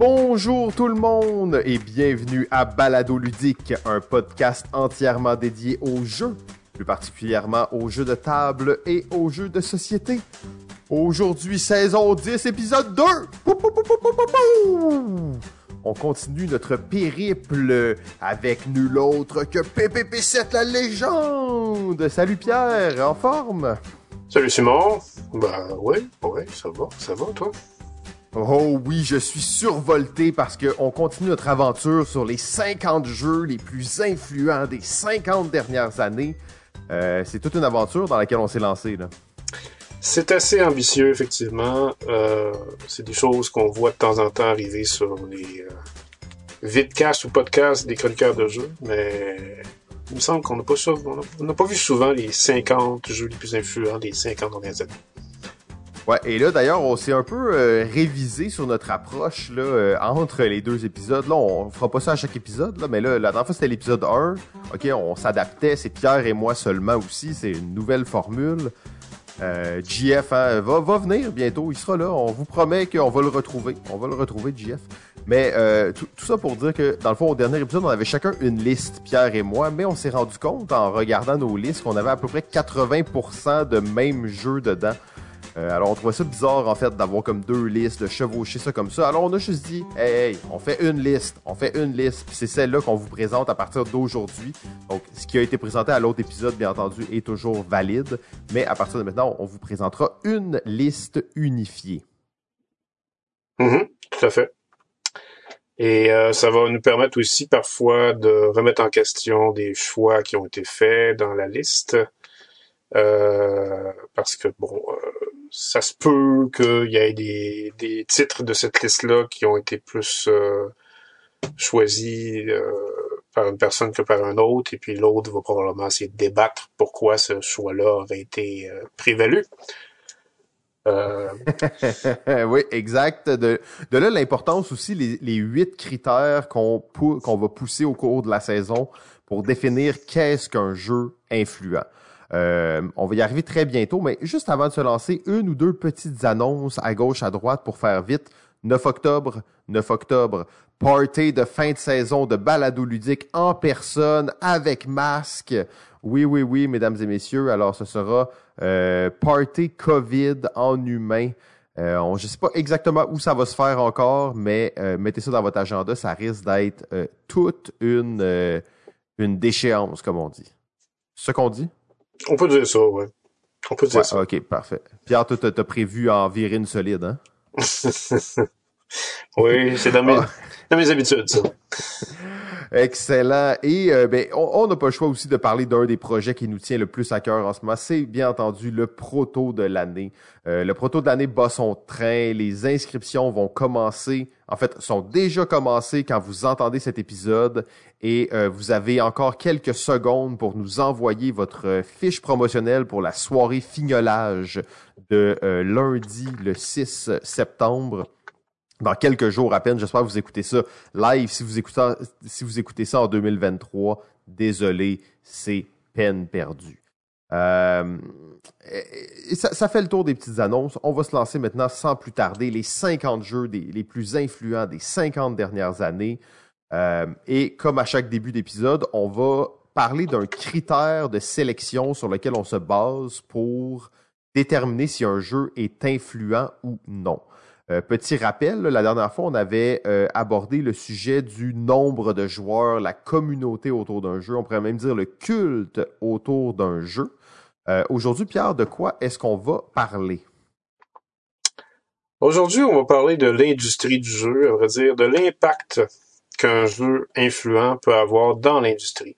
Bonjour tout le monde et bienvenue à Balado Ludique, un podcast entièrement dédié aux jeux, plus particulièrement aux jeux de table et aux jeux de société. Aujourd'hui, saison 10, épisode 2! Pou, pou, pou, pou, pou, pou, pou. On continue notre périple avec nul autre que PPP7 la légende! Salut Pierre, en forme? Salut Simon. Ben ouais, ouais, ça va, ça va toi? Oh oui, je suis survolté parce qu'on continue notre aventure sur les 50 jeux les plus influents des 50 dernières années. Euh, c'est toute une aventure dans laquelle on s'est lancé. C'est assez ambitieux effectivement. Euh, c'est des choses qu'on voit de temps en temps arriver sur les euh, vidcasts ou podcasts des chroniqueurs de jeux, mais il me semble qu'on n'a pas, pas vu souvent les 50 jeux les plus influents des 50 dernières années. Ouais, et là d'ailleurs, on s'est un peu euh, révisé sur notre approche là, euh, entre les deux épisodes. Là, on fera pas ça à chaque épisode, là, mais là, la dernière fois c'était l'épisode 1. Ok, on s'adaptait, c'est Pierre et moi seulement aussi, c'est une nouvelle formule. Euh, JF hein, va, va venir bientôt, il sera là. On vous promet qu'on va le retrouver. On va le retrouver, JF. Mais euh, tout, tout ça pour dire que, dans le fond, au dernier épisode, on avait chacun une liste, Pierre et moi, mais on s'est rendu compte en regardant nos listes qu'on avait à peu près 80% de mêmes jeux dedans. Euh, alors on trouvait ça bizarre en fait d'avoir comme deux listes, de chevaucher ça comme ça. Alors on a juste dit, hey, hey, on fait une liste, on fait une liste, puis c'est celle-là qu'on vous présente à partir d'aujourd'hui. Donc ce qui a été présenté à l'autre épisode, bien entendu, est toujours valide, mais à partir de maintenant, on vous présentera une liste unifiée. Mhm, tout à fait. Et euh, ça va nous permettre aussi parfois de remettre en question des choix qui ont été faits dans la liste. Euh, parce que, bon, ça se peut qu'il y ait des, des titres de cette liste-là qui ont été plus euh, choisis euh, par une personne que par un autre, et puis l'autre va probablement essayer de débattre pourquoi ce choix-là aurait été euh, prévalu. Euh, oui, exact. De, là, l'importance aussi, les, huit critères qu'on qu'on va pousser au cours de la saison pour définir qu'est-ce qu'un jeu influent. Euh, on va y arriver très bientôt, mais juste avant de se lancer, une ou deux petites annonces à gauche, à droite pour faire vite. 9 octobre, 9 octobre, party de fin de saison de balado ludique en personne avec masque. Oui, oui, oui, mesdames et messieurs. Alors, ce sera euh, party COVID en humain. Euh, je sais pas exactement où ça va se faire encore, mais euh, mettez ça dans votre agenda. Ça risque d'être toute une, une déchéance, comme on dit. Ce qu'on dit? On peut dire ça, ouais. On peut dire Ouais, ça. ok, parfait. Pierre, toi, t'as t'as prévu en virer une solide, hein? Oui, c'est dans mes, Ah. dans mes habitudes, ça. Excellent. Et euh, ben, on n'a pas le choix aussi de parler d'un des projets qui nous tient le plus à cœur en ce moment. C'est bien entendu le proto de l'année. Euh, le proto de l'année bat son train. Les inscriptions vont commencer, en fait, sont déjà commencées quand vous entendez cet épisode. Et euh, vous avez encore quelques secondes pour nous envoyer votre euh, fiche promotionnelle pour la soirée fignolage de lundi le 6 septembre dans quelques jours à peine. J'espère que vous écoutez ça live. Si vous écoutez, si vous écoutez ça en 2023, désolé, c'est peine perdue. Euh, ça, ça fait le tour des petites annonces. On va se lancer maintenant sans plus tarder les 50 jeux des, les plus influents des 50 dernières années. Euh, et comme à chaque début d'épisode, on va parler d'un critère de sélection sur lequel on se base pour déterminer si un jeu est influent ou non. Euh, petit rappel, la dernière fois, on avait euh, abordé le sujet du nombre de joueurs, la communauté autour d'un jeu, on pourrait même dire le culte autour d'un jeu. Euh, Aujourd'hui, Pierre, de quoi est-ce qu'on va parler? Aujourd'hui, on va parler de l'industrie du jeu, à vrai dire, de l'impact qu'un jeu influent peut avoir dans l'industrie.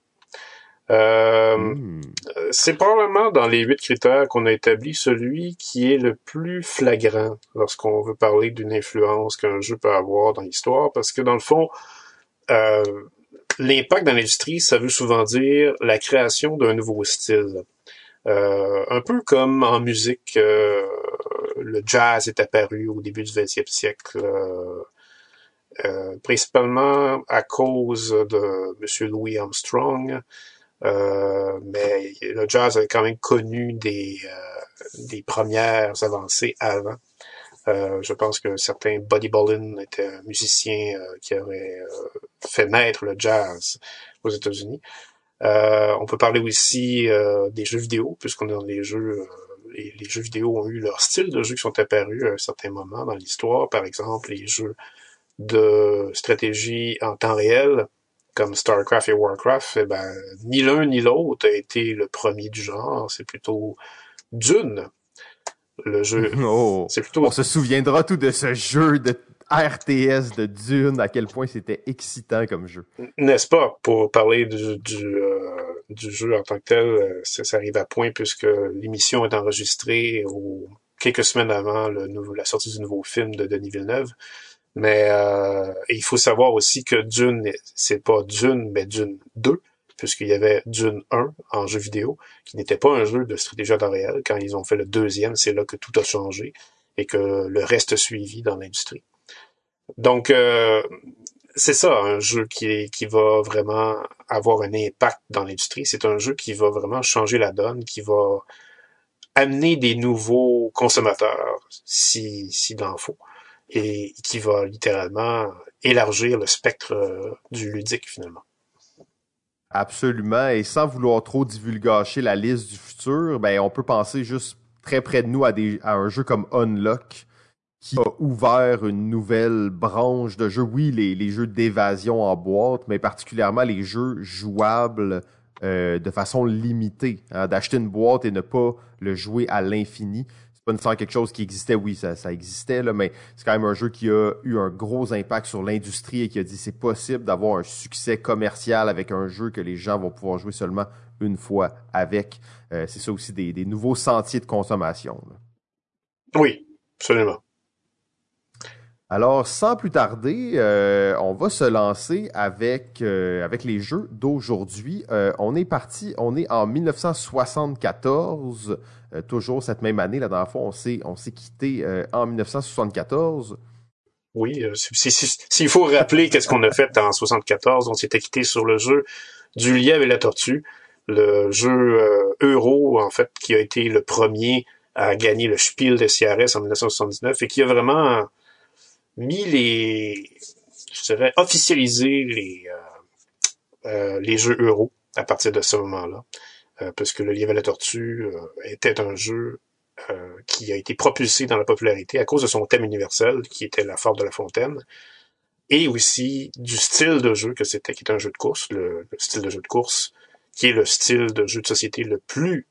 Euh, Hmm. C'est probablement dans les huit critères qu'on a établi celui qui est le plus flagrant lorsqu'on veut parler d'une influence qu'un jeu peut avoir dans l'histoire, parce que dans le fond, euh, l'impact dans l'industrie, ça veut souvent dire la création d'un nouveau style. Euh, un peu comme en musique, euh, le jazz est apparu au début du 20e siècle, euh, euh, principalement à cause de M. Louis Armstrong. Euh, mais le jazz a quand même connu des, euh, des premières avancées avant. je pense que certains Buddy Bolin était un musicien qui avait fait naître le jazz aux États-Unis. on peut parler aussi des jeux vidéo, puisqu'on est dans les jeux les, jeux vidéo ont eu leur style de jeu qui sont apparus à un certain moment dans l'histoire. Par exemple, les jeux de stratégie en temps réel, comme StarCraft et Warcraft, eh ben, ni l'un ni l'autre a été le premier du genre. C'est plutôt Dune. Le jeu. Oh, c'est plutôt... On se souviendra tout de ce jeu de RTS de Dune, à quel point c'était excitant comme jeu. N'est-ce pas? Pour parler du, du, euh, du, jeu en tant que tel, euh, ça, ça arrive à point puisque l'émission est enregistrée au, quelques semaines avant le, la sortie du nouveau film de Denis Villeneuve. Mais euh, il faut savoir aussi que Dune, c'est pas Dune, mais Dune 2, puisqu'il y avait Dune 1 en jeu vidéo, qui n'était pas un jeu de stratégie à réel. Quand ils ont fait le deuxième, c'est là que tout a changé et que le reste suivi dans l'industrie. Donc, euh, c'est ça, un jeu qui, qui va vraiment avoir un impact dans l'industrie. C'est un jeu qui va vraiment changer la donne, qui va amener des nouveaux consommateurs, si, si en faut et qui va littéralement élargir le spectre euh, du ludique finalement. Absolument, et sans vouloir trop divulgacher la liste du futur, ben on peut penser juste très près de nous à, des, à un jeu comme Unlock qui a ouvert une nouvelle branche de jeux. Oui, les, jeux d'évasion en boîte, mais particulièrement les jeux jouables euh, de façon limitée. Hein, D'acheter une boîte et ne pas le jouer à l'infini c'est pas nécessairement quelque chose qui existait, oui, ça, ça existait, là, mais c'est quand même un jeu qui a eu un gros impact sur l'industrie et qui a dit c'est possible d'avoir un succès commercial avec un jeu que les gens vont pouvoir jouer seulement une fois avec. Euh, c'est ça aussi des, des, nouveaux sentiers de consommation. Oui, absolument. Alors, sans plus tarder, euh, on va se lancer avec, euh, avec les jeux d'aujourd'hui. Euh, on est parti, on est en 1974, toujours cette même année. La dernière fois, on s'est, on s'est quitté en 1974. Oui, s'il faut rappeler qu'est-ce qu'on a fait en 74, on s'était quitté sur le jeu du lièvre et la tortue, le jeu Euro, en fait, qui a été le premier à gagner le Spiel de CRS en 1979 et qui a vraiment mis les, je dirais, officialisé les, euh, euh, les jeux euro à partir de ce moment-là. Euh, parce que le Lièvre et la Tortue euh, était un jeu qui a été propulsé dans la popularité à cause de son thème universel, qui était la force de la fontaine, et aussi du style de jeu que c'était, qui est un jeu de course, le, le, style de jeu de course, qui est le style de jeu de société le plus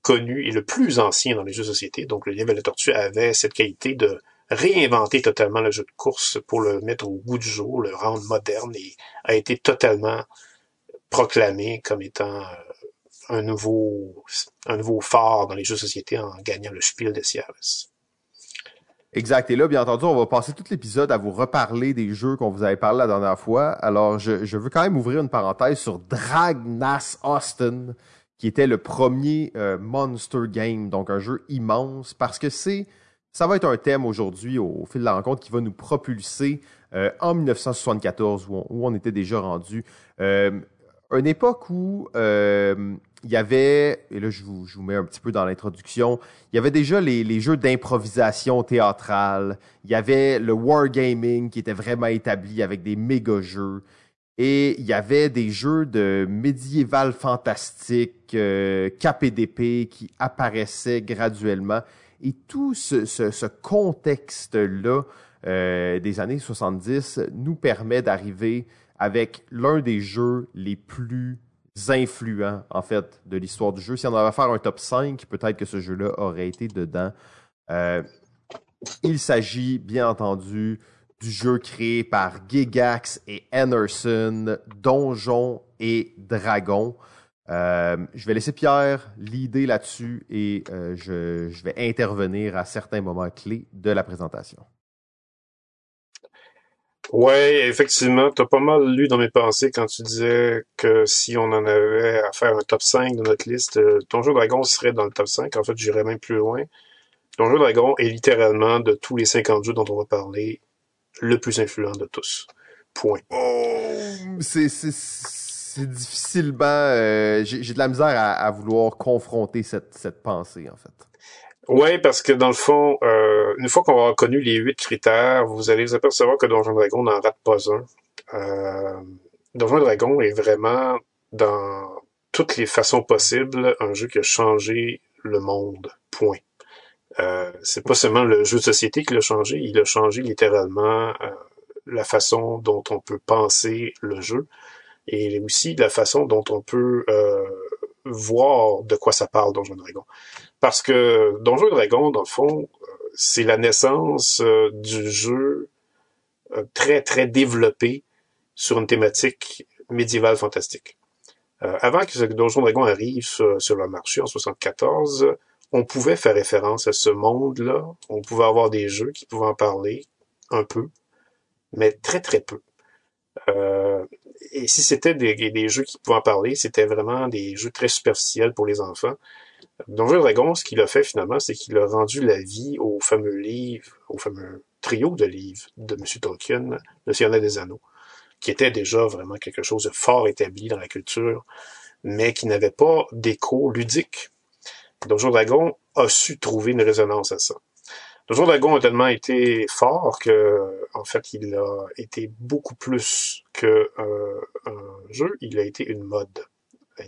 connu et le plus ancien dans les jeux de société. Donc le Lièvre et la Tortue avait cette qualité de réinventer totalement le jeu de course pour le mettre au goût du jour, le rendre moderne et a été totalement proclamé comme étant euh, un nouveau, un nouveau phare dans les jeux de société en gagnant le Spiel de Sierras. Exact. Et là, bien entendu, on va passer tout l'épisode à vous reparler des jeux qu'on vous avait parlé la dernière fois. Alors, je, veux quand même ouvrir une parenthèse sur Dragnas Austin, qui était le premier euh, Monster Game, donc un jeu immense, parce que c'est ça va être un thème aujourd'hui au fil de la rencontre qui va nous propulser euh, en 1974 où on, était déjà rendu. Euh, une époque où il y avait, et là je vous, je vous mets un petit peu dans l'introduction, il y avait déjà les, les jeux d'improvisation théâtrale, il y avait le wargaming qui était vraiment établi avec des méga jeux. Et il y avait des jeux de médiéval fantastique, euh, KPDP qui apparaissaient graduellement. Et tout ce, ce, contexte-là euh, des années 70 nous permet d'arriver avec l'un des jeux les plus influents, en fait, de l'histoire du jeu. Si on avait à faire un top 5, peut-être que ce jeu-là aurait été dedans. Euh, il s'agit, bien entendu, du jeu créé par Gigax et Anderson, Donjon et Dragon. Euh, je vais laisser Pierre l'idée là-dessus et euh, je, je, vais intervenir à certains moments clés de la présentation. Ouais, effectivement, tu as pas mal lu dans mes pensées quand tu disais que si on en avait à faire un top 5 de notre liste, euh, ton jeu Dragon serait dans le top 5. En fait, j'irais même plus loin. Ton jeu Dragon est littéralement, de tous les 50 jeux dont on va parler, le plus influent de tous. Point. Oh, c'est difficilement. Euh, j'ai de la misère à, vouloir confronter cette pensée, en fait. Oui, parce que dans le fond, euh, une fois qu'on aura connu les huit critères, vous allez vous apercevoir que Donjon Dragon n'en rate pas un. Euh, Donjon Dragon est vraiment dans toutes les façons possibles un jeu qui a changé le monde. Point. Euh, c'est pas seulement le jeu de société qui l'a changé, il a changé littéralement euh, la façon dont on peut penser le jeu et aussi la façon dont on peut euh, voir de quoi ça parle Donjon Dragon. Parce que Donjon Dragon, dans le fond, c'est la naissance euh, du jeu euh, très, très développé sur une thématique médiévale fantastique. Euh, avant que Donjon Dragon arrive sur, le marché en 74, on pouvait faire référence à ce monde-là. On pouvait avoir des jeux qui pouvaient en parler un peu, mais très très peu. Euh, et si c'était des, jeux qui pouvaient en parler, c'était vraiment des jeux très superficiels pour les enfants. Donjon Dragon, ce qu'il a fait finalement, c'est qu'il a rendu la vie au fameux livre, au fameux trio de livres de M. Tolkien, Le Seigneur des Anneaux, qui était déjà vraiment quelque chose de fort établi dans la culture, mais qui n'avait pas d'écho ludique. Donjon Dragon a su trouver une résonance à ça. Donjon Dragon a tellement été fort que, en fait, il a été beaucoup plus que euh, un jeu. Il a été une mode.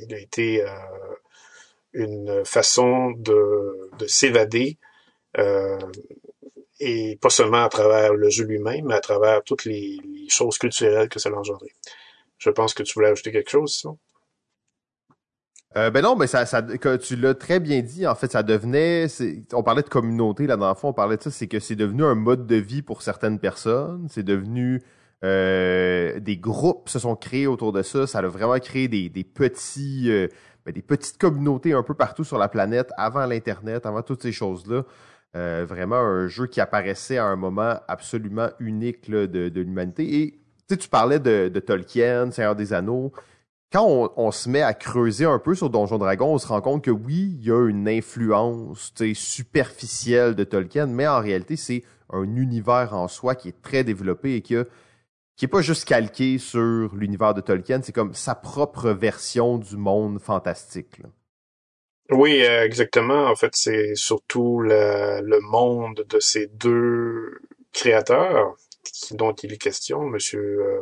Il a été euh, une façon de, de s'évader, euh, et pas seulement à travers le jeu lui-même, mais à travers toutes les, choses culturelles que ça a engendré. Je pense que tu voulais ajouter quelque chose, sinon? Euh, ben non, mais ça, ça, tu l'as très bien dit. En fait, ça devenait. On parlait de communauté là dans le fond. On parlait de ça. C'est que c'est devenu un mode de vie pour certaines personnes. C'est devenu euh, des groupes se sont créés autour de ça. Ça a vraiment créé des, petits, ben, des petites communautés un peu partout sur la planète avant l'internet, avant toutes ces choses là. Euh, vraiment un jeu qui apparaissait à un moment absolument unique de, l'humanité. Et tu parlais de, Tolkien, Seigneur des Anneaux quand on, on, se met à creuser un peu sur Donjon Dragon, on se rend compte que oui, il y a une influence superficielle de Tolkien, mais en réalité, c'est un univers en soi qui est très développé et qui a, qui est pas juste calqué sur l'univers de Tolkien, c'est comme sa propre version du monde fantastique. Là. Oui, euh, exactement. En fait, c'est surtout le, le, monde de ces deux créateurs dont il est question, Monsieur euh,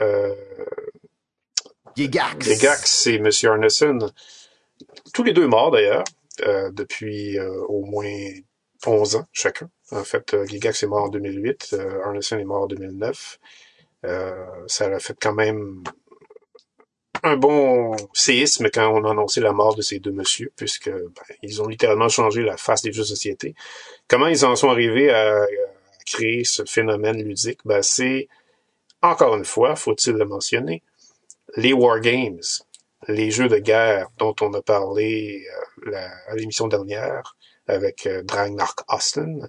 euh, Gigax. Gigax et M. Arneson. Tous les deux morts d'ailleurs, euh, depuis euh, au moins 11 ans chacun. En fait, euh, Gigax est mort en 2008, euh, Arneson est mort en 2009. Euh, ça a fait quand même un bon séisme quand on a annoncé la mort de ces deux messieurs, puisque ben, ils ont littéralement changé la face des jeux de société. Comment ils en sont arrivés à, créer ce phénomène ludique? Ben, c'est, encore une fois, faut-il le mentionner, les wargames, les jeux de guerre dont on a parlé à l'émission dernière avec euh, Dragnark Austin,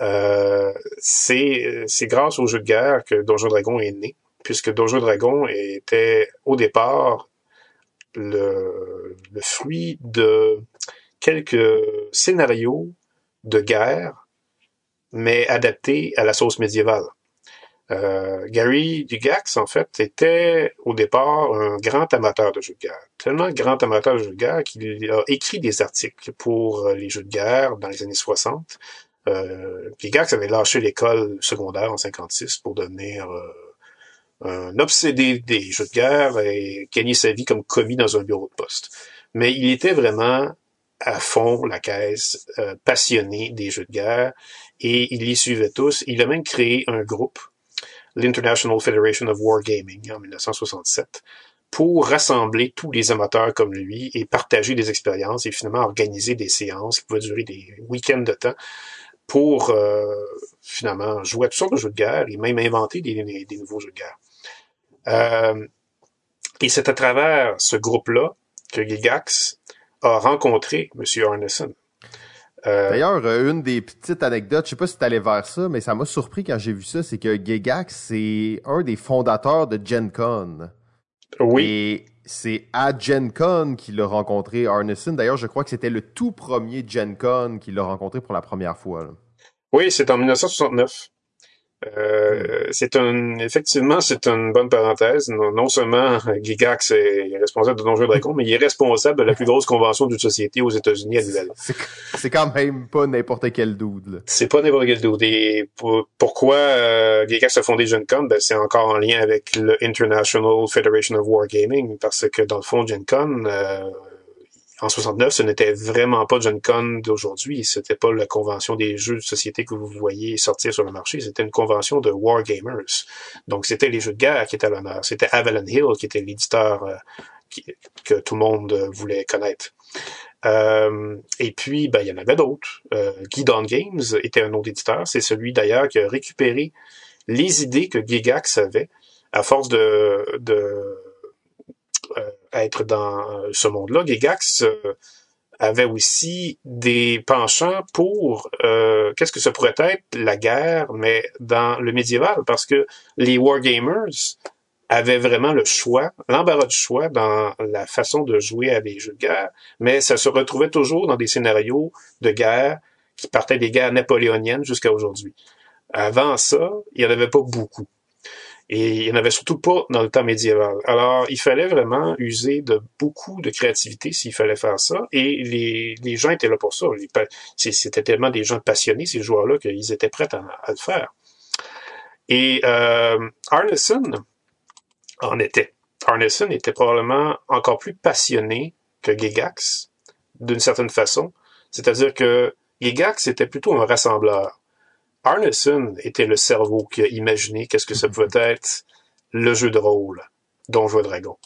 euh, c'est grâce aux jeux de guerre que Donjon Dragon est né, puisque Donjon Dragon était au départ le, le fruit de quelques scénarios de guerre, mais adaptés à la sauce médiévale. Euh, Gary Dugax, en fait, était au départ un grand amateur de jeux de guerre. Tellement grand amateur de jeux de guerre qu'il a écrit des articles pour euh, les jeux de guerre dans les années 60. Euh, Gygax avait lâché l'école secondaire en 56 pour devenir euh, un obsédé des jeux de guerre et gagner sa vie comme commis dans un bureau de poste. Mais il était vraiment à fond la caisse, euh, passionné des jeux de guerre, et il les suivait tous. Il a même créé un groupe l'International Federation of Wargaming en 1967 pour rassembler tous les amateurs comme lui et partager des expériences et finalement organiser des séances qui pouvaient durer des week-ends de temps pour euh, finalement jouer à toutes sortes de jeux de guerre et même inventer des, des, des nouveaux jeux de guerre. Euh, et c'est à travers ce groupe-là que Gigax a rencontré M. Arneson. Euh... D'ailleurs, une des petites anecdotes, je sais pas si tu allais vers ça, mais ça m'a surpris quand j'ai vu ça, c'est que Gigax, c'est un des fondateurs de Gen Con. Oui. Et c'est à Gen Con qu'il a rencontré Arneson. D'ailleurs, je crois que c'était le tout premier Gen Con qu'il a rencontré pour la première fois. Là. Oui, c'est en 1969. Euh, c'est un, effectivement, c'est une bonne parenthèse. Non, seulement Gigax est responsable de Donjons Dragon, mais il est responsable de la plus grosse convention d'une société aux États-Unis annuelle. C'est quand même pas n'importe quel dude. C'est pas n'importe quel dude. Et pourquoi euh, Gigax a fondé Gen Con? Ben, c'est encore en lien avec le International Federation of Wargaming, parce que dans le fond, Gen Con, euh, en 69, ce n'était vraiment pas Gen Con d'aujourd'hui. C'était pas la convention des jeux de société que vous voyez sortir sur le marché. C'était une convention de wargamers. Donc, c'était les jeux de guerre qui étaient à l'honneur. C'était Avalon Hill qui était l'éditeur euh, que tout le monde voulait connaître. Euh, et puis, ben, il y en avait d'autres. Euh, Guidon Games était un autre éditeur. C'est celui d'ailleurs qui a récupéré les idées que Gigax avait à force de, euh, être dans ce monde-là. Gigax euh, avait aussi des penchants pour euh, qu'est-ce que ça pourrait être la guerre, mais dans le médiéval, parce que les wargamers avaient vraiment le choix, l'embarras du choix dans la façon de jouer à des jeux de guerre, mais ça se retrouvait toujours dans des scénarios de guerre qui partaient des guerres napoléoniennes jusqu'à aujourd'hui. Avant ça, il n'y en avait pas beaucoup. Et il n'y en avait surtout pas dans le temps médiéval. Alors, il fallait vraiment user de beaucoup de créativité s'il fallait faire ça. Et les, gens étaient là pour ça. C'était tellement des gens passionnés, ces joueurs-là, qu'ils étaient prêts à, le faire. Et euh, Arneson en était. Arneson était probablement encore plus passionné que Gigax, d'une certaine façon. C'est-à-dire que Gigax était plutôt un rassembleur. Arneson était le cerveau qui a imaginé qu'est-ce que ça pouvait être le jeu de rôle Donjons Dragon.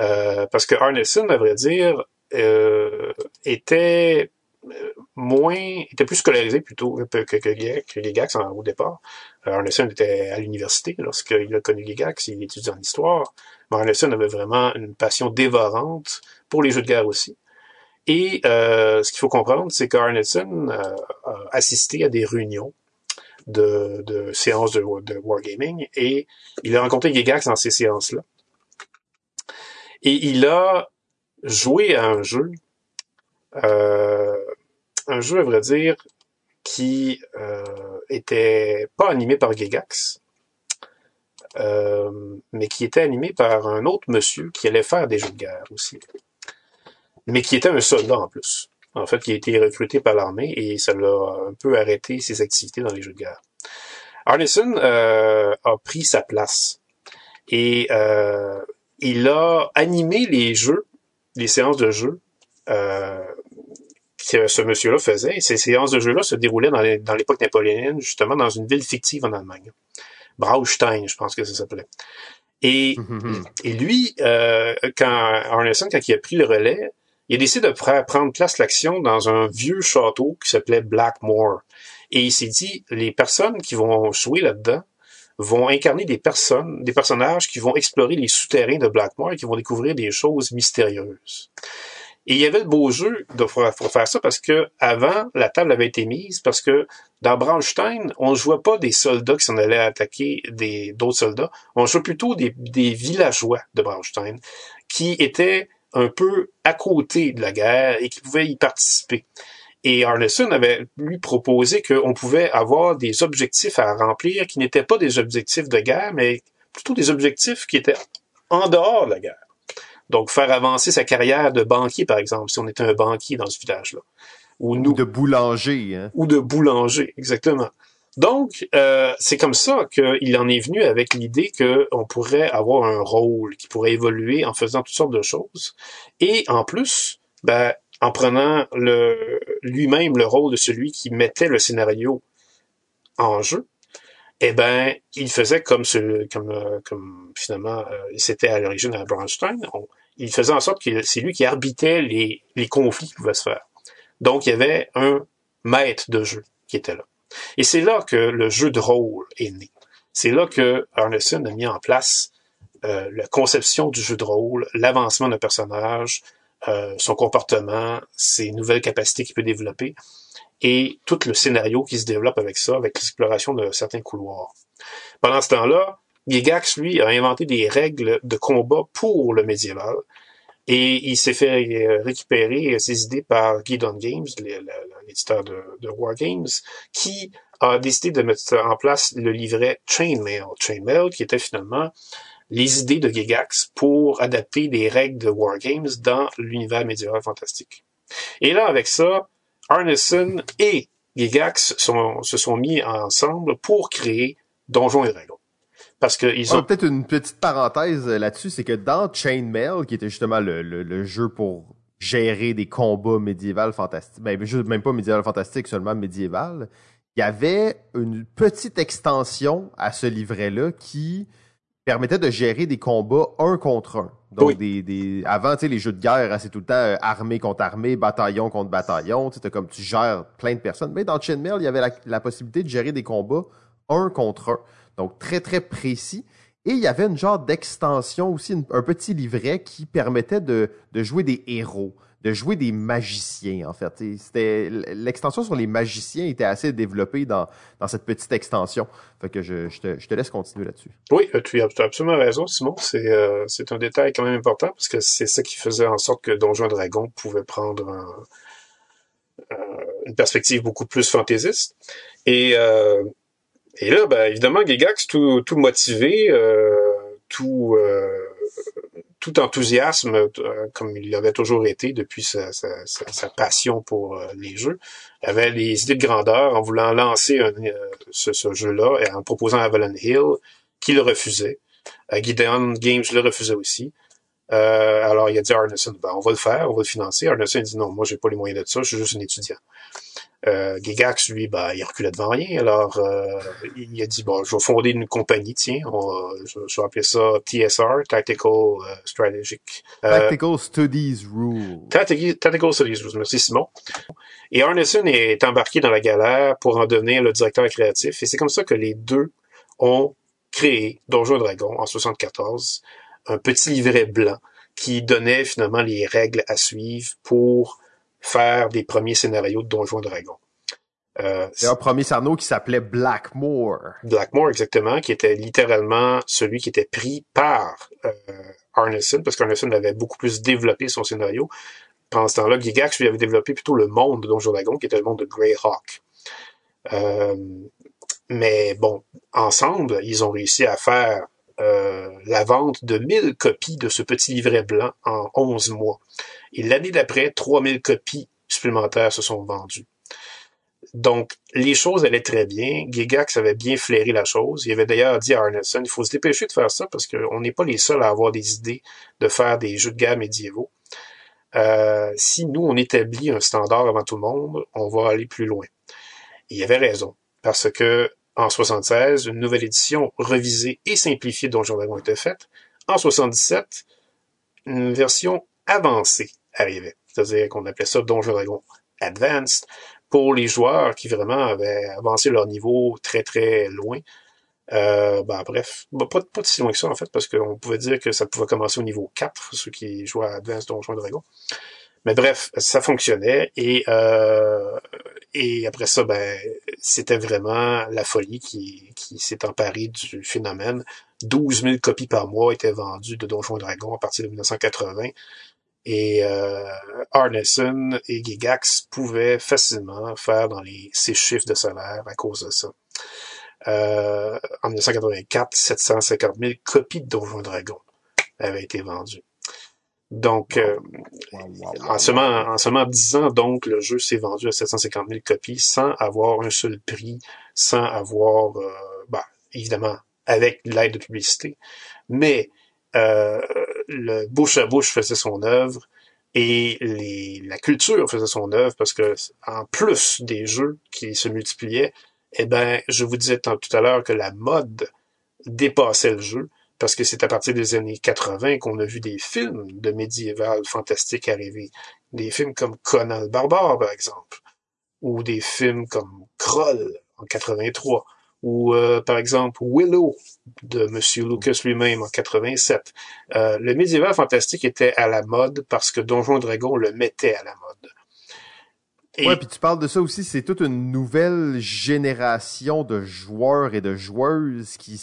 Euh, parce que Arneson, à vrai dire, euh, était euh, moins, était plus scolarisé plutôt que, que, que, Gigax au départ. Arneson était à l'université lorsqu'il a connu Gigax, il étudiait en histoire. Mais Arneson avait vraiment une passion dévorante pour les jeux de guerre aussi. Et ce qu'il faut comprendre, c'est qu'Arneson a assisté à des réunions de, de séances de, wargaming et il a rencontré Gigax dans ces séances-là. Et il a joué à un jeu, euh, un jeu à vrai dire, qui euh, était pas animé par Gigax, euh, mais qui était animé par un autre monsieur qui allait faire des jeux de guerre aussi, mais qui était un soldat en plus en fait, qui a été recruté par l'armée et ça l'a un peu arrêté ses activités dans les jeux de guerre. Arneson euh, a pris sa place et euh, il a animé les jeux, les séances de jeux euh, que ce monsieur-là faisait. Et ces séances de jeux-là se déroulaient dans l'époque napoléonienne, justement dans une ville fictive en Allemagne. Braustein, je pense que ça s'appelait. Et, mm-hmm. et lui, euh, quand Arneson, quand il a pris le relais, il a décidé de prendre place l'action dans un vieux château qui s'appelait Blackmore. Et il s'est dit, les personnes qui vont jouer là-dedans vont incarner des personnes, des personnages qui vont explorer les souterrains de Blackmore et qui vont découvrir des choses mystérieuses. Et il y avait le beau jeu de faire ça parce que avant la table avait été mise parce que dans Braunstein, on ne jouait pas des soldats qui s'en allaient attaquer des d'autres soldats, on jouait plutôt des, villageois de Braunstein qui étaient un peu à côté de la guerre et qui pouvaient y participer. Et Arneson avait lui proposé qu'on pouvait avoir des objectifs à remplir qui n'étaient pas des objectifs de guerre, mais plutôt des objectifs qui étaient en dehors de la guerre. Donc, faire avancer sa carrière de banquier, par exemple, si on était un banquier dans ce village-là. Ou, nous, ou de boulanger. Hein? Ou de boulanger, exactement. Donc, euh, c'est comme ça qu'il en est venu avec l'idée qu'on pourrait avoir un rôle qui pourrait évoluer en faisant toutes sortes de choses. Et en plus, ben, en prenant lui-même le rôle de celui qui mettait le scénario en jeu, eh ben, il faisait comme euh, finalement, euh, c'était à l'origine à Bronstein, il faisait en sorte que c'est lui qui arbitrait les, les conflits qui pouvaient se faire. Donc, il y avait un maître de jeu qui était là. Et c'est là que le jeu de rôle est né. C'est là que Arneson a mis en place euh, la conception du jeu de rôle, l'avancement d'un personnage, euh, son comportement, ses nouvelles capacités qu'il peut développer, et tout le scénario qui se développe avec ça, avec l'exploration de certains couloirs. Pendant ce temps-là, Gigax, lui, a inventé des règles de combat pour le médiéval, et il s'est fait euh, récupérer ses idées par Guidon Games, l'éditeur de, de War Games, qui a décidé de mettre en place le livret Chainmail. Chainmail qui était finalement les idées de Gigax pour adapter des règles de Wargames dans l'univers médiéval fantastique. Et là, avec ça, Arneson et Gigax se sont mis ensemble pour créer Donjons et Dragons. Parce ont... Peut-être une petite parenthèse là-dessus, c'est que dans Chainmail, qui était justement le, jeu pour gérer des combats médiévaux fantastiques, ben, même pas médiéval fantastique, seulement médiéval, il y avait une petite extension à ce livret-là qui permettait de gérer des combats un contre un. Donc, des, des, avant, tu sais, les jeux de guerre, hein, c'est tout le temps euh, armée contre armée, bataillon contre bataillon. Tu comme tu gères plein de personnes. Mais dans Chainmail, il y avait la, possibilité de gérer des combats un contre un. Donc, très, très précis. Et il y avait une genre d'extension aussi, un petit livret qui permettait de, de jouer des héros de jouer des magiciens, en fait. C'était L'extension sur les magiciens était assez développée dans, dans cette petite extension. Fait que je, je, te, laisse continuer là-dessus. Oui, euh, tu as absolument raison, Simon. C'est euh, c'est un détail quand même important parce que c'est ça qui faisait en sorte que Donjon Dragon pouvait prendre euh, une perspective beaucoup plus fantaisiste. Et, et là, ben, évidemment, Gigax, tout, tout motivé, tout tout enthousiasme, euh, comme il l'avait toujours été depuis sa, passion pour euh, les jeux, avait les idées de grandeur en voulant lancer euh, ce, jeu-là et en proposant à Avalon Hill, qui le refusait. Gideon Games le refusait aussi. alors il a dit à Arneson, ben, on va le faire, on va le financer. Arneson dit non, moi j'ai pas les moyens de ça, je suis juste un étudiant. Euh, Gigax, lui, bah, il reculait devant rien. Alors, euh, il a dit, bon, je vais fonder une compagnie, tiens, on, je, je, vais appeler ça TSR, Tactical uh, Strategic. Euh, Tactical Studies Rules. Tactical, Studies Rules, merci Simon. Et Arneson est embarqué dans la galère pour en devenir le directeur créatif. Et c'est comme ça que les deux ont créé Donjon Dragon en 74, un petit livret blanc qui donnait finalement les règles à suivre pour faire des premiers scénarios de Donjons Dragons. Euh, c'est un premier scénario qui s'appelait Blackmore. Blackmore, exactement, qui était littéralement celui qui était pris par euh, Arneson, parce qu'Arneson avait beaucoup plus développé son scénario. Pendant ce temps-là, Gigax lui avait développé plutôt le monde de Donjons Dragons, qui était le monde de Greyhawk. Euh, mais bon, ensemble, ils ont réussi à faire euh, la vente de 1000 copies de ce petit livret blanc en 11 mois. Et l'année d'après, 3000 copies supplémentaires se sont vendues. Donc, les choses allaient très bien. Gigax avait bien flairé la chose. Il avait d'ailleurs dit à Arneson, il faut se dépêcher de faire ça parce qu'on n'est pas les seuls à avoir des idées de faire des jeux de guerre médiévaux. Euh, si nous, on établit un standard avant tout le monde, on va aller plus loin. il avait raison. Parce que, en 76, une nouvelle édition revisée et simplifiée de Donjon Dragon était faite. En 77, une version avancée arrivait. C'est-à-dire qu'on appelait ça Donjon Dragon Advanced pour les joueurs qui vraiment avaient avancé leur niveau très très loin. Euh, ben, bref, pas, pas si loin que ça en fait, parce qu'on pouvait dire que ça pouvait commencer au niveau 4, ceux qui jouaient à Advanced Donjon Dragon. Mais bref, ça fonctionnait et euh, et après ça, ben c'était vraiment la folie qui, qui s'est emparée du phénomène. 12 000 copies par mois étaient vendues de Donjons Dragon à partir de 1980. Et euh, Arneson et Gigax pouvaient facilement faire dans les six chiffres de salaire à cause de ça. Euh, en 1984, 750 000 copies de Donjons Dragon avaient été vendues. Donc, euh, en, seulement, en seulement 10 ans, donc, le jeu s'est vendu à 750 000 copies sans avoir un seul prix, sans avoir, bah, évidemment, avec l'aide de publicité. Mais euh, le bouche à bouche faisait son œuvre et la culture faisait son œuvre parce que en plus des jeux qui se multipliaient, eh ben, je vous disais tout à l'heure que la mode dépassait le jeu parce que c'est à partir des années 80 qu'on a vu des films de médiéval fantastique arriver. Des films comme Conan le Barbare, par exemple, ou des films comme Kroll en 83, ou euh, par exemple Willow de Monsieur Lucas lui-même en 87. Euh, le médiéval fantastique était à la mode parce que Donjon Dragon le mettait à la mode. Et... Ouais, puis tu parles de ça aussi, c'est toute une nouvelle génération de joueurs et de joueuses qui,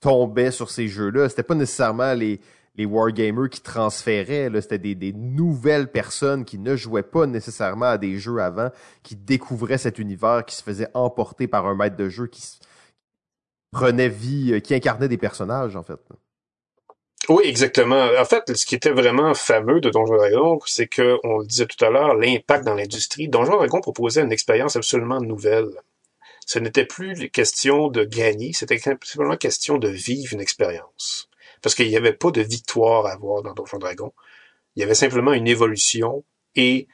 tombaient sur ces jeux-là. C'était pas nécessairement les les wargamers qui transféraient. C'était des, nouvelles personnes qui ne jouaient pas nécessairement à des jeux avant, qui découvraient cet univers, qui se faisaient emporter par un maître de jeu, qui prenait vie, euh, qui incarnait des personnages, en fait. Oui, exactement. En fait, ce qui était vraiment fameux de Donjon Dragon, c'est que, on le disait tout à l'heure, l'impact dans l'industrie. Donjon Dragon proposait une expérience absolument nouvelle. Ce n'était plus question de gagner, c'était simplement question de vivre une expérience. Parce qu'il n'y avait pas de victoire à avoir dans Donjon Dragon. Il y avait simplement une évolution et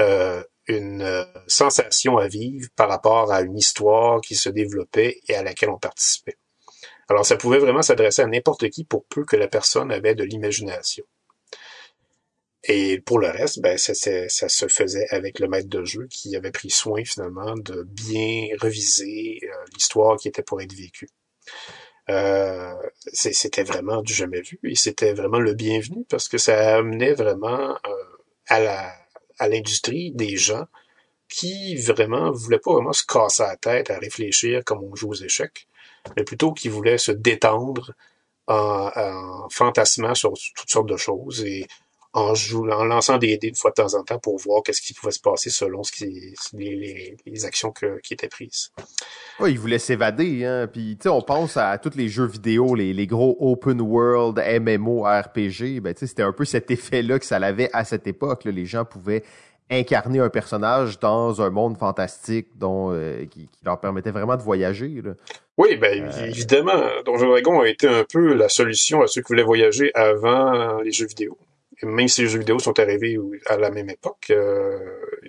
euh, une euh, sensation à vivre par rapport à une histoire qui se développait et à laquelle on participait. Alors ça pouvait vraiment s'adresser à n'importe qui pour peu que la personne avait de l'imagination. Et pour le reste, ben, ça, se faisait avec le maître de jeu qui avait pris soin finalement de bien reviser euh, l'histoire qui était pour être vécue. Euh, c'était vraiment du jamais vu et c'était vraiment le bienvenu parce que ça amenait vraiment euh, à la à l'industrie des gens qui vraiment voulaient pas vraiment se casser la tête à réfléchir comme on joue aux échecs, mais plutôt qui voulaient se détendre en, en fantasmant sur toutes sortes de choses et en, jouant, en lançant des dés de fois de temps en temps pour voir qu'est-ce qui pouvait se passer selon ce qui, les, les, actions que, qui étaient prises. Oui, il voulait s'évader, hein. Puis tu sais, on pense à tous les jeux vidéo, les, les gros open world, MMO, RPG. Ben tu sais, c'était un peu cet effet-là que ça avait à cette époque. Là. Les gens pouvaient incarner un personnage dans un monde fantastique dont euh, qui, qui, leur permettait vraiment de voyager. Là. Oui, ben euh... évidemment, Donjon Dragon a été un peu la solution à ceux qui voulaient voyager avant les jeux vidéo même si les jeux vidéo sont arrivés à la même époque, euh,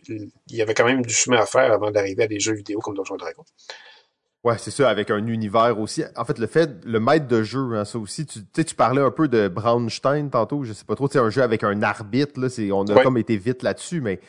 il y avait quand même du chemin à faire avant d'arriver à des jeux vidéo comme Donjon Dragon. Ouais, c'est ça, avec un univers aussi. En fait, le fait, le maître de jeu, hein, ça aussi, tu sais, tu parlais un peu de Braunstein tantôt, je sais pas trop, c'est un jeu avec un arbitre, là, c'est, on a comme été vite là-dessus, mais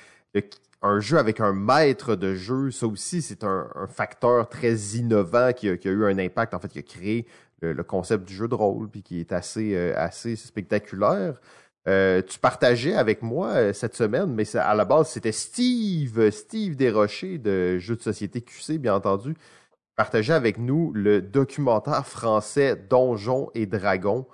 un jeu avec un maître de jeu, ça aussi, c'est un, facteur très innovant qui a, qui a, eu un impact, en fait, qui a créé le, concept du jeu de rôle, puis qui est assez, euh, assez spectaculaire. Euh, tu partageais avec moi euh, cette semaine, mais à la base, c'était Steve, Steve Desrochers de Jeux de société QC, bien entendu, partageait avec nous le documentaire français Donjons et Dragons,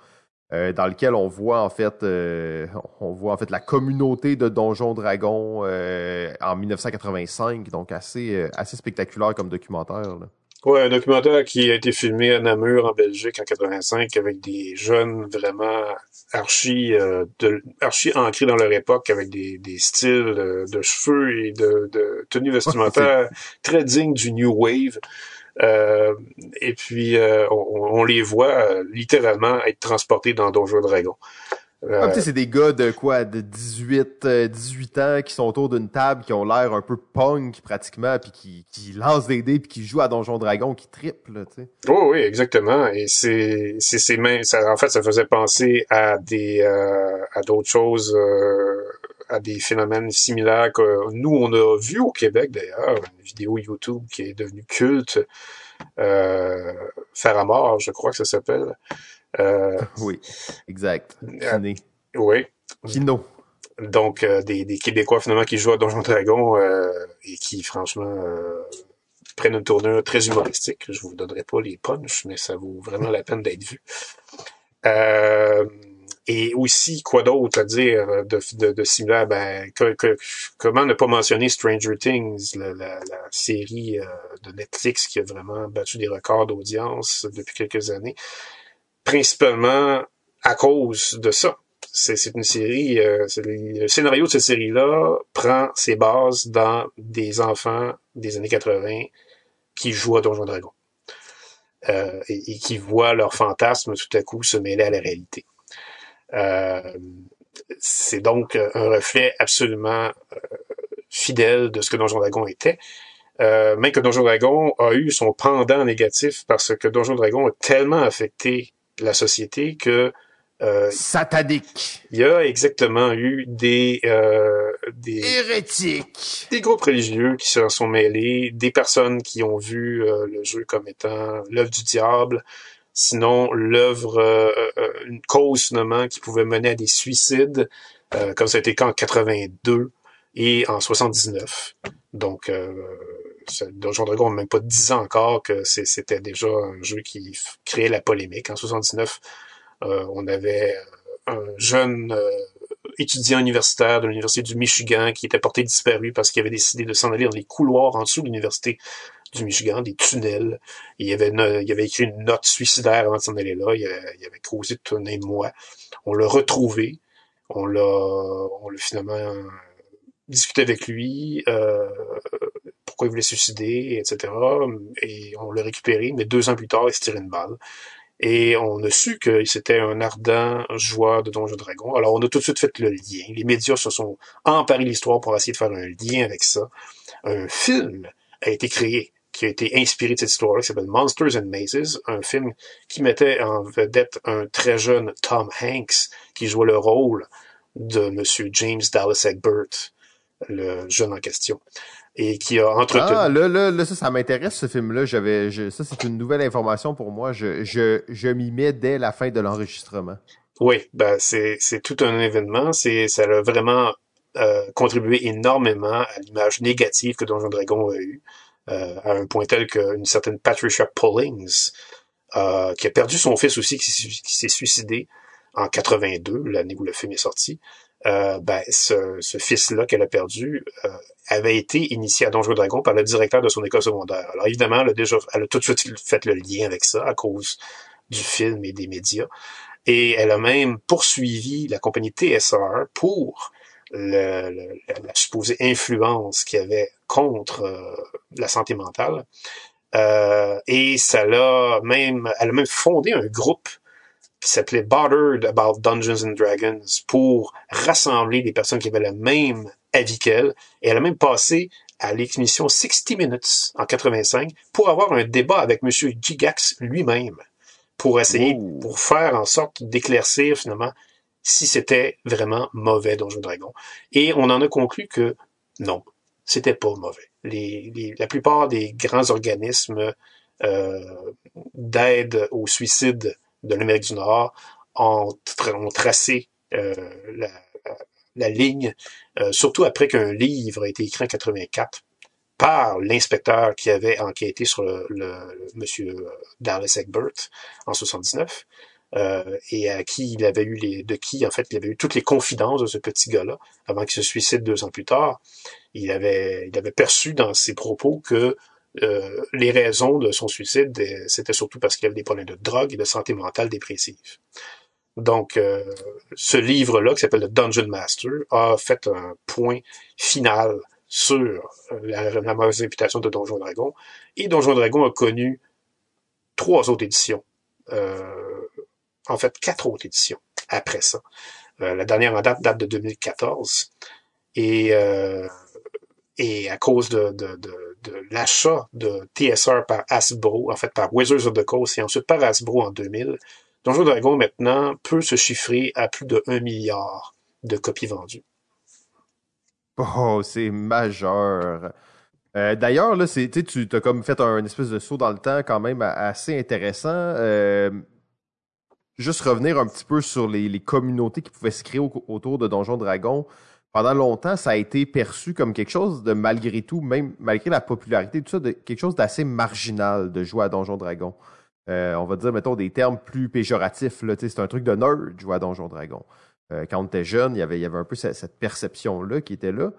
euh, dans lequel on voit en fait, on voit en fait la communauté de Donjons Dragons en 1985, donc assez assez spectaculaire comme documentaire. Là. Ouais, un documentaire qui a été filmé à Namur en Belgique en 85 avec des jeunes vraiment archi euh, de, archi ancrés dans leur époque avec des, des styles euh, de cheveux et de, de tenues vestimentaires très dignes du New Wave. Euh, et puis euh, on, on, les voit littéralement être transportés dans Donjons Dragon. Euh... c'est des gars de quoi, de 18, 18 euh, ans qui sont autour d'une table, qui ont l'air un peu punk pratiquement, puis qui, qui lancent des dés, puis qui jouent à Donjon Dragon, qui triplent, tu sais. Oh oui, exactement. Et c'est, c'est, c'est ça, en fait, ça faisait penser à des, euh, à d'autres choses, euh, à des phénomènes similaires que nous on a vu au Québec d'ailleurs, une vidéo YouTube qui est devenue culte, euh, Faire à mort, je crois que ça s'appelle. Euh, oui, exact. Euh, oui. Kino. Donc, euh, des, des, Québécois, finalement, qui jouent à Donjon Dragon euh, et qui, franchement, prennent une tournure très humoristique. Je vous donnerai pas les punchs, mais ça vaut vraiment la peine d'être vu. et aussi, quoi d'autre à dire de, de, de similaire? Ben, que, que, comment ne pas mentionner Stranger Things, la, la, la série de Netflix qui a vraiment battu des records d'audience depuis quelques années? Principalement à cause de ça. C'est une série, euh, le scénario de cette série-là prend ses bases dans des enfants des années 80 qui jouent à Donjon Dragon euh, et, qui voient leurs fantasmes tout à coup se mêler à la réalité. Euh, c'est donc un reflet absolument euh, fidèle de ce que Donjon Dragon était. Euh, même que Donjon Dragon a eu son pendant négatif parce que Donjon Dragon a tellement affecté la société que euh, satanique. Il y a exactement eu des euh, des hérétiques, des groupes religieux qui se sont mêlés, des personnes qui ont vu euh, le jeu comme étant l'œuvre du diable, sinon l'œuvre une cause finalement qui pouvait mener à des suicides, comme ça a été en 82 et en 79. Donc Donjon Dragon n'a même pas dix ans encore que c'était déjà un jeu qui créait la polémique. En 79, euh, on avait un jeune étudiant universitaire de l'Université du Michigan qui était porté disparu parce qu'il avait décidé de s'en aller dans les couloirs en dessous de l'Université du Michigan, des tunnels. il, avait il avait écrit une note suicidaire avant de s'en aller là. Il, avait causé tout un mois. On l'a retrouvé. On l'a, on l'a finalement discuté avec lui. Euh, il voulait suicider, etc. Et on l'a récupéré, mais deux ans plus tard, il se tirait une balle. Et on a su que c'était un ardent joueur de Donjons Dragon. Alors on a tout de suite fait le lien. Les médias se sont emparés l'histoire pour essayer de faire un lien avec ça. Un film a été créé qui a été inspiré de cette histoire-là, qui s'appelle Monsters and Mazes, un film qui mettait en vedette un très jeune Tom Hanks qui jouait le rôle de Monsieur James Dallas Egbert, le jeune en question et qui a entretenu. Ah, là, là, là ça, ça m'intéresse ce film-là. J'avais, ça, c'est une nouvelle information pour moi. Je, je, je m'y mets dès la fin de l'enregistrement. Oui, ben c'est, c'est tout un événement. C'est, ça a vraiment euh, contribué énormément à l'image négative que Donjon Dragon a eue. Euh, à un point tel qu'une certaine Patricia Pullings, euh, qui a perdu son fils aussi, qui s'est suicidé en 82, l'année où le film est sorti, euh, ben, ce, ce fils-là qu'elle a perdu euh, avait été initié à Donjons Dragon par le directeur de son école secondaire. Alors évidemment, elle a, déjà, elle a tout de suite fait le lien avec ça à cause du film et des médias. Et elle a même poursuivi la compagnie TSR pour le, la supposée influence qu'il y avait contre euh, la santé mentale. Euh, et ça l'a même, elle a même fondé un groupe qui s'appelait Bothered About Dungeons and Dragons pour rassembler des personnes qui avaient le même avis qu'elle. Et elle a même passé à l'émission 60 Minutes en 85 pour avoir un débat avec Monsieur Gigax lui-même pour essayer, pour faire en sorte d'éclaircir finalement si c'était vraiment mauvais Donjon Dragon. Et on en a conclu que non, c'était pas mauvais. Les, la plupart des grands organismes euh, d'aide au suicide de l'Amérique du Nord ont, tracé euh, la, ligne, euh, surtout après qu'un livre a été écrit en 84 par l'inspecteur qui avait enquêté sur le, le, monsieur Dallas Egbert en 79. Euh, et à qui il avait eu les, de qui en fait il avait eu toutes les confidences de ce petit gars-là avant qu'il se suicide deux ans plus tard. Il avait, il avait perçu dans ses propos que euh, les raisons de son suicide, euh, c'était surtout parce qu'il avait des problèmes de drogue et de santé mentale dépressive. Donc, euh, ce livre-là, qui s'appelle le Dungeon Master, a fait un point final sur la, la mauvaise réputation de Donjon Dragon. Et Donjon Dragon a connu trois autres éditions. Euh, en fait quatre autres éditions après ça. Euh, la dernière en date date de 2014. Et, euh, et à cause de, de l'achat de TSR par Hasbro, en fait par Wizards of the Coast et ensuite par Hasbro en 2000, Donjon Dragon maintenant peut se chiffrer à plus de 1 milliard de copies vendues. Oh, c'est majeur. Euh, D'ailleurs, là, c'est, tu as comme fait un espèce de saut dans le temps quand même assez intéressant. Euh, juste revenir un petit peu sur les, communautés qui pouvaient se créer autour de Donjons Dragons. Pendant longtemps, ça a été perçu comme quelque chose de malgré tout, même malgré la popularité, tout ça, de quelque chose d'assez marginal de jouer à Donjons Dragons. Euh, on va dire, mettons, des termes plus péjoratifs. C'est un truc de nerd, jouer à Donjons Dragons. Euh, quand on était jeune, il y avait, il y avait un peu cette, perception-là qui était là.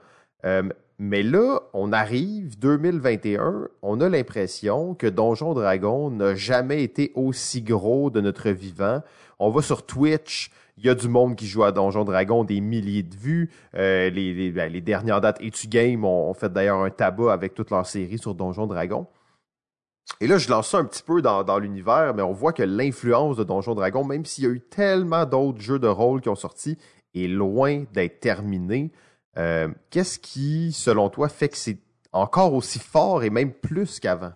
Euh, mais là, on arrive 2021, on a l'impression que Donjon Dragon n'a jamais été aussi gros de notre vivant. On va sur Twitch, il y a du monde qui joue à Donjon Dragon, des milliers de vues. Euh, ben, les, dernières dates Etu Game ont, fait d'ailleurs un tabac avec toute leur série sur Donjon Dragon. Et là, je lance ça un petit peu dans, dans l'univers, mais on voit que l'influence de Donjon Dragon, même s'il y a eu tellement d'autres jeux de rôle qui ont sorti, est loin d'être terminée. Euh, qu'est-ce qui, selon toi, fait que c'est encore aussi fort et même plus qu'avant?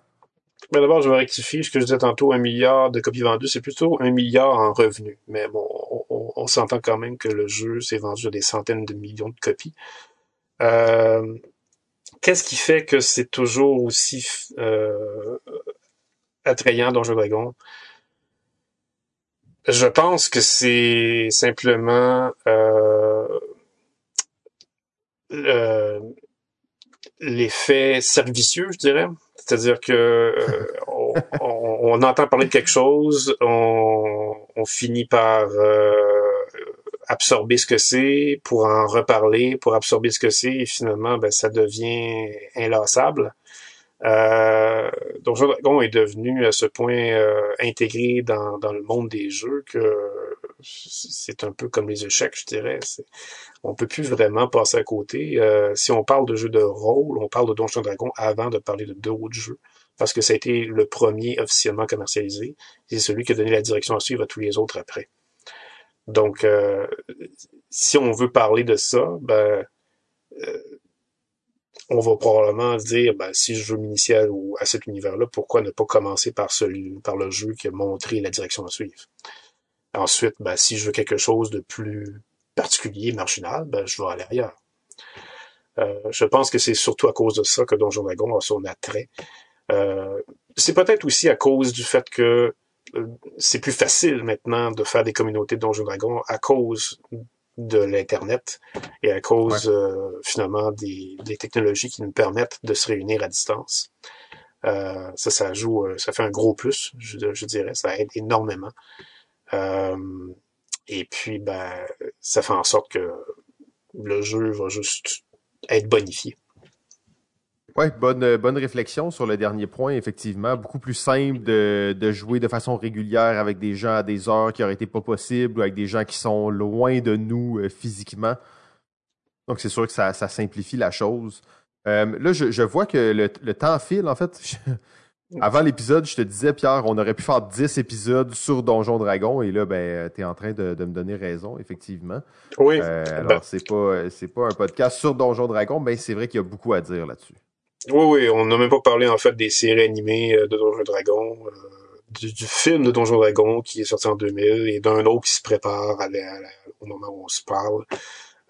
Ben D'abord, je vais rectifier ce que je disais tantôt, un milliard de copies vendues, c'est plutôt un milliard en revenus. Mais bon, on, s'entend quand même que le jeu s'est vendu à des centaines de millions de copies. Euh, Qu'est-ce qui fait que c'est toujours aussi euh, attrayant Donjon Dragon? Je pense que c'est simplement euh, l'effet servicieux, je dirais. C'est-à-dire que euh, on, entend parler de quelque chose, on, finit par absorber ce que c'est, pour en reparler, pour absorber ce que c'est, et finalement, ben, ça devient inlassable. Euh, Donjon Dragon est devenu à ce point euh, intégré dans, dans le monde des jeux que c'est un peu comme les échecs, je dirais. On peut plus vraiment passer à côté. Euh, si on parle de jeux de rôle, on parle de Donjon Dragon avant de parler de d'autres jeux, parce que ça a été le premier officiellement commercialisé. C'est celui qui a donné la direction à suivre à tous les autres après. Donc, euh, si on veut parler de ça, ben, euh, on va probablement dire, ben, si je veux m'initier à, à, cet univers-là, pourquoi ne pas commencer par celui, par le jeu qui a montré la direction à suivre? Ensuite, ben, si je veux quelque chose de plus particulier, marginal, ben, je vais aller ailleurs. Euh, je pense que c'est surtout à cause de ça que Donjon Dragon a son attrait. Euh, c'est peut-être aussi à cause du fait que c'est plus facile maintenant de faire des communautés de Donjon Dragon à cause de l'Internet et à cause euh, finalement des, des, technologies qui nous permettent de se réunir à distance. Euh, ça, ça joue, euh, ça fait un gros plus, je, je dirais, ça aide énormément. Euh, et puis, ben, ça fait en sorte que le jeu va juste être bonifié. Oui, bonne, bonne réflexion sur le dernier point, effectivement. Beaucoup plus simple de, de jouer de façon régulière avec des gens à des heures qui auraient été pas possibles ou avec des gens qui sont loin de nous euh, physiquement. Donc, c'est sûr que ça, ça simplifie la chose. Euh, là, je, je, vois que le, le, temps file, en fait. Avant l'épisode, je te disais, Pierre, on aurait pu faire 10 épisodes sur Donjon Dragon, et là, ben, tu es en train de, de, me donner raison, effectivement. Oui. Euh, alors, ben... c'est pas, c'est pas un podcast sur Donjon Dragon, mais c'est vrai qu'il y a beaucoup à dire là-dessus. Oui, oui, on n'a même pas parlé en fait des séries animées euh, de Donjon Dragon, euh, du, film de Donjon Dragon qui est sorti en 2000 et d'un autre qui se prépare au moment où on se parle.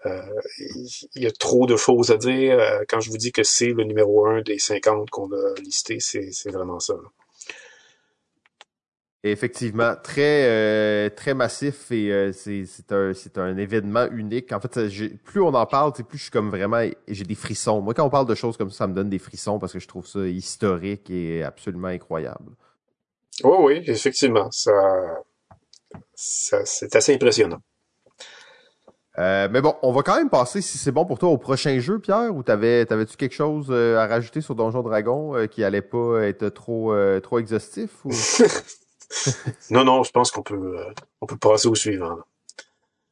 Euh, il y a trop de choses à dire. Quand je vous dis que c'est le numéro un des 50 qu'on a listé, c'est vraiment ça. Effectivement, très euh, très massif et euh, c'est un c'est un événement unique. En fait, plus on en parle, plus je suis comme vraiment j'ai des frissons. Moi, quand on parle de choses comme ça, ça me donne des frissons parce que je trouve ça historique et absolument incroyable. Oui, oui, effectivement, ça, ça c'est assez impressionnant. Euh, mais bon, on va quand même passer, si c'est bon pour toi, au prochain jeu, Pierre, ou t'avais t'avais-tu quelque chose à rajouter sur Donjon Dragon qui allait pas être trop trop exhaustif ou? non, non, je pense qu'on peut, euh, on peut passer au suivant.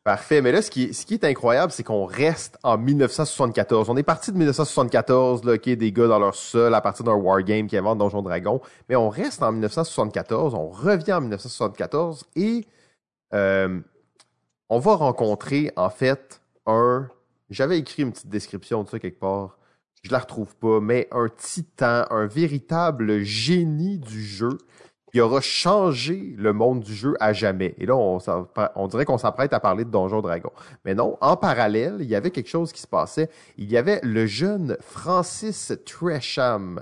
Parfait. Mais là, ce qui ce qui est incroyable, c'est qu'on reste en 1974. On est parti de 1974, là, qui est des gars dans leur sol à partir d'un wargame qui invente Donjon Dragon. Mais on reste en 1974, on revient en 1974 et euh, on va rencontrer, en fait, un... J'avais écrit une petite description de ça quelque part. Je la retrouve pas, mais un titan, un véritable génie du jeu qui aura changé le monde du jeu à jamais. Et là, on, dirait qu'on s'apprête à parler de Donjon Dragon. Mais non, en parallèle, il y avait quelque chose qui se passait. Il y avait le jeune Francis Tresham.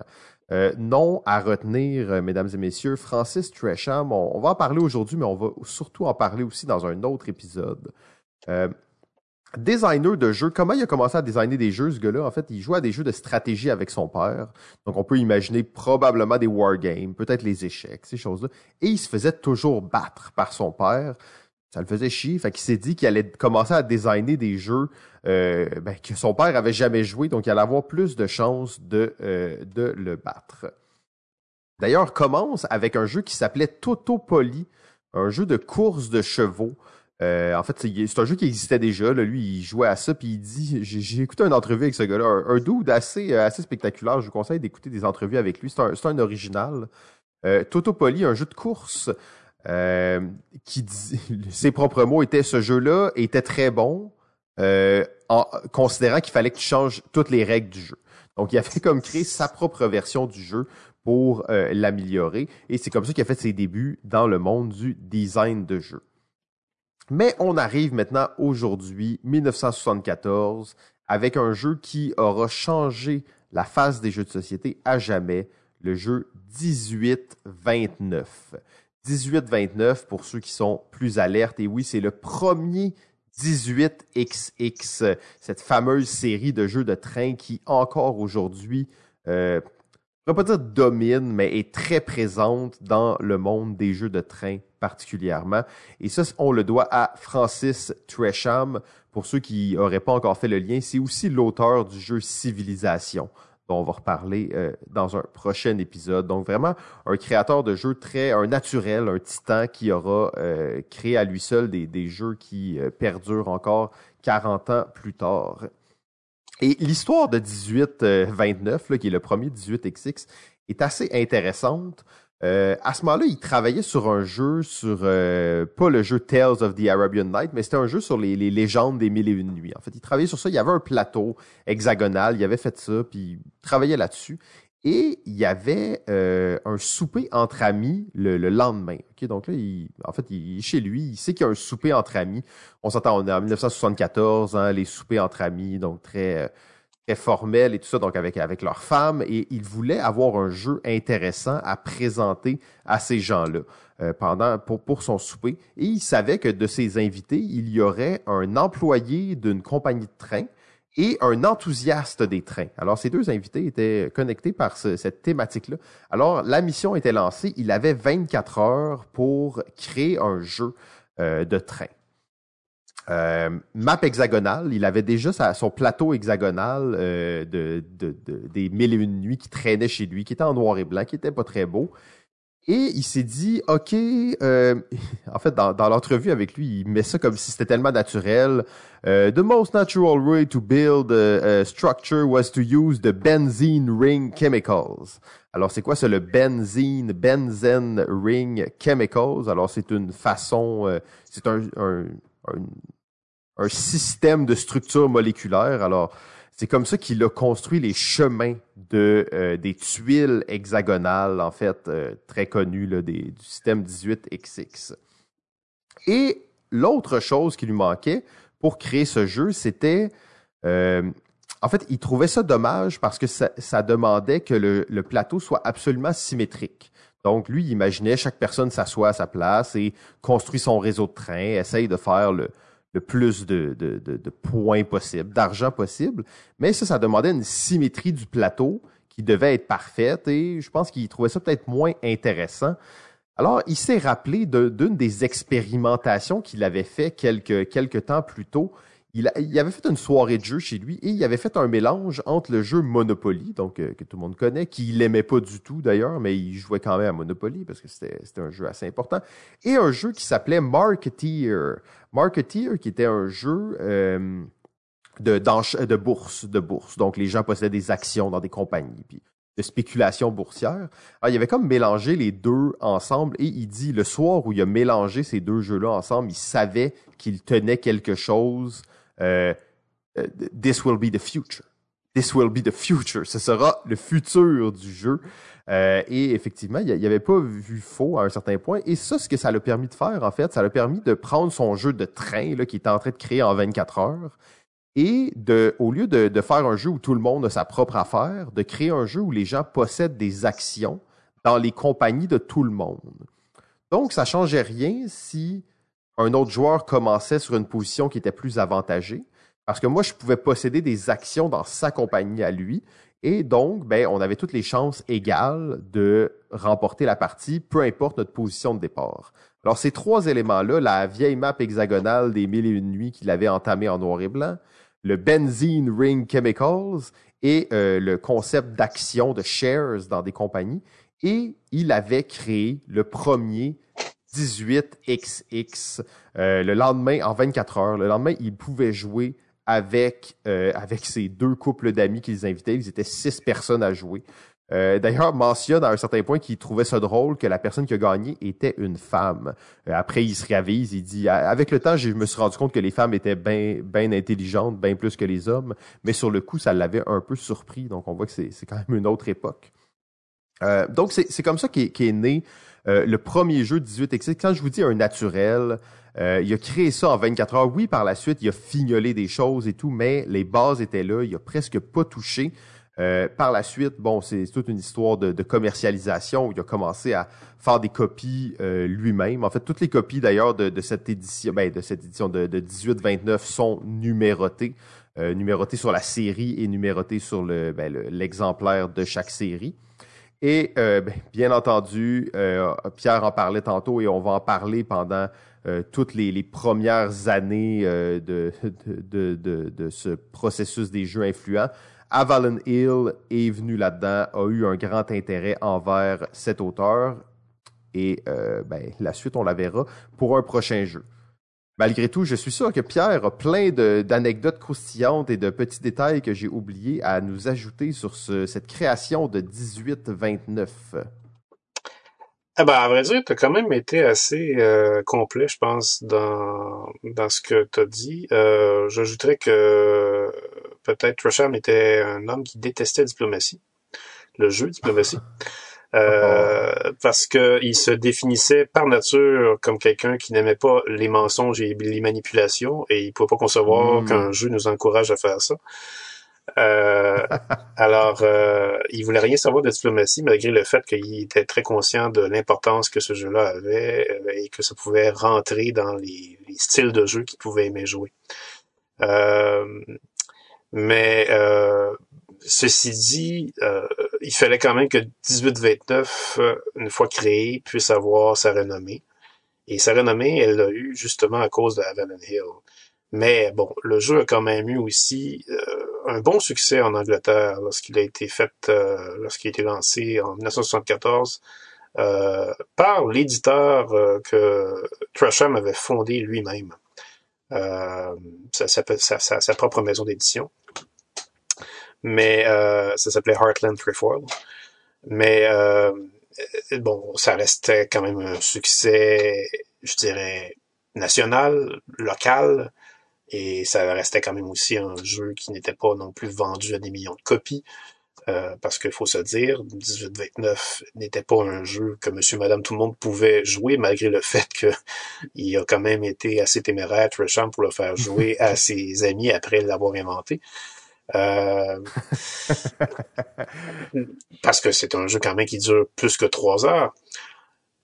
Euh, nom à retenir, euh, mesdames et messieurs, Francis Tresham. On, on va en parler aujourd'hui, mais on va surtout en parler aussi dans un autre épisode. Euh, designer de jeux, comment il a commencé à designer des jeux, ce gars-là? En fait, il jouait à des jeux de stratégie avec son père. Donc, on peut imaginer probablement des wargames, peut-être les échecs, ces choses-là. Et il se faisait toujours battre par son père. Ça le faisait chier. Fait qu'il s'est dit qu'il allait commencer à designer des jeux euh, ben, que son père avait jamais joué. Donc, il allait avoir plus de chances de, euh, de le battre. D'ailleurs, commence avec un jeu qui s'appelait Totopoly, un jeu de course de chevaux. Euh, en fait, c'est un jeu qui existait déjà. Lui, il jouait à ça, puis il dit... J'ai écouté une entrevue avec ce gars-là, un, dude assez, assez spectaculaire. Je vous conseille d'écouter des entrevues avec lui. C'est un, original. Euh, un jeu de course, euh, qui dit... Ses propres mots étaient, ce jeu-là était très bon, euh, en considérant qu'il fallait que tu changes toutes les règles du jeu. Donc, il a fait comme créer sa propre version du jeu pour euh, l'améliorer. Et c'est comme ça qu'il a fait ses débuts dans le monde du design de jeu. Mais on arrive maintenant aujourd'hui, 1974, avec un jeu qui aura changé la face des jeux de société à jamais, le jeu 1829. 1829 pour ceux qui sont plus alertes. Et oui, c'est le premier 18XX, cette fameuse série de jeux de train qui encore aujourd'hui euh, je ne pas dire domine, mais est très présente dans le monde des jeux de train particulièrement. Et ça, on le doit à Francis Tresham. Pour ceux qui n'auraient pas encore fait le lien, c'est aussi l'auteur du jeu Civilisation dont on va reparler euh, dans un prochain épisode. Donc vraiment un créateur de jeux très, un naturel, un titan qui aura euh, créé à lui seul des, des jeux qui euh, perdurent encore 40 ans plus tard. Et l'histoire de 1829, qui est le premier 18XX, est assez intéressante. Euh, à ce moment-là, il travaillait sur un jeu sur euh, pas le jeu Tales of the Arabian Night, mais c'était un jeu sur les, légendes des mille et une nuits. En fait, il travaillait sur ça. Il y avait un plateau hexagonal. Il avait fait ça, puis il travaillait là-dessus. Et il y avait euh, un souper entre amis le, lendemain. Donc là, il, en fait, il est chez lui. Il sait qu'il y a un souper entre amis. On s'entend, on est en 1974, hein, les soupers entre amis, donc très très formel et tout ça, donc avec, avec leur femme, et il voulait avoir un jeu intéressant à présenter à ces gens-là euh, pendant pour, pour son souper. Et il savait que de ses invités, il y aurait un employé d'une compagnie de train et un enthousiaste des trains. Alors, ces deux invités étaient connectés par cette thématique-là. Alors, la mission était lancée. Il avait 24 heures pour créer un jeu euh, de train. Euh, map hexagonale, il avait déjà son plateau hexagonal euh, de, des mille et une nuits qui traînait chez lui, qui était en noir et blanc, qui était pas très beau. Et il s'est dit, OK, euh, en fait, dans, l'entrevue avec lui, il met ça comme si c'était tellement naturel. the most natural way to build a, structure was to use the benzene ring chemicals. Alors, c'est quoi ça, le benzene, benzene ring chemicals? Alors, c'est une façon, c'est un un, système de structure moléculaire. Alors, c'est comme ça qu'il a construit les chemins euh, des tuiles hexagonales, en fait, euh, très connues là, du système 18XX. Et l'autre chose qui lui manquait pour créer ce jeu, c'était euh, en fait, il trouvait ça dommage parce que ça, demandait que le, le, plateau soit absolument symétrique. Donc, lui, il imaginait chaque personne s'assoit à sa place et construit son réseau de train, essaye de faire le, le plus de, points possible, d'argent possible. Mais ça, ça demandait une symétrie du plateau qui devait être parfaite et je pense qu'il trouvait ça peut-être moins intéressant. Alors, il s'est rappelé d'une des expérimentations qu'il avait fait quelques temps plus tôt il, avait fait une soirée de jeu chez lui et il avait fait un mélange entre le jeu Monopoly, donc euh, que tout le monde connaît, qu'il aimait pas du tout d'ailleurs, mais il jouait quand même à Monopoly parce que c'était un jeu assez important, et un jeu qui s'appelait Marketeer. Marketeer, qui était un jeu euh, de, de bourse, de bourse. Donc les gens possédaient des actions dans des compagnies. Puis de spéculation boursière. Il avait comme mélangé les deux ensemble et il dit le soir où il a mélangé ces deux jeux-là ensemble, il savait qu'il tenait quelque chose euh, euh, This will be the future. This will be the future. Ce sera le futur du jeu. Euh, et effectivement, il n'y avait pas vu faux à un certain point. Et ça, ce que ça l'a permis de faire, en fait, ça l'a permis de prendre son jeu de train là, qui était en train de créer en 24 heures et de, au lieu de, de, faire un jeu où tout le monde a sa propre affaire, de créer un jeu où les gens possèdent des actions dans les compagnies de tout le monde. Donc, ça changeait rien si un autre joueur commençait sur une position qui était plus avantagée. Parce que moi, je pouvais posséder des actions dans sa compagnie à lui. Et donc, ben, on avait toutes les chances égales de remporter la partie, peu importe notre position de départ. Alors, ces trois éléments-là, la vieille map hexagonale des mille et une nuits qu'il avait entamée en noir et blanc, le Benzene Ring Chemicals et euh, le concept d'action de shares dans des compagnies. Et il avait créé le premier 18XX. Euh, le lendemain, en 24 heures, le lendemain, il pouvait jouer avec euh, avec ses deux couples d'amis qu'ils invitaient. Ils étaient six personnes à jouer. Euh, D'ailleurs, mentionne à un certain point qu'il trouvait ça drôle que la personne qui a gagné était une femme. Euh, après, il se réavise, il dit avec le temps, je me suis rendu compte que les femmes étaient bien ben intelligentes, bien plus que les hommes, mais sur le coup, ça l'avait un peu surpris. Donc, on voit que c'est quand même une autre époque. Euh, donc, c'est comme ça qu'est est né euh, le premier jeu 18XX, quand je vous dis un naturel, euh, il a créé ça en 24 heures. Oui, par la suite, il a fignolé des choses et tout, mais les bases étaient là. Il a presque pas touché. Euh, par la suite, bon, c'est toute une histoire de, commercialisation où il a commencé à faire des copies lui-même. En fait, toutes les copies d'ailleurs de, cette édition, ben, de cette édition de, de 18-29 sont numérotées, numérotées sur la série et numérotées sur le ben, l'exemplaire de chaque série. Et euh, ben, bien entendu, euh, Pierre en parlait tantôt et on va en parler pendant euh, toutes les, premières années de, ce processus des jeux influents. Avalon Hill est venu là-dedans, a eu un grand intérêt envers cet auteur et ben, la suite, on la verra pour un prochain jeu. Malgré tout, je suis sûr que Pierre a plein d'anecdotes croustillantes et de petits détails que j'ai oubliés à nous ajouter sur ce, cette création de 1829. Ah ben, à vrai dire, tu as quand même été assez euh, complet, je pense, dans, dans ce que tu as dit. Euh, J'ajouterais que peut-être Tresham était un homme qui détestait la diplomatie, le jeu diplomatie. Euh, parce qu'il se définissait par nature comme quelqu'un qui n'aimait pas les mensonges et les manipulations, et il pouvait pas concevoir hmm. qu'un jeu nous encourage à faire ça. Euh, alors, euh, il voulait rien savoir de diplomatie, malgré le fait qu'il était très conscient de l'importance que ce jeu-là avait euh, et que ça pouvait rentrer dans les, les styles de jeu qu'il pouvait aimer jouer. Euh, mais ceci dit, il fallait quand même que 1829, euh, une fois créé, puisse avoir sa renommée. Et sa renommée, elle l'a eu justement à cause de Avalon Hill. Mais bon, le jeu a quand même eu aussi euh, un bon succès en Angleterre lorsqu'il a été fait, euh, lorsqu'il a été lancé en 1974 par l'éditeur que Trasham avait fondé lui-même. sa, propre maison d'édition mais euh, ça s'appelait Heartland Threefold. Mais euh, bon, ça restait quand même un succès, je dirais, national, local, et ça restait quand même aussi un jeu qui n'était pas non plus vendu à des millions de copies. Euh, parce qu'il faut se dire, 1829 n'était pas un jeu que monsieur, madame, tout le monde pouvait jouer, malgré le fait qu'il a quand même été assez téméraire, Tresham, pour le faire jouer à ses amis après l'avoir inventé. Euh, parce que c'est un jeu quand même qui dure plus que trois heures.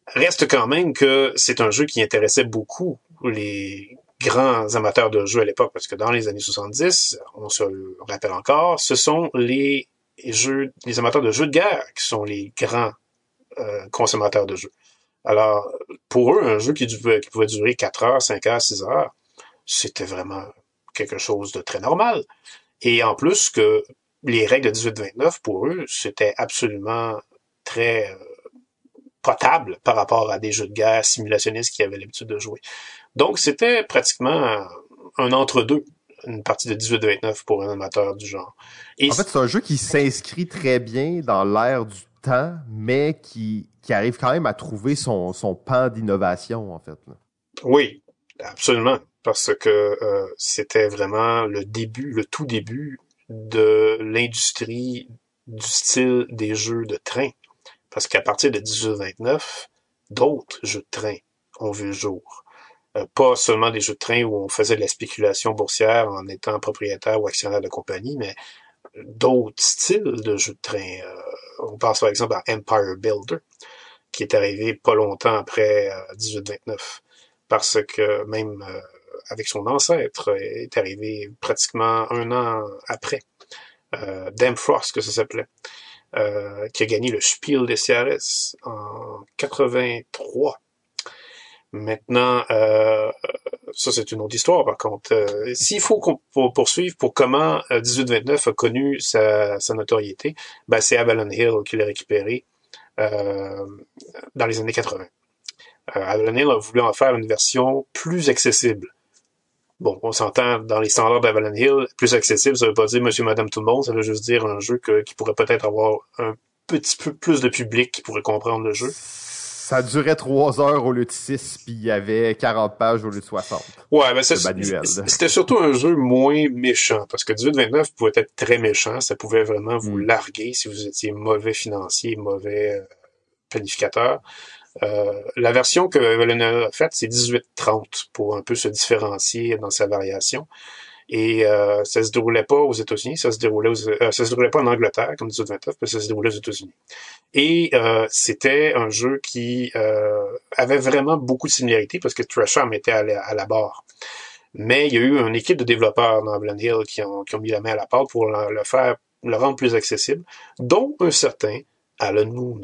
Reste quand même que c'est un jeu qui intéressait beaucoup les grands amateurs de jeux à l'époque, parce que dans les années 70, on se le rappelle encore, ce sont les jeux, les amateurs de jeux de guerre qui sont les grands euh, consommateurs de jeux. Alors, pour eux, un jeu qui, pouvait durer 4 heures, 5 heures, 6 heures, c'était vraiment quelque chose de très normal. Et en plus que les règles de 1829, pour eux, c'était absolument très euh, potable par rapport à des jeux de guerre simulationnistes qui avaient l'habitude de jouer. Donc, c'était pratiquement un entre-deux, une partie de 1829 pour un amateur du genre. Et en fait, c'est un jeu qui s'inscrit très bien dans l'ère du temps, mais qui, qui arrive quand même à trouver son, son pan d'innovation, en fait. Oui, absolument parce que euh, c'était vraiment le début, le tout début de l'industrie du style des jeux de train. Parce qu'à partir de 1829, d'autres jeux de train ont vu le jour. Euh, pas seulement des jeux de train où on faisait de la spéculation boursière en étant propriétaire ou actionnaire de compagnie, mais d'autres styles de jeux de train. Euh, on pense par exemple à Empire Builder, qui est arrivé pas longtemps après 1829. Parce que même avec son ancêtre est arrivé pratiquement un an après. Euh, Frost, que ça s'appelait, euh, qui a gagné le Spiel des Jahres en 83. Maintenant, euh, ça c'est une autre histoire par contre. Euh, s'il faut qu'on poursuive pour comment 1829 a connu sa, sa notoriété, ben, c'est Avalon Hill qui l'a récupéré dans les années 80. Avalon Hill a voulu en faire une version plus accessible Bon, on s'entend dans les standards d'Avalon Hill, plus accessible, ça veut pas dire monsieur, madame, tout le monde, ça veut juste dire un jeu qui pourrait peut-être avoir un petit peu plus de public qui pourrait comprendre le jeu. Ça durait trois heures au lieu de six, puis il y avait 40 pages au lieu de 60. Ouais, mais c'était surtout un jeu moins méchant, parce que 18-29 pouvait être très méchant, ça pouvait vraiment vous hmm. larguer si vous étiez mauvais financier, mauvais euh, planificateur. Euh, la version que Evelyn a faite, c'est 1830 pour un peu se différencier dans sa variation. Et euh, ça se déroulait pas aux États-Unis, ça se déroulait euh, ça se déroulait pas en Angleterre comme 1829, mais ça se déroulait aux États-Unis. Et euh, c'était un jeu qui avait vraiment beaucoup de similarités parce que Tresham était à la, à barre. Mais il y a eu une équipe de développeurs dans Blend Hill qui ont, qui ont mis la main à la pâte pour le faire, le rendre plus accessible, dont un certain Alan Moon,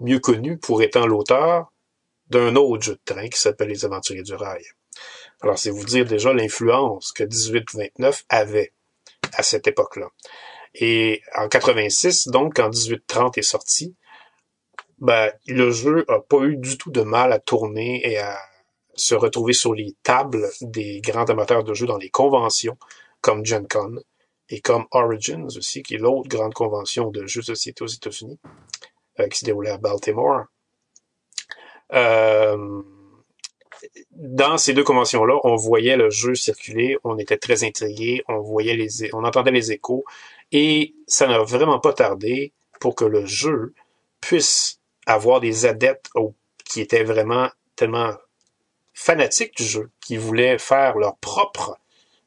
mieux connu pour étant l'auteur d'un autre jeu de train qui s'appelle Les Aventuriers du Rail. Alors, c'est vous dire déjà l'influence que 1829 avait à cette époque-là. Et en 86, donc, quand 1830 est sorti, ben, le jeu a pas eu du tout de mal à tourner et à se retrouver sur les tables des grands amateurs de jeux dans les conventions, comme Gen Con, et comme Origins aussi, qui est l'autre grande convention de jeux de société aux États-Unis, qui se déroulait à Baltimore. Euh, dans ces deux conventions-là, on voyait le jeu circuler, on était très intrigués, on voyait les, on entendait les échos, et ça n'a vraiment pas tardé pour que le jeu puisse avoir des adeptes qui étaient vraiment tellement fanatiques du jeu, qui voulaient faire leur propre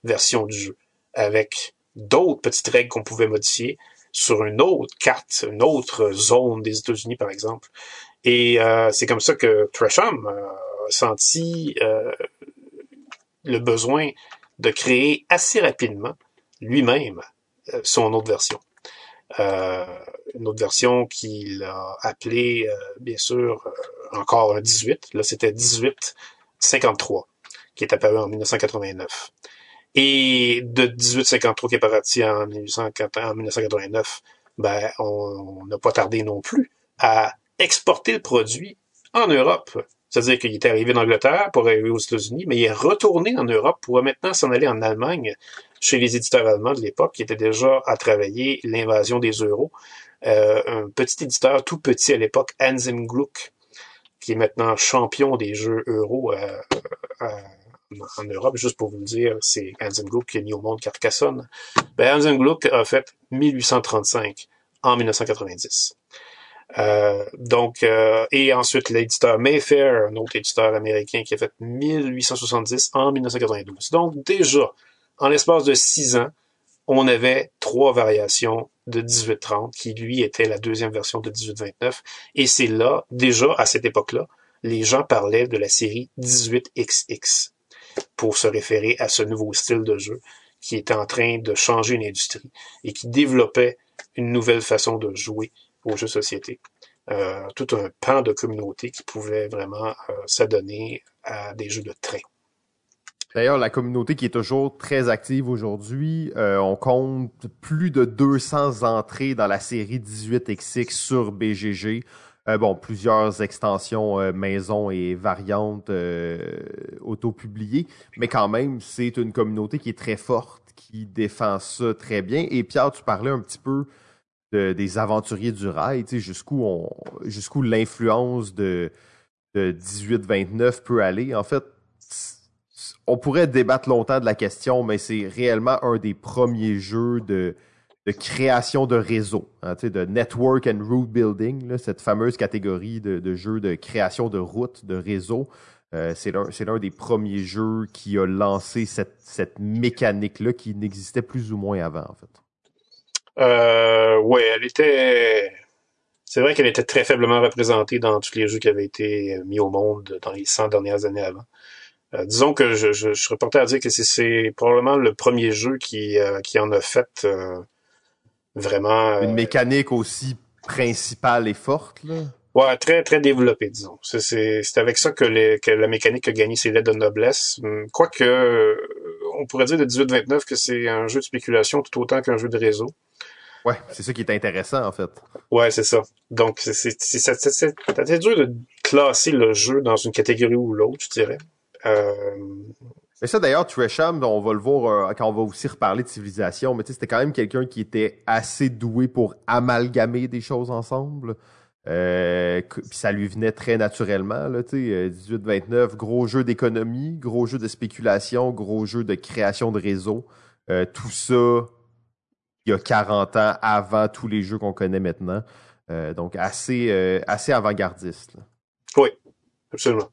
version du jeu, avec d'autres petites règles qu'on pouvait modifier sur une autre carte, une autre zone des États-Unis, par exemple. Et euh, c'est comme ça que Tresham euh, a senti euh, le besoin de créer assez rapidement lui-même son autre version. une autre version qu'il a appelée, bien sûr, encore un 18. Là, c'était 1853, qui est apparu en 1989. Et de 1853 qui est parti en, 1989, ben, on n'a pas tardé non plus à exporter le produit en Europe. C'est-à-dire qu'il est arrivé d'Angleterre pour arriver aux États-Unis, mais il est retourné en Europe pour maintenant s'en aller en Allemagne chez les éditeurs allemands de l'époque qui étaient déjà à travailler l'invasion des euros. Euh, un petit éditeur tout petit à l'époque, Hansen Gluck, qui est maintenant champion des jeux euros euh, euh, en Europe, juste pour vous le dire, c'est Hansen Gluck qui est mis au monde Carcassonne. Ben, Hansen Gluck a fait 1835 en 1990. Euh, donc, euh, et ensuite l'éditeur Mayfair, un autre éditeur américain qui a fait 1870 en 1992. Donc déjà, en l'espace de six ans, on avait trois variations de 1830 qui lui était la deuxième version de 1829. Et c'est là, déjà à cette époque-là, les gens parlaient de la série 18XX pour se référer à ce nouveau style de jeu qui était en train de changer une industrie et qui développait une nouvelle façon de jouer aux jeux société. Euh, tout un pan de communauté qui pouvait vraiment euh, s'adonner à des jeux de train. D'ailleurs, la communauté qui est toujours très active aujourd'hui, euh, on compte plus de 200 entrées dans la série 18XX sur BGG. Euh, bon, plusieurs extensions euh, maison et variantes euh, auto-publiées, mais quand même, c'est une communauté qui est très forte, qui défend ça très bien. Et Pierre, tu parlais un petit peu de, des aventuriers du rail, jusqu'où jusqu'où l'influence de, de 1829 peut aller. En fait, on pourrait débattre longtemps de la question, mais c'est réellement un des premiers jeux de de création de réseau, hein, de network and route building, cette fameuse catégorie de, jeux de création de route, de réseau. Euh, c'est l'un des premiers jeux qui a lancé cette, mécanique-là qui n'existait plus ou moins avant, en fait. Euh, ouais, elle était. C'est vrai qu'elle était très faiblement représentée dans tous les jeux qui avaient été mis au monde dans les 100 dernières années avant. Euh, disons que je, je, serais porté à dire que c'est probablement le premier jeu qui, euh, en a fait euh, vraiment. Une euh, mécanique aussi principale et forte, là? Ouais, très, très développée, disons. C'est avec ça que, les, que la mécanique a gagné ses lettres de noblesse. Hum, quoique, euh, on pourrait dire de 18-29 que c'est un jeu de spéculation tout autant qu'un jeu de réseau. Ouais, c'est ça qui est intéressant, en fait. Ouais, c'est ça. Donc, c'est dur de classer le jeu dans une catégorie ou l'autre, je dirais. Euh, mais ça, d'ailleurs, Tresham, on va le voir euh, quand on va aussi reparler de civilisation, mais c'était quand même quelqu'un qui était assez doué pour amalgamer des choses ensemble. Euh, puis ça lui venait très naturellement, là, tu sais, 18-29, euh, gros jeu d'économie, gros jeu de spéculation, gros jeu de création de réseau. Euh, tout ça, il y a 40 ans avant tous les jeux qu'on connaît maintenant. Euh, donc, assez, assez avant-gardiste. Oui, absolument.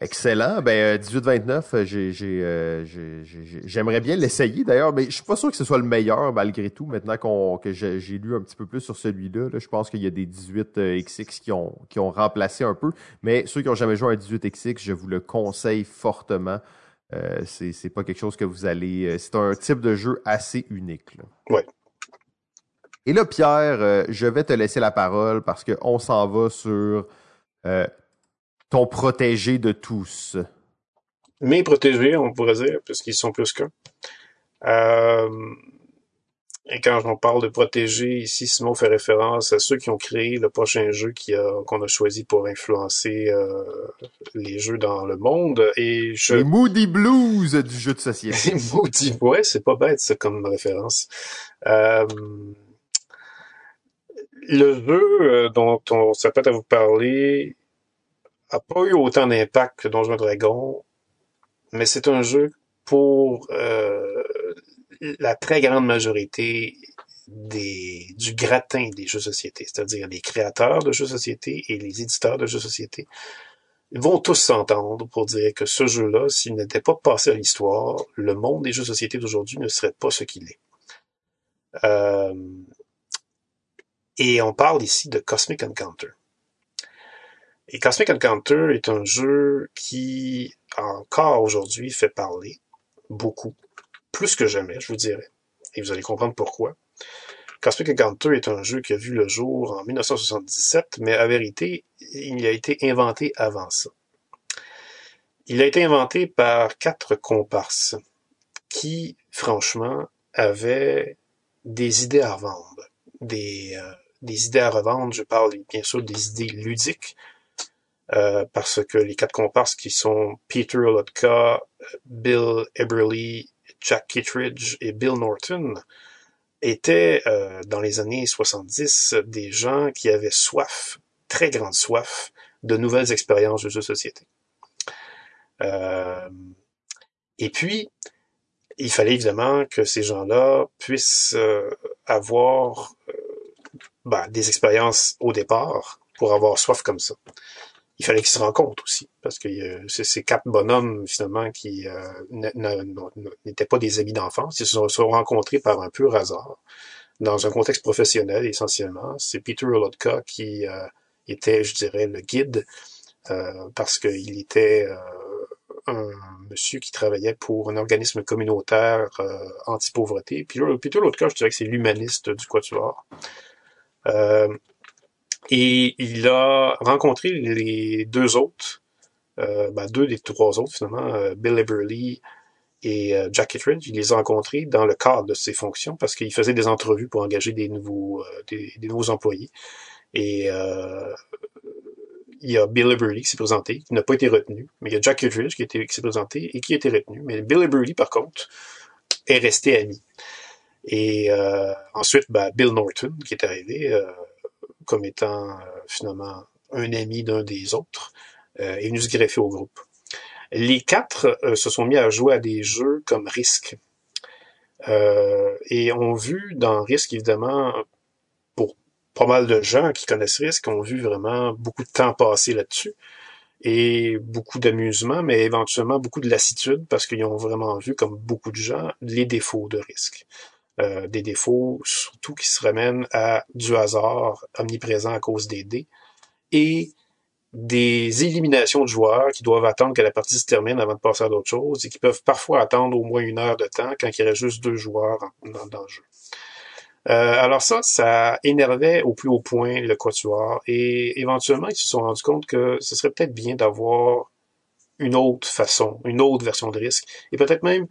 Excellent. Ben 18-29, euh, euh, j'aimerais bien l'essayer d'ailleurs, mais je suis pas sûr que ce soit le meilleur malgré tout. Maintenant qu'on que j'ai lu un petit peu plus sur celui-là, je pense qu'il y a des 18 XX euh, qui ont qui ont remplacé un peu. Mais ceux qui ont jamais joué à un 18 XX, je vous le conseille fortement. Euh, c'est pas quelque chose que vous allez. C'est un type de jeu assez unique. Ouais. Et là, Pierre, euh, je vais te laisser la parole parce qu'on s'en va sur euh, ton protégé de tous? Mes protégés, on pourrait dire, puisqu'ils sont plus qu'un. Euh, et quand on parle de protéger, ici, Simon fait référence à ceux qui ont créé le prochain jeu qu'on a, choisi pour influencer euh, les jeux dans le monde. Et je... Les Moody Blues du jeu de société. Les Moody, ouais, c'est pas bête ça comme référence. Euh, le jeu dont on s'apprête à vous parler a pas eu autant d'impact que Donjons Dragon, mais c'est un jeu pour euh, la très grande majorité des, du gratin des jeux société, c'est-à-dire les créateurs de jeux société et les éditeurs de jeux société, vont tous s'entendre pour dire que ce jeu-là, s'il n'était pas passé à l'histoire, le monde des jeux société d'aujourd'hui ne serait pas ce qu'il est. Euh, et on parle ici de Cosmic Encounter. Et Cosmic Encounter est un jeu qui, encore aujourd'hui, fait parler beaucoup plus que jamais, je vous dirais. Et vous allez comprendre pourquoi. Cosmic Encounter est un jeu qui a vu le jour en 1977, mais à vérité, il a été inventé avant ça. Il a été inventé par quatre comparses qui, franchement, avaient des idées à revendre. Des, euh, des idées à revendre, je parle bien sûr des idées ludiques, euh, parce que les quatre comparses qui sont Peter Lotka, Bill Eberly Jack Kittredge et Bill Norton étaient, euh, dans les années 70, des gens qui avaient soif, très grande soif, de nouvelles expériences de jeux société. Euh, et puis, il fallait évidemment que ces gens-là puissent euh, avoir ben, des expériences au départ pour avoir soif comme ça il fallait qu'ils se rencontrent aussi, parce que euh, ces quatre bonhommes, finalement, qui euh, n'étaient pas des amis d'enfance. Ils se sont, rencontrés par un pur hasard, dans un contexte professionnel, essentiellement. C'est Peter Olotka qui euh, était, je dirais, le guide, parce qu'il était un monsieur qui travaillait pour un organisme communautaire anti-pauvreté. Peter, Peter je dirais que c'est l'humaniste du Quatuor. Et il a rencontré les deux autres, euh, ben deux des trois autres finalement, euh, Bill Eberly et euh, Jack Kittredge. Il les a rencontrés dans le cadre de ses fonctions parce qu'il faisait des entrevues pour engager des nouveaux, euh, des, nouveaux employés. Et il y a Bill Eberly qui s'est présenté, qui n'a pas été retenu, mais il y a Jack Kittredge qui, qui s'est présenté et qui a été retenu. Mais Bill Eberly, par contre, est resté ami. Et ensuite, ben, Bill Norton, qui est arrivé, comme étant euh, finalement un ami d'un des autres, euh, est venu se greffer au groupe. Les quatre euh, se sont mis à jouer à des jeux comme Risk. et ont vu dans Risk, évidemment, pour pas mal de gens qui connaissent Risk, ont vu vraiment beaucoup de temps passer là-dessus et beaucoup d'amusement, mais éventuellement beaucoup de lassitude parce qu'ils ont vraiment vu, comme beaucoup de gens, les défauts de Risk. Euh, des défauts, surtout qui se ramènent à du hasard omniprésent à cause des dés, et des éliminations de joueurs qui doivent attendre que la partie se termine avant de passer à d'autres choses, et qui peuvent parfois attendre au moins une heure de temps quand il y aurait juste deux joueurs dans, le jeu. Euh, alors ça, ça énervait au plus haut point le quatuor, et éventuellement, ils se sont rendus compte que ce serait peut-être bien d'avoir une autre façon, une autre version de risque, et peut-être même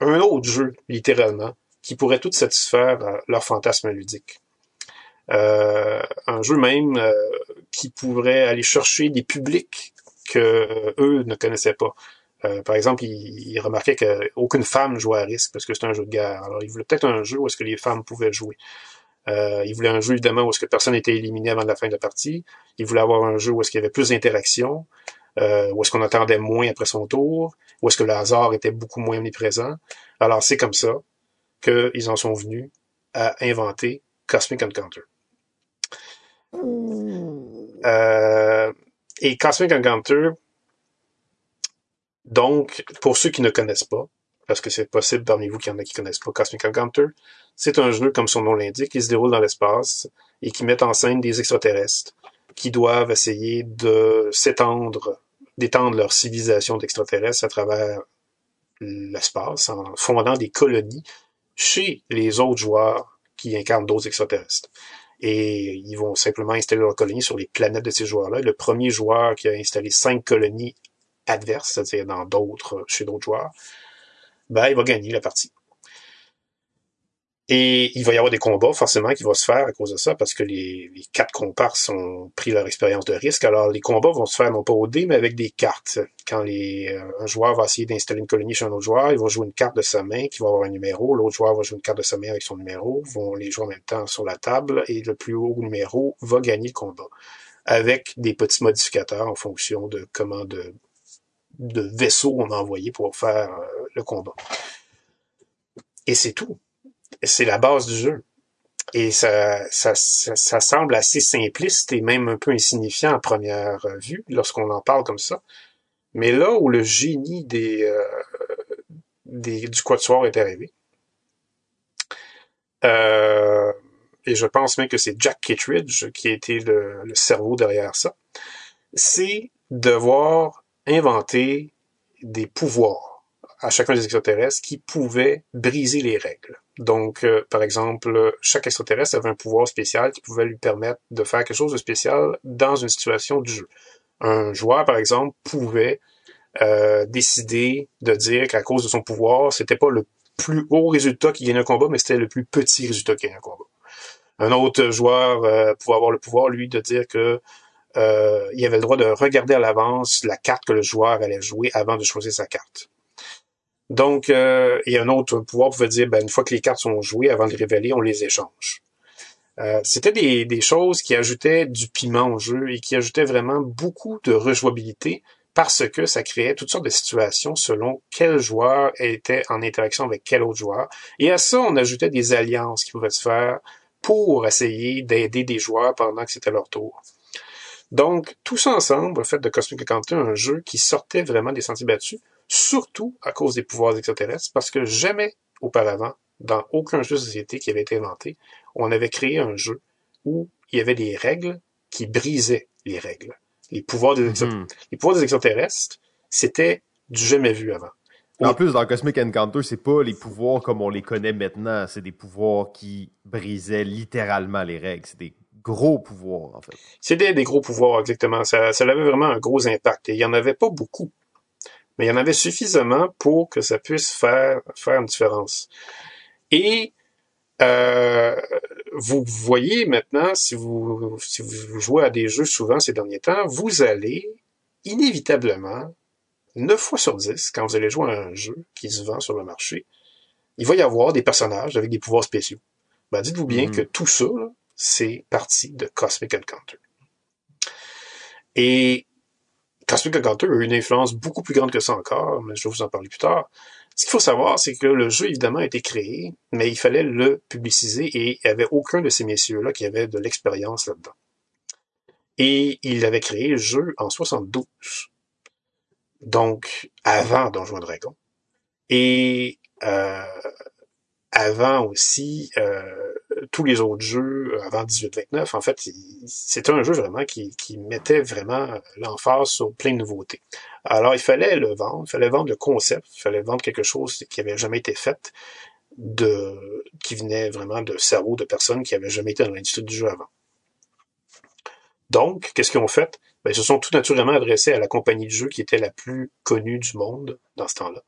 un autre jeu, littéralement, qui pourraient toutes satisfaire euh, leur fantasme ludique. Euh, un jeu même euh, qui pourrait aller chercher des publics que eux ne connaissaient pas. par exemple, ils, il remarquaient qu'aucune femme jouait à risque parce que c'est un jeu de guerre. Alors, ils voulaient peut-être un jeu où est-ce que les femmes pouvaient jouer. Euh, ils voulaient un jeu, évidemment, où est-ce que personne n'était éliminé avant la fin de la partie. Ils voulaient avoir un jeu où est-ce qu'il y avait plus d'interaction, euh, où est-ce qu'on attendait moins après son tour, où est-ce que le hasard était beaucoup moins omniprésent. Alors, c'est comme ça qu'ils en sont venus à inventer Cosmic Encounter. Euh, et Cosmic Encounter, donc, pour ceux qui ne connaissent pas, parce que c'est possible parmi vous qu'il y en a qui connaissent pas Cosmic Encounter, c'est un jeu, comme son nom l'indique, qui se déroule dans l'espace et qui met en scène des extraterrestres qui doivent essayer de s'étendre, d'étendre leur civilisation d'extraterrestres à travers l'espace en fondant des colonies chez les autres joueurs qui incarnent d'autres extraterrestres. Et ils vont simplement installer leur colonie sur les planètes de ces joueurs-là. Le premier joueur qui a installé cinq colonies adverses, c'est-à-dire dans d'autres, chez d'autres joueurs, ben, il va gagner la partie. Et il va y avoir des combats forcément qui vont se faire à cause de ça, parce que les, quatre comparses ont pris leur expérience de risque. Alors les combats vont se faire non pas au dé, mais avec des cartes. Quand les, euh, un joueur va essayer d'installer une colonie chez un autre joueur, il va jouer une carte de sa main qui va avoir un numéro. L'autre joueur va jouer une carte de sa main avec son numéro. Vont les jouer en même temps sur la table et le plus haut numéro va gagner le combat. Avec des petits modificateurs en fonction de comment de, de vaisseaux on a envoyé pour faire euh, le combat. Et c'est tout c'est la base du jeu. Et ça, ça, ça, semble assez simpliste et même un peu insignifiant à première vue lorsqu'on en parle comme ça. Mais là où le génie des, euh, des du quatuor est arrivé, euh, et je pense même que c'est Jack Kittredge qui a été le, le cerveau derrière ça, c'est devoir inventer des pouvoirs à chacun des extraterrestres qui pouvaient briser les règles. Donc, euh, par exemple, chaque extraterrestre avait un pouvoir spécial qui pouvait lui permettre de faire quelque chose de spécial dans une situation du jeu. Un joueur, par exemple, pouvait euh, décider de dire qu'à cause de son pouvoir, c'était pas le plus haut résultat qui gagne un combat, mais c'était le plus petit résultat qui gagne un combat. Un autre joueur euh, pouvait avoir le pouvoir, lui, de dire que il avait le droit de regarder à l'avance la carte que le joueur allait jouer avant de choisir sa carte. Donc, euh, et un autre pouvoir pouvait dire, ben, une fois que les cartes sont jouées, avant de les révéler, on les échange. Euh, c'était des, choses qui ajoutaient du piment au jeu et qui ajoutaient vraiment beaucoup de rejouabilité parce que ça créait toutes sortes de situations selon quel joueur était en interaction avec quel autre joueur. Et à ça, on ajoutait des alliances qui pouvaient se faire pour essayer d'aider des joueurs pendant que c'était leur tour. Donc, tout ça ensemble a fait de Cosmic Encounter un jeu qui sortait vraiment des sentiers battus, surtout à cause des pouvoirs extraterrestres, parce que jamais auparavant, dans aucun jeu de société qui avait été inventé, on avait créé un jeu où il y avait des règles qui brisaient les règles. Les pouvoirs des, mhm. les pouvoirs des extraterrestres, c'était du jamais vu avant. En plus, dans Cosmic Encounter, c'est pas les pouvoirs comme on les connaît maintenant, c'est des pouvoirs qui brisaient littéralement les règles. C'est des gros pouvoirs, en fait. C'était des gros pouvoirs, exactement. Ça, ça avait vraiment un gros impact. Et il y en avait pas beaucoup mais il y en avait suffisamment pour que ça puisse faire, faire une différence. Et euh, vous voyez maintenant, si vous, si vous jouez à des jeux souvent ces derniers temps, vous allez inévitablement, 9 fois sur 10, quand vous allez jouer à un jeu qui se vend sur le marché, il va y avoir des personnages avec des pouvoirs spéciaux. Ben, dites-vous bien mm-hmm. que tout ça, c'est parti de Cosmic Encounter. Et Cosmic Encounter a eu une influence beaucoup plus grande que ça encore, mais je vais vous en parler plus tard. Ce qu'il faut savoir, c'est que le jeu, évidemment, a été créé, mais il fallait le publiciser et il n'y avait aucun de ces messieurs-là qui avait de l'expérience là-dedans. Et il avait créé le jeu en 72. Donc, avant Donjons Dragon. Et euh, avant aussi euh, tous les autres jeux euh, avant 1829, en fait, c'était un jeu vraiment qui, qui mettait vraiment l'emphase sur plein de nouveautés. Alors, il fallait le vendre, il fallait vendre le concept, il fallait vendre quelque chose qui avait jamais été fait, de, qui venait vraiment de cerveau de personnes qui avaient jamais été dans l'industrie du jeu avant. Donc, qu'est-ce qu'ils ont fait? Ben, ils se sont tout naturellement adressés à la compagnie de jeu qui était la plus connue du monde dans ce temps-là,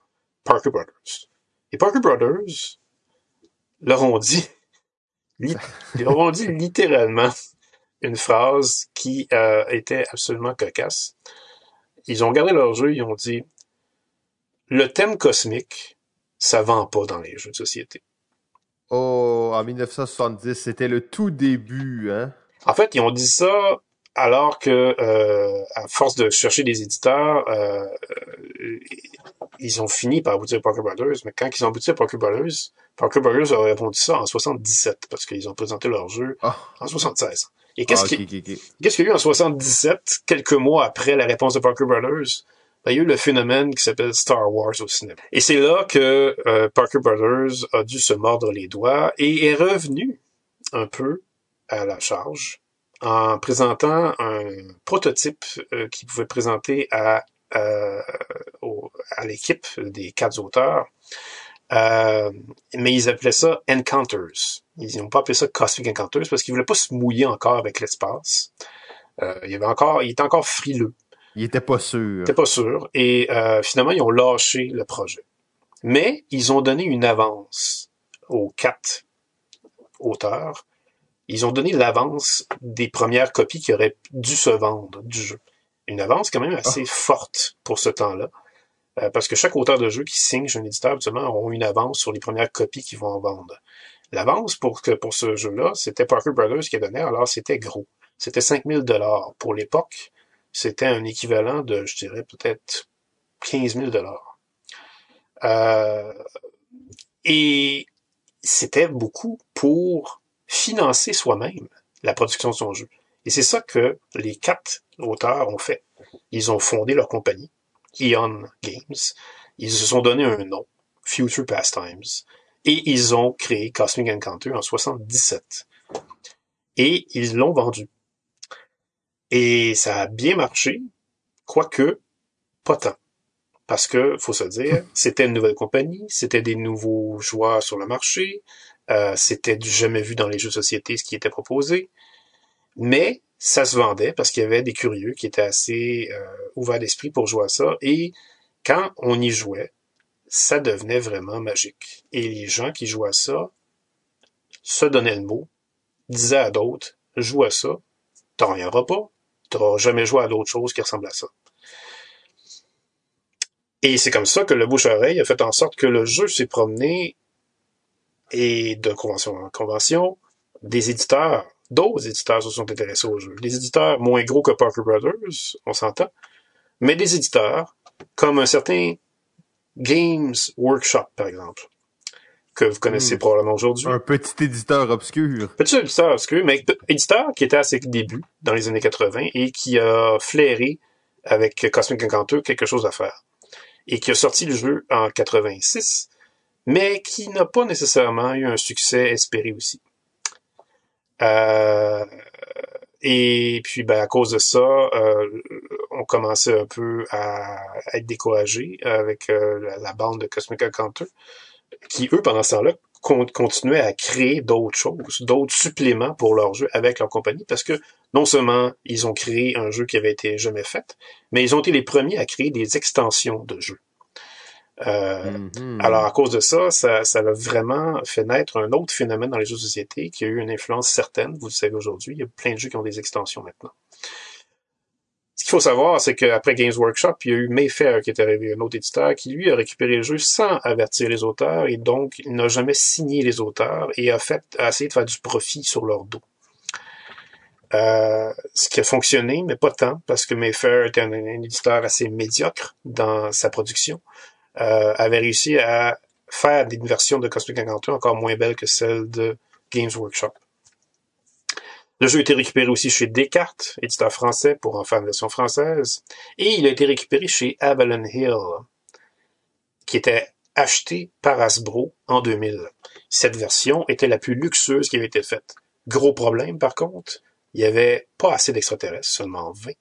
Parker Brothers. Et Parker Brothers leur ont dit ils ont dit littéralement une phrase qui euh, était absolument cocasse. Ils ont gardé leur jeu, ils ont dit le thème cosmique, ça vend pas dans les jeux de société. Oh, en 1970, c'était le tout début, hein? En fait, ils ont dit ça alors que, euh, à force de chercher des éditeurs, euh, ils ont fini par aboutir à Parker Brothers, mais quand ils ont abouti à Parker Brothers, Parker Brothers a répondu ça en 77, parce qu'ils ont présenté leur jeu ah. en 76. Et qu'est-ce ah, qu'il y a eu en 77, quelques mois après la réponse de Parker Brothers? Ben, il y a eu le phénomène qui s'appelle Star Wars au cinéma. Et c'est là que euh, Parker Brothers a dû se mordre les doigts et est revenu un peu à la charge en présentant un prototype euh, qu'il pouvait présenter à, euh, à l'équipe des quatre auteurs Euh, mais ils appelaient ça Encounters. Ils n'ont pas appelé ça Cosmic Encounters parce qu'ils voulaient pas se mouiller encore avec l'espace. Euh, il y avait encore, il était encore frileux. Il était pas sûr. Il était pas sûr. Et euh, finalement, ils ont lâché le projet. Mais ils ont donné une avance aux quatre auteurs. Ils ont donné l'avance des premières copies qui auraient dû se vendre du jeu. Une avance quand même assez forte pour ce temps-là. Euh, parce que chaque auteur de jeu qui signe chez un éditeur, absolument, auront une avance sur les premières copies qu'ils vont en vendre. L'avance pour, que, pour ce jeu-là, c'était Parker Brothers qui a donné, alors c'était gros. C'était 5000 dollars. Pour l'époque, c'était un équivalent de, je dirais, peut-être 15 000 dollars. Euh, et c'était beaucoup pour financer soi-même la production de son jeu. Et c'est ça que les quatre auteurs ont fait. Ils ont fondé leur compagnie, Eon Games. Ils se sont donné un nom, Future Pastimes. Et ils ont créé Cosmic Encounter en 77. Et ils l'ont vendu. Et ça a bien marché, quoique pas tant. Parce que, faut se dire, c'était une nouvelle compagnie, c'était des nouveaux joueurs sur le marché, euh, c'était du jamais vu dans les jeux de société ce qui était proposé. Mais ça se vendait parce qu'il y avait des curieux qui étaient assez euh, ouverts d'esprit pour jouer à ça. Et quand on y jouait, ça devenait vraiment magique. Et les gens qui jouaient à ça se donnaient le mot, disaient à d'autres, joue à ça, t'en reviendras pas, t'auras jamais joué à d'autres choses qui ressemblent à ça. Et c'est comme ça que le bouche-oreille a fait en sorte que le jeu s'est promené et de convention en convention, des éditeurs, d'autres éditeurs se sont intéressés au jeu. Des éditeurs moins gros que Parker Brothers, on s'entend, mais des éditeurs comme un certain Games Workshop, par exemple, que vous connaissez Hmm. probablement aujourd'hui. Un petit éditeur obscur. Petit éditeur obscur, mais éditeur qui était à ses débuts, dans les années 80, et qui a flairé avec Cosmic Encounter quelque chose à faire. Et qui a sorti le jeu en 86, mais qui n'a pas nécessairement eu un succès espéré aussi. Euh, et puis, ben, à cause de ça, euh, on commençait un peu à être découragé avec euh, la, bande de Cosmic Encounter, qui, eux, pendant ce temps-là, con- continuaient à créer d'autres choses, d'autres suppléments pour leur jeu avec leur compagnie, parce que non seulement ils ont créé un jeu qui avait été jamais fait, mais ils ont été les premiers à créer des extensions de jeux. Euh, Mhm. alors, à cause de ça, ça, ça a vraiment fait naître un autre phénomène dans les jeux de société qui a eu une influence certaine. Vous le savez aujourd'hui, il y a plein de jeux qui ont des extensions maintenant. Ce qu'il faut savoir, c'est qu'après Games Workshop, il y a eu Mayfair qui est arrivé, un autre éditeur, qui lui a récupéré le jeu sans avertir les auteurs et donc il n'a jamais signé les auteurs et a fait a essayé de faire du profit sur leur dos. Euh, ce qui a fonctionné, mais pas tant, parce que Mayfair était un, un éditeur assez médiocre dans sa production euh, avait réussi à faire une version de Cosmic Encounter encore moins belle que celle de Games Workshop. Le jeu a été récupéré aussi chez Descartes, éditeur français, pour en faire une version française, et il a été récupéré chez Avalon Hill, qui était acheté par Hasbro en 2000. Cette version était la plus luxueuse qui avait été faite. Gros problème, par contre, il y avait pas assez d'extraterrestres, seulement 20.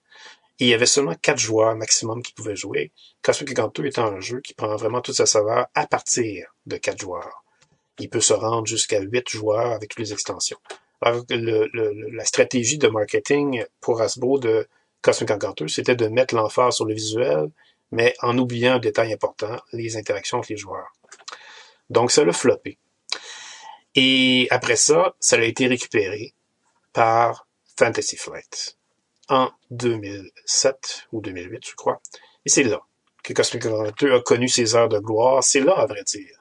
Il y avait seulement 4 joueurs maximum qui pouvaient jouer. Cosmic Encounter étant un jeu qui prend vraiment toute sa saveur à partir de 4 joueurs. Il peut se rendre jusqu'à 8 joueurs avec toutes les extensions. Alors, la stratégie de marketing pour Hasbro de Cosmic Encounter, c'était de mettre l'emphase sur le visuel, mais en oubliant un détail important, les interactions avec les joueurs. Donc, ça l'a floppé. Et après ça, ça a été récupéré par Fantasy Flight en 2007 ou 2008, je crois. Et c'est là que Cosmic Encounter a connu ses heures de gloire. C'est là, à vrai dire,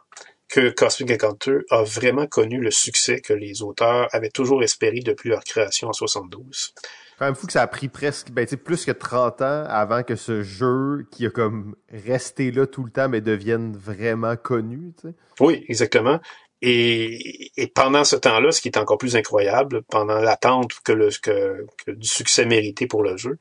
que Cosmic Encounter a vraiment connu le succès que les auteurs avaient toujours espéré depuis leur création en 72. quand même fou que ça a pris presque, ben, plus que 30 ans avant que ce jeu qui a comme resté là tout le temps, mais devienne vraiment connu. Oui, exactement. Et, pendant ce temps-là, ce qui est encore plus incroyable, pendant l'attente que, le, du succès mérité pour le jeu,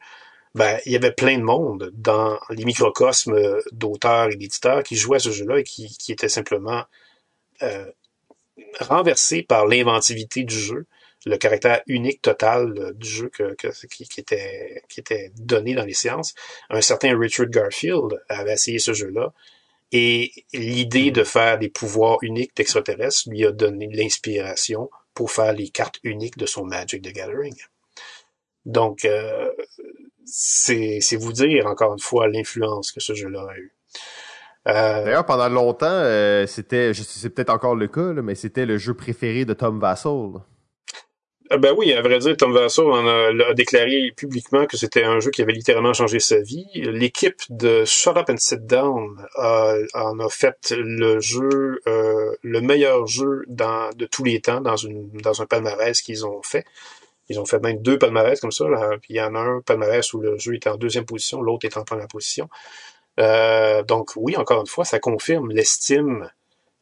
ben, il y avait plein de monde dans les microcosmes d'auteurs et d'éditeurs qui jouaient à ce jeu-là et qui, étaient simplement euh, renversés par l'inventivité du jeu, le caractère unique total euh, du jeu qui était, qui était donné dans les séances. Un certain Richard Garfield avait essayé ce jeu-là Et l'idée de faire des pouvoirs uniques d'extraterrestres lui a donné l'inspiration pour faire les cartes uniques de son Magic the Gathering. Donc, euh, c'est vous dire, encore une fois, l'influence que ce jeu-là a eu. Euh, D'ailleurs, pendant longtemps, euh, c'était, c'est peut-être encore le cas, mais c'était le jeu préféré de Tom Vassell. Euh, ben oui, à vrai dire, Tom Vassell a, déclaré publiquement que c'était un jeu qui avait littéralement changé sa vie. L'équipe de Shut Up and Sit Down en a fait le jeu, le meilleur jeu dans, de tous les temps dans, une, dans un palmarès qu'ils ont fait. Ils ont fait même deux palmarès comme ça. Puis il y en a un palmarès où le jeu est en deuxième position, l'autre est en première position. Euh, donc oui, encore une fois, ça confirme l'estime,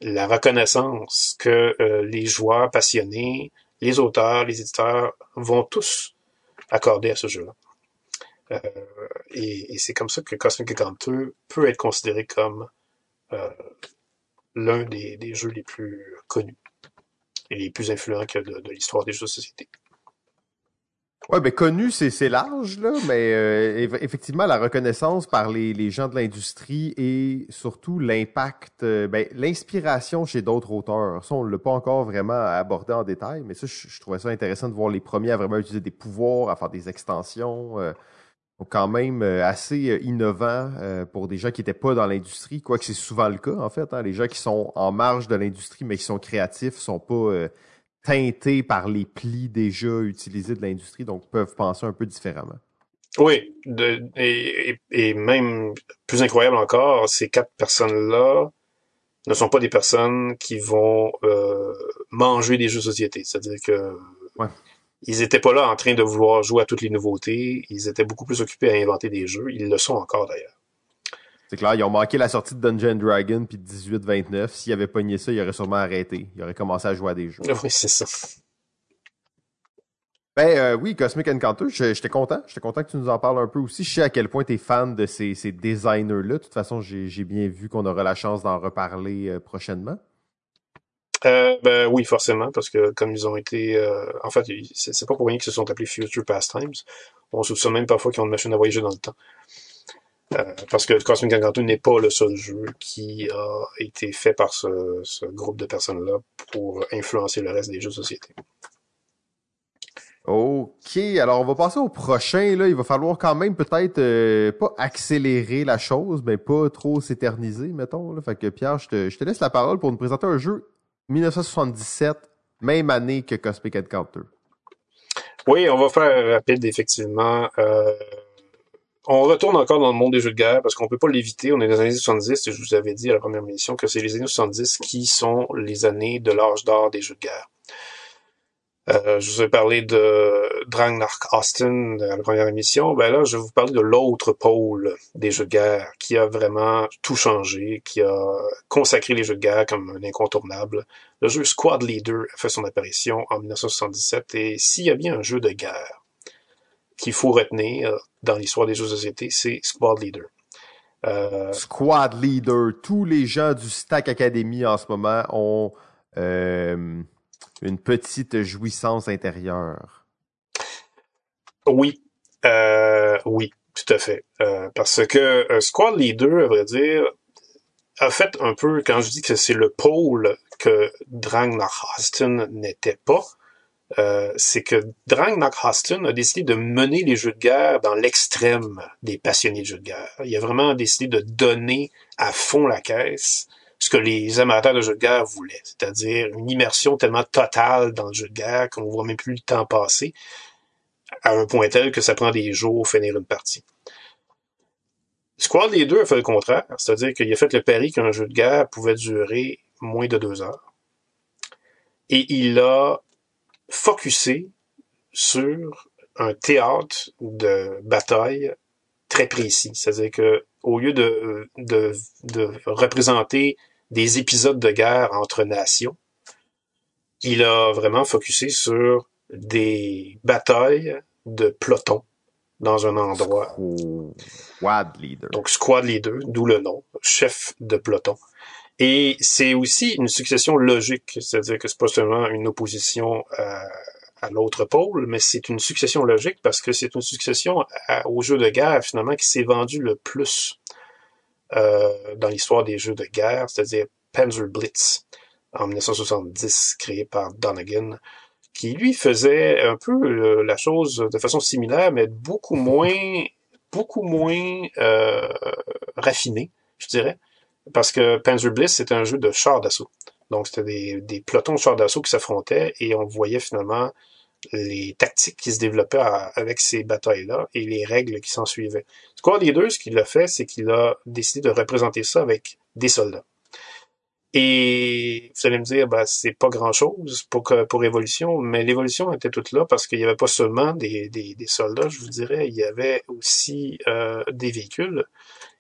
la reconnaissance que euh, les joueurs passionnés, les auteurs, les éditeurs vont tous accorder à ce jeu-là. Euh, et, c'est comme ça que Cosmic Encounter peut être considéré comme l'un des, jeux les plus connus et les plus influents de, de l'histoire des jeux de société. Ouais, ben connu, c'est large, là, mais euh, effectivement, la reconnaissance par les, les gens de l'industrie et surtout l'impact, euh, ben, l'inspiration chez d'autres auteurs. Ça, on l'a pas encore vraiment abordé en détail, mais ça, je, trouvais ça intéressant de voir les premiers à vraiment utiliser des pouvoirs, à faire des extensions. Euh, donc quand même assez innovant pour des gens qui n'étaient pas dans l'industrie, quoique c'est souvent le cas, en fait. Hein, les gens qui sont en marge de l'industrie, mais qui sont créatifs, sont pas teintés par les plis déjà utilisés de l'industrie, donc peuvent penser un peu différemment? Oui, et, même plus incroyable encore, ces quatre personnes-là ne sont pas des personnes qui vont euh, manger des jeux de société. C'est-à-dire que ils étaient pas là en train de vouloir jouer à toutes les nouveautés. Ils étaient beaucoup plus occupés à inventer des jeux. Ils le sont encore d'ailleurs. C'est clair, ils ont manqué la sortie de Dungeon Dragon puis de 18-29. S'ils avaient pogné ça, ils auraient sûrement arrêté. Ils auraient commencé à jouer à des jeux. Oui, c'est ça. Ben euh, oui, Cosmic Encounter, j'étais content. J'étais content que tu nous en parles un peu aussi. Je sais à quel point tu es fan de ces, ces designers-là. De toute façon, j'ai bien vu qu'on aura la chance d'en reparler euh, prochainement. Euh, ben oui, forcément, parce que comme ils ont été... En fait, c'est pas pour rien qu'ils se sont appelés Future Pastimes. On se souvient même parfois qu'ils ont une machine à voyager dans le temps. Euh, parce que Cosmic Encounter n'est pas le seul jeu qui a été fait par ce, groupe de personnes-là pour influencer le reste des jeux de société. OK, alors on va passer au prochain. Là. Il va falloir quand même peut-être euh, pas accélérer la chose, mais pas trop s'éterniser, mettons. Là. Fait que Pierre, je te, je te laisse la parole pour nous présenter un jeu 1977, même année que Cosmic Encounter. Oui, on va faire rapide, effectivement. Euh, on retourne encore dans le monde des jeux de guerre parce qu'on peut pas l'éviter. On est dans les années 70 et je vous avais dit à la première émission que c'est les années 70 qui sont les années de l'âge d'or des jeux de guerre. Euh, je vous ai parlé de Drang Austin à la première émission. Ben là, je vais vous parler de l'autre pôle des jeux de guerre qui a vraiment tout changé, qui a consacré les jeux de guerre comme un incontournable. Le jeu Squad Leader a fait son apparition en 1977 et s'il y a bien un jeu de guerre qu'il faut retenir dans l'histoire des jeux de société, c'est Squad Leader. Euh... Squad Leader. Tous les gens du Stack Academy en ce moment ont euh, une petite jouissance intérieure. Oui, euh, oui, tout à fait. Parce que Squad Leader, à vrai dire, a fait un peu, quand je dis que c'est le pôle que Drang Austin n'était pas, euh, c'est que Drang Hostin a décidé de mener les jeux de guerre dans l'extrême des passionnés de jeux de guerre. Il a vraiment décidé de donner à fond la caisse ce que les amateurs de jeux de guerre voulaient, c'est-à-dire une immersion tellement totale dans le jeu de guerre qu'on ne voit même plus le temps passer, à un point tel que ça prend des jours pour finir une partie. Squad les deux a fait le contraire, c'est-à-dire qu'il a fait le pari qu'un jeu de guerre pouvait durer moins de deux heures. Et il a focusé sur un théâtre de bataille très précis. C'est-à-dire que au lieu de, de, de, représenter des épisodes de guerre entre nations, il a vraiment focusé sur des batailles de peloton dans un endroit. Squad leader. Donc squad leader, d'où le nom, chef de peloton. Et c'est aussi une succession logique, c'est-à-dire que c'est pas seulement une opposition à, l'autre pôle, mais c'est une succession logique parce que c'est une succession au jeu de guerre finalement qui s'est vendu le plus euh, dans l'histoire des jeux de guerre, c'est-à-dire Panzer Blitz en 1970, créé par Donegan, qui lui faisait un peu euh, la chose de façon similaire, mais beaucoup moins, beaucoup moins euh, raffiné, je dirais, parce que Panzer Blitz c'était un jeu de chars d'assaut. Donc c'était des, des pelotons de chars d'assaut qui s'affrontaient et on voyait finalement les tactiques qui se développaient avec ces batailles-là et les règles qui s'en suivaient. Squad Leader, ce qu'il a fait, c'est qu'il a décidé de représenter ça avec des soldats. Et vous allez me dire, bah, c'est pas grand-chose pour, pour l'évolution, mais l'évolution était toute là parce qu'il n'y avait pas seulement des, des, des, soldats, je vous dirais, il y avait aussi euh, des véhicules,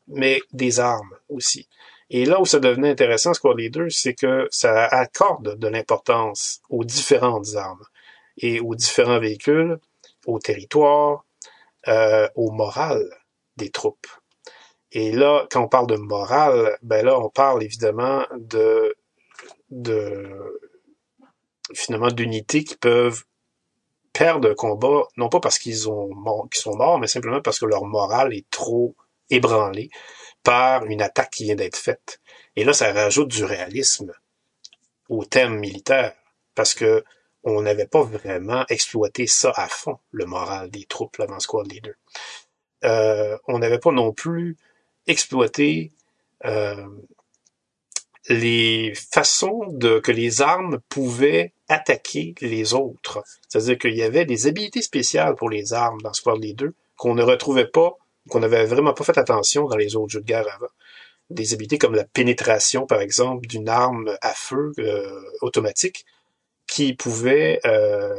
mais des armes aussi. Et là où ça devenait intéressant, Squad Leader, c'est que ça accorde de l'importance aux différentes armes et aux différents véhicules, au territoire, euh, au moral des troupes. Et là, quand on parle de morale, ben là, on parle évidemment de, de finalement d'unités qui peuvent perdre le combat, non pas parce qu'ils qu'ils sont morts, mais simplement parce que leur morale est trop ébranlée par une attaque qui vient d'être faite. Et là, ça rajoute du réalisme au thème militaire, parce que on n'avait pas vraiment exploité ça à fond, le moral des troupes dans Squad Leader. Euh, on n'avait pas non plus exploité euh, les façons que les armes pouvaient attaquer les autres. C'est-à-dire qu'il y avait des habilités spéciales pour les armes dans Squad Leader qu'on ne retrouvait pas, qu'on n'avait vraiment pas fait attention dans les autres jeux de guerre avant. Des habilités comme la pénétration, par exemple, d'une arme à feu euh, automatique qui pouvait euh,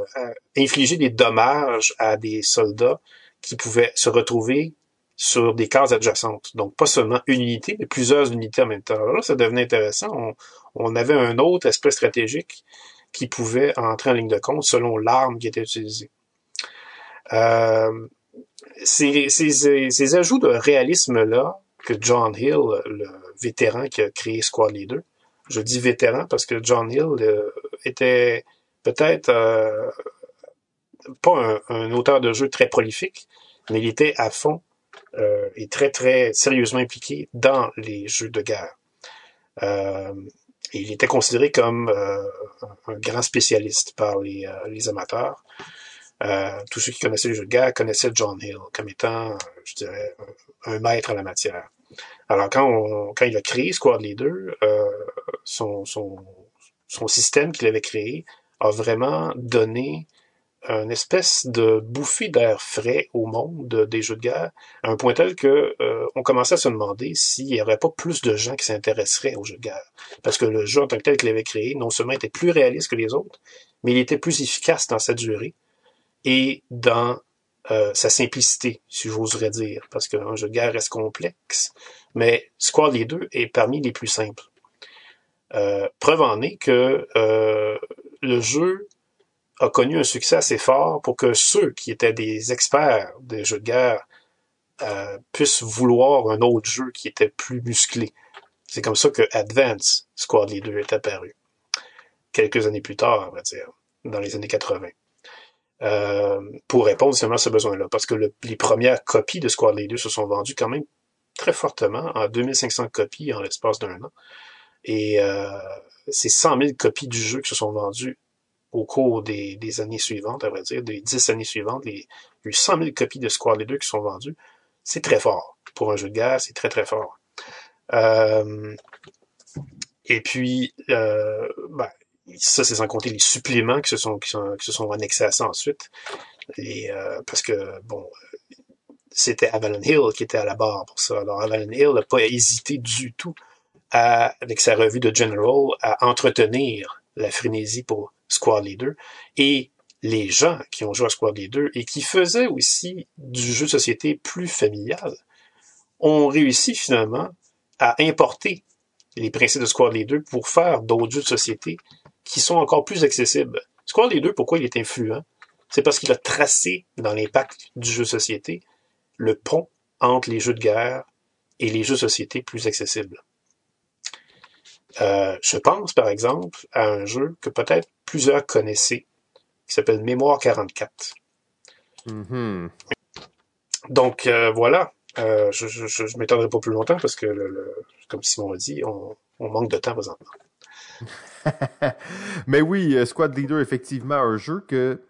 infliger des dommages à des soldats qui pouvaient se retrouver sur des cases adjacentes. Donc, pas seulement une unité, mais plusieurs unités en même temps. Alors là, ça devenait intéressant. On, avait un autre aspect stratégique qui pouvait entrer en ligne de compte selon l'arme qui était utilisée. Euh, ces, ces, ces, ajouts de réalisme-là que John Hill, le vétéran qui a créé Squad Leader, je dis vétéran parce que John Hill euh, était peut-être euh, pas un, auteur de jeu très prolifique, mais il était à fond euh, et très très sérieusement impliqué dans les jeux de guerre. il était considéré comme un grand spécialiste par les, les amateurs. Tous ceux qui connaissaient les jeux de guerre connaissaient John Hill comme étant, je dirais, un maître en la matière. Alors quand, on, quand il a créé Squad Leader, euh, son, son, son système qu'il avait créé a vraiment donné une espèce de bouffée d'air frais au monde des jeux de guerre, à un point tel que euh, on commençait à se demander s'il n'y aurait pas plus de gens qui s'intéresseraient aux jeux de guerre. Parce que le jeu en tant que tel qu'il avait créé, non seulement était plus réaliste que les autres, mais il était plus efficace dans sa durée et dans euh, sa simplicité, si j'oserais dire, parce qu'un jeu de guerre reste complexe, mais Squad Leader est parmi les plus simples. Euh, preuve en est que euh, le jeu a connu un succès assez fort pour que ceux qui étaient des experts des jeux de guerre puissent vouloir un autre jeu qui était plus musclé. C'est comme ça que Advance Squad Leader est apparu. Quelques années plus tard, on va dire, dans les années 80. Euh, pour répondre justement à ce besoin-là. Parce que les premières copies de Squad Leader se sont vendues quand même très fortement, en 2500 copies en l'espace d'un an. Et euh, c'est 100 000 copies du jeu qui se sont vendues au cours des, des années suivantes, à vrai dire, des 10 années suivantes. Les, il y a eu 100 000 copies de Squad Leader qui sont vendues. C'est très fort. Pour un jeu de guerre, c'est très, très fort. Euh, et puis, euh, ben, ça, c'est sans compter les suppléments qui se sont, qui, sont, qui se sont annexés à ça ensuite. Et, euh, parce que, bon, c'était Avalon Hill qui était à la barre pour ça. Alors Avalon Hill n'a pas hésité du tout à, avec sa revue de General à entretenir la frénésie pour Squad Leader et les gens qui ont joué à Squad Leader et qui faisaient aussi du jeu de société plus familial ont réussi finalement à importer les principes de Squad Leader pour faire d'autres jeux de société qui sont encore plus accessibles. Squad Leader, pourquoi il est influent? C'est parce qu'il a tracé dans l'impact du jeu société le pont entre les jeux de guerre et les jeux société plus accessibles. Euh, je pense, par exemple, à un jeu que peut-être plusieurs connaissaient, qui s'appelle Mémoire 44. Mm-hmm. Donc, euh, voilà. Euh, je je, m'étendrai pas plus longtemps parce que, le, comme Simon a dit, on, on manque de temps présentement. Mais oui, euh, Squad Leader, effectivement, un jeu que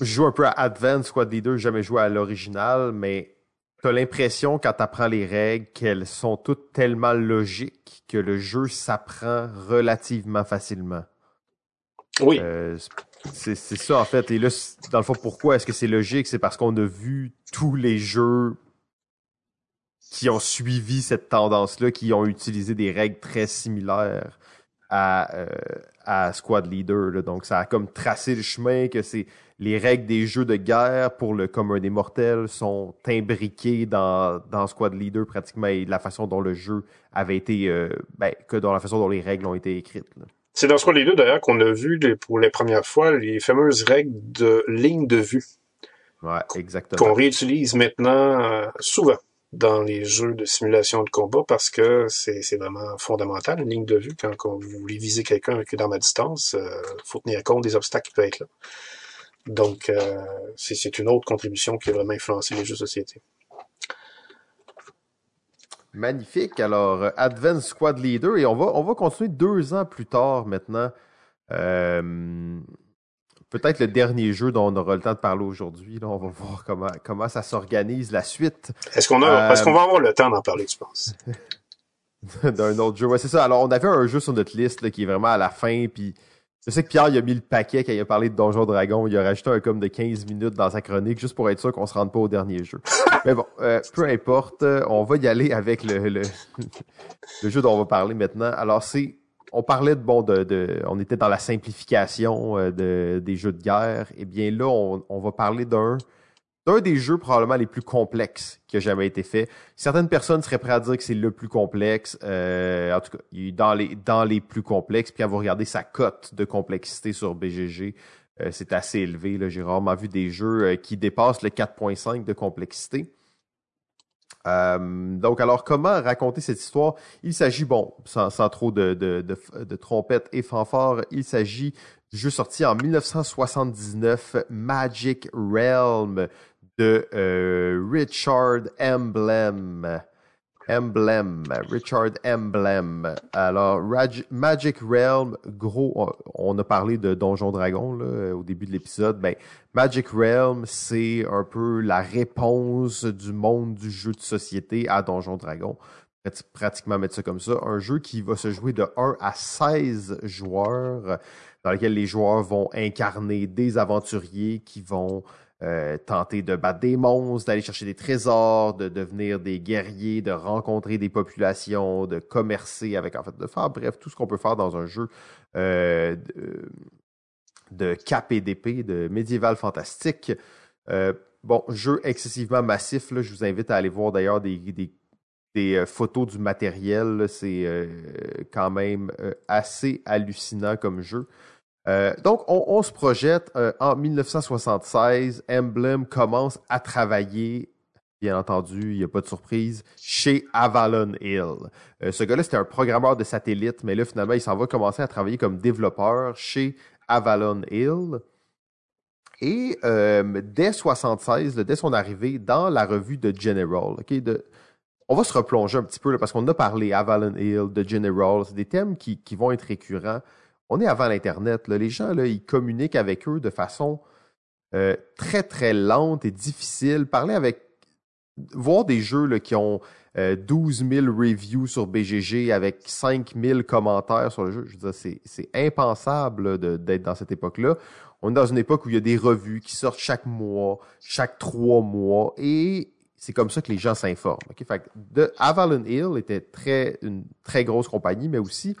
je joue un peu à Advanced Squad Leader, jamais joué à l'original, mais t'as l'impression quand t'apprends les règles qu'elles sont toutes tellement logiques que le jeu s'apprend relativement facilement. Oui. Euh, c'est ça en fait. Et là, dans le fond, pourquoi est-ce que c'est logique? C'est parce qu'on a vu tous les jeux qui ont suivi cette tendance-là, qui ont utilisé des règles très similaires à, euh, à Squad Leader. Donc, ça a comme tracé le chemin que c'est les règles des jeux de guerre pour le commun des mortels sont imbriquées dans, dans Squad Leader pratiquement et la façon dont le jeu avait été, euh, ben, que dans la façon dont les règles ont été écrites. C'est dans Squad Leader d'ailleurs qu'on a vu pour les premières fois les fameuses règles de ligne de vue. Ouais, exactement. Qu'on réutilise maintenant euh, souvent dans les jeux de simulation de combat parce que c'est vraiment fondamental, une ligne de vue. Quand, vous voulez viser quelqu'un avec une arme à distance, il euh, faut tenir compte des obstacles qui peuvent être là. Donc, euh, c'est une autre contribution qui a vraiment influencé les jeux de société. Magnifique. Alors, Advanced Squad Leader, et on va, on va continuer deux ans plus tard maintenant. Euh, peut-être le dernier jeu dont on aura le temps de parler aujourd'hui. On va voir comment, comment ça s'organise la suite. Est-ce qu'on a, est-ce qu'on va avoir le temps d'en parler, tu penses? D'un autre jeu. Ouais, c'est ça. Alors, on avait un jeu sur notre liste là, qui est vraiment à la fin, puis je sais que Pierre, il a mis le paquet quand il a parlé de Donjon Dragon. Il a rajouté un comme de 15 minutes dans sa chronique juste pour être sûr qu'on se rende pas au dernier jeu. Mais bon, euh, peu importe. On va y aller avec le, le, le jeu dont on va parler maintenant. Alors, c'est on parlait de bon de, on était dans la simplification euh, de, des jeux de guerre. Eh bien là, on, va parler d'un d'un des jeux probablement les plus complexes qui a jamais été fait. Certaines personnes seraient prêtes à dire que c'est le plus complexe. Euh, en tout cas, dans les dans les plus complexes. Puis quand vous regardez sa cote de complexité sur BGG, euh, c'est assez élevé. J'ai rarement vu des jeux qui dépassent le 4.5 de complexité. Euh, donc, alors, comment raconter cette histoire? Il s'agit, bon, sans, trop de, trompettes et fanfares, il s'agit du jeu sorti en 1979, Magic Realm de euh, Richard Emblem. Emblem, Richard Emblem. Alors, Magic Realm, gros, on a parlé de Donjon Dragon au début de l'épisode. Ben, Magic Realm, c'est un peu la réponse du monde du jeu de société à Donjon Dragon. Pratiquement mettre ça comme ça. Un jeu qui va se jouer de 1 à 16 joueurs, dans lequel les joueurs vont incarner des aventuriers qui vont euh, tenter de battre des monstres, d'aller chercher des trésors, de devenir des guerriers, de rencontrer des populations, de commercer avec, en fait, de faire, bref, tout ce qu'on peut faire dans un jeu euh, de, de cap et d'épée, de médiéval fantastique. Euh, bon, jeu excessivement massif, je vous invite à aller voir d'ailleurs des photos du matériel, c'est quand même assez hallucinant comme jeu. Euh, donc, on, se projette euh, en 1976. Emblem commence à travailler, bien entendu, il n'y a pas de surprise, chez Avalon Hill. Euh, ce gars-là, c'était un programmeur de satellite, mais là, finalement, il s'en va commencer à travailler comme développeur chez Avalon Hill. Et dès 76, dès son arrivée dans la revue de General, on va se replonger un petit peu parce qu'on a parlé Avalon Hill, de General, c'est des thèmes qui vont être récurrents on est avant l'Internet. Les gens, ils communiquent avec eux de façon euh, très, très lente et difficile. Parler avec. Voir des jeux qui ont 12 euh, 000 reviews sur BGG avec 5 000 commentaires sur le jeu, c'est impensable d'être dans cette époque-là. On est dans une époque où il y a des revues qui sortent chaque mois, chaque trois mois, et c'est comme ça que les gens s'informent. Avalon Hill était une très grosse compagnie, mais aussi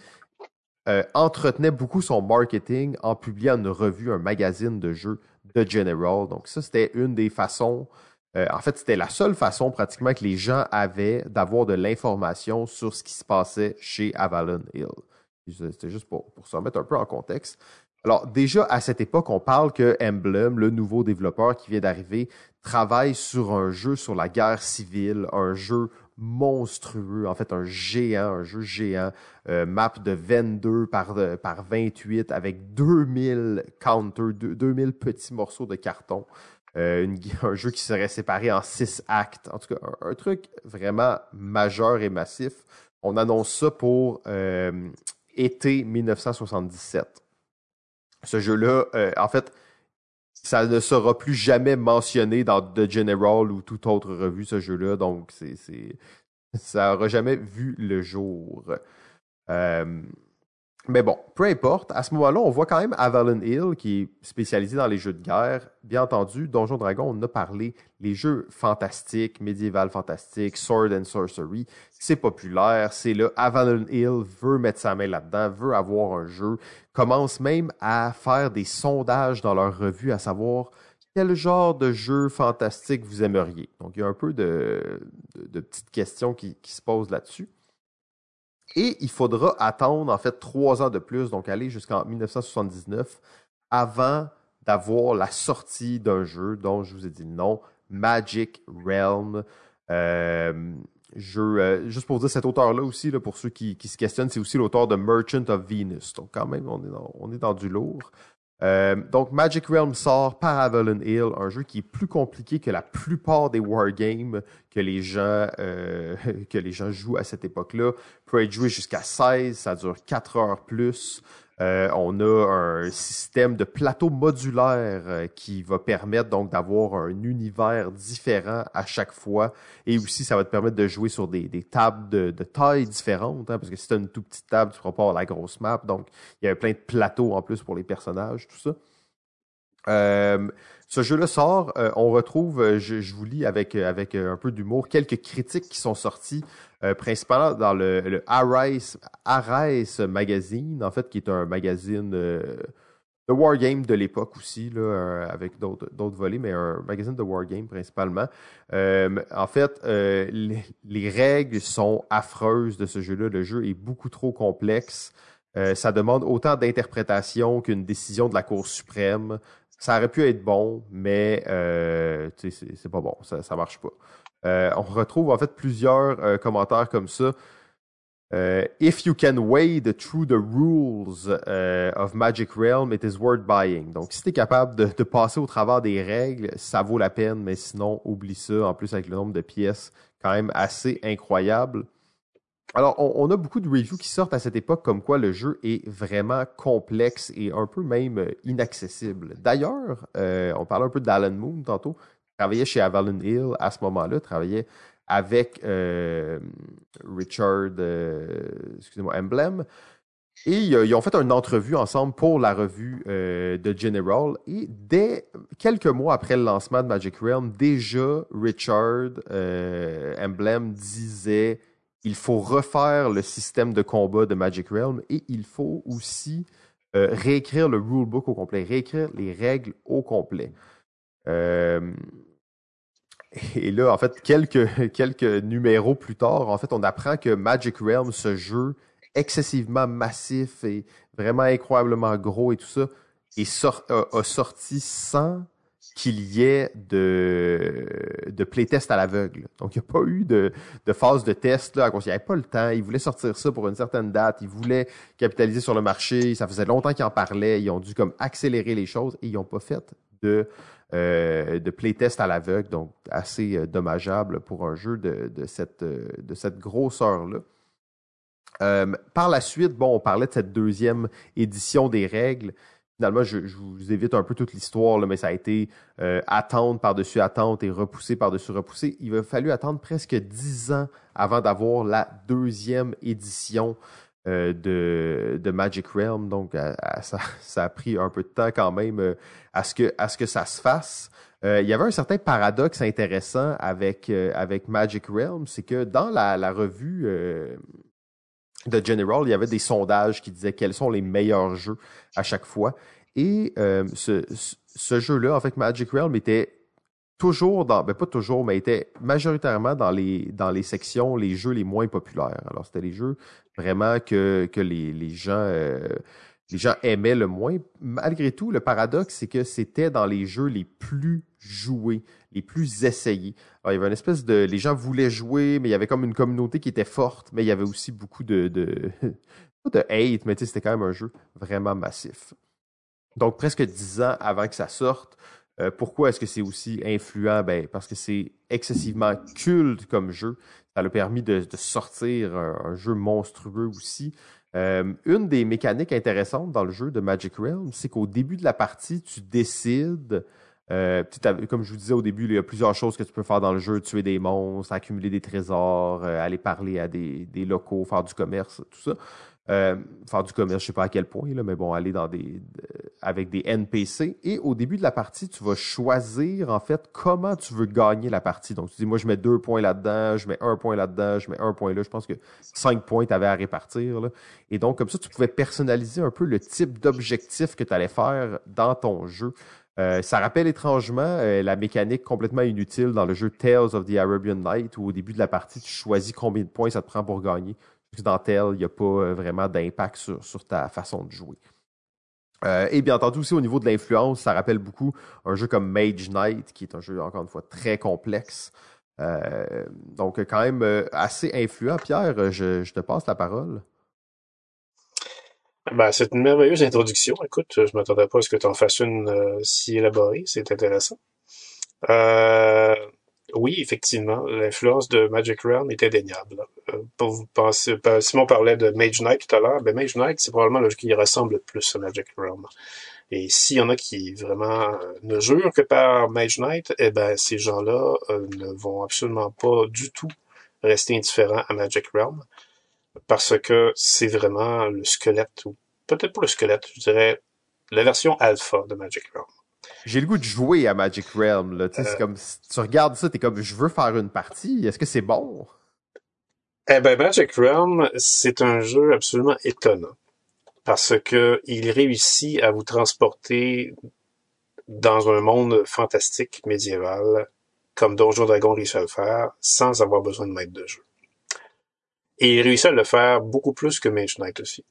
euh, entretenait beaucoup son marketing en publiant une revue, un magazine de jeux de General. Donc ça, c'était une des façons, euh, en fait, c'était la seule façon pratiquement que les gens avaient d'avoir de l'information sur ce qui se passait chez Avalon Hill. C'était juste pour, pour se remettre un peu en contexte. Alors déjà à cette époque, on parle que Emblem, le nouveau développeur qui vient d'arriver, travaille sur un jeu sur la guerre civile, un jeu monstrueux, en fait un géant, un jeu géant, euh, map de 22 par, par 28 avec 2000 counters, 2000 petits morceaux de carton. un jeu qui serait séparé en six actes. En tout cas, un, truc vraiment majeur et massif. On annonce ça pour été 1977. Ce jeu-là, en fait, ça ne sera plus jamais mentionné dans The General ou toute autre revue, ce jeu-là. Donc, c'est, ça n'aura jamais vu le jour. Euh, mais bon, peu importe. À ce moment-là, on voit quand même Avalon Hill, qui est spécialisé dans les jeux de guerre. Bien entendu, Donjon Dragon, on a parlé. Les jeux fantastiques, médiéval fantastiques, Sword and Sorcery, c'est populaire. C'est là, Avalon Hill veut mettre sa main là-dedans, veut avoir un jeu. Commence même à faire des sondages dans leur revue, à savoir quel genre de jeu fantastique vous aimeriez. Donc, il y a un peu de, petites questions qui se posent là-dessus. Et il faudra attendre en fait trois ans de plus, donc aller jusqu'en 1979, avant d'avoir la sortie d'un jeu dont je vous ai dit le nom, Magic Realm. Euh, euh, juste pour dire, cet auteur-là aussi, pour ceux qui, se questionnent, c'est aussi l'auteur de Merchant of Venus. Donc quand même, on est dans du lourd. Euh, donc, Magic Realm sort par Avalon Hill, un jeu qui est plus compliqué que la plupart des wargames que les gens euh, jouent à cette époque-là. Peut être joué jusqu'à 16, ça dure 4 heures plus. Euh, on a un système de plateau modulaire euh, qui va permettre donc d'avoir un univers différent à chaque fois. Et aussi, ça va te permettre de jouer sur des, tables de, taille différentes. Hein, parce que si tu as une toute petite table, tu ne feras pas la grosse map. Donc, il y a plein de plateaux en plus pour les personnages, tout ça. Euh, ce jeu-là sort, euh, on retrouve, euh, je, vous lis avec, avec un peu d'humour, quelques critiques qui sont sorties, principalement dans le, le Arise, Magazine, en fait, qui est un magazine de Wargame de l'époque aussi, là, avec d'autres volets, mais un magazine de Wargame principalement. en fait, les, règles sont affreuses de ce jeu-là. Le jeu est beaucoup trop complexe. ça demande autant d'interprétation qu'une décision de la Cour suprême. Ça aurait pu être bon, mais euh, c'est pas bon, ça, ça marche pas. Euh, on retrouve en fait plusieurs euh, commentaires comme ça. If you can wade through the rules of Magic Realm, it is worth buying. Donc, si tu es capable de, passer au travers des règles, ça vaut la peine, mais sinon, oublie ça. En plus, avec le nombre de pièces, quand même assez incroyable. Alors, on, a beaucoup de reviews qui sortent à cette époque comme quoi le jeu est vraiment complexe et un peu même euh, inaccessible. D'ailleurs, euh, on parlait un peu d'Alan Moon tantôt, travaillait chez Avalon Hill à ce moment-là, travaillait avec euh, Richard, excusez-moi, Emblem. Et ils ont fait une entrevue ensemble pour la revue de General. Et dès quelques mois après le lancement de Magic Realm, déjà Richard Emblem disait il faut refaire le système de combat de Magic Realm et il faut aussi euh, réécrire le rulebook au complet, réécrire les règles au complet. Euh, et là, en fait, quelques, numéros plus tard, en fait, on apprend que Magic Realm, ce jeu excessivement massif et vraiment incroyablement gros et tout ça, est a sorti sans qu'il y ait de, de playtest à l'aveugle. Donc, il n'y a pas eu de, de phase de test là, à cause il n'y avait pas le temps. Ils voulaient sortir ça pour une certaine date. Ils voulaient capitaliser sur le marché. Ça faisait longtemps qu'ils en parlaient. Ils ont dû comme accélérer les choses et ils n'ont pas fait de, euh, de playtest à l'aveugle. Donc, assez euh, dommageable pour un jeu de, cette, euh, de cette grosseur-là. Par la suite, bon, on parlait de cette deuxième édition des règles finalement, je, vous évite un peu toute l'histoire, mais ça a été euh, attendre par-dessus attente et repousser par-dessus repousser. Il a fallu attendre presque dix ans avant d'avoir la deuxième édition euh, de, Magic Realm. Donc, ça, a pris un peu de temps quand même euh, à, ce que, ça se fasse. il y avait un certain paradoxe intéressant avec, Magic Realm, c'est que dans la revue de General, il y avait des sondages qui disaient quels sont les meilleurs jeux à chaque fois. Et euh, ce, jeu-là, en fait, Magic Realm était toujours dans, ben pas toujours, mais était majoritairement dans les, dans les sections, les jeux les moins populaires. Alors, c'était les jeux vraiment que, que les, les gens, euh, les gens aimaient le moins. Malgré tout, le paradoxe, c'est que c'était dans les jeux les plus joués, les plus essayés. Il y avait une espèce de... Les gens voulaient jouer, mais il y avait comme une communauté qui était forte, mais il y avait aussi beaucoup de... de pas de hate, mais c'était quand même un jeu vraiment massif. Donc, presque dix ans avant que ça sorte, Euh, pourquoi est-ce que c'est aussi influent? Ben, parce que c'est excessivement culte comme jeu. Ça a permis de, sortir un, jeu monstrueux aussi. Euh, une des mécaniques intéressantes dans le jeu de Magic Realm, c'est qu'au début de la partie, tu décides euh, comme je vous disais au début, il y a plusieurs choses que tu peux faire dans le jeu, tuer des monstres, accumuler des trésors, euh, aller parler à des, locaux, faire du commerce, tout ça. Euh, faire du commerce, je sais pas à quel point, mais bon, aller dans des avec des NPC. Et au début de la partie, tu vas choisir en fait comment tu veux gagner la partie. Donc tu dis moi je mets deux points là-dedans, je mets un point là-dedans, je mets un point là. Je pense que cinq points tu avais à répartir. Et donc comme ça, tu pouvais personnaliser un peu le type d'objectif que tu allais faire dans ton jeu. Euh, ça rappelle étrangement euh, la mécanique complètement inutile dans le jeu Tales of the Arabian Night où au début de la partie, tu choisis combien de points ça te prend pour gagner. Dans Tales, il n'y a pas euh, vraiment d'impact sur, ta façon de jouer. et bien entendu aussi au niveau de l'influence, ça rappelle beaucoup un jeu comme Mage Knight, qui est un jeu encore une fois très complexe. donc quand même assez influent. Pierre, je te passe la parole. Ben, c'est une merveilleuse introduction. Écoute, je m'attendais pas à ce que tu en fasses une euh, si élaborée. C'est intéressant. Euh, oui, effectivement, l'influence de Magic Realm est indéniable. Euh, pour vous penser, Simon parlait de Mage Knight tout à l'heure. Ben, Mage Knight, c'est probablement le jeu qui ressemble le plus à Magic Realm. Et s'il y en a qui vraiment ne jurent que par Mage Knight, eh ben, ces gens-là ne vont absolument pas du tout rester indifférents à Magic Realm parce que c'est vraiment le squelette, ou peut-être pas le squelette, je dirais la version alpha de Magic Realm. J'ai le goût de jouer à Magic Realm. Là. Euh, comme, tu regardes ça, t'es comme, je veux faire une partie. Est-ce que c'est bon? Eh ben, Magic Realm, c'est un jeu absolument étonnant. Parce que il réussit à vous transporter dans un monde fantastique médiéval, comme Donjon Dragon réussit à le faire, sans avoir besoin de maître de jeu. Et il réussit à le faire beaucoup plus que Mage Knight aussi.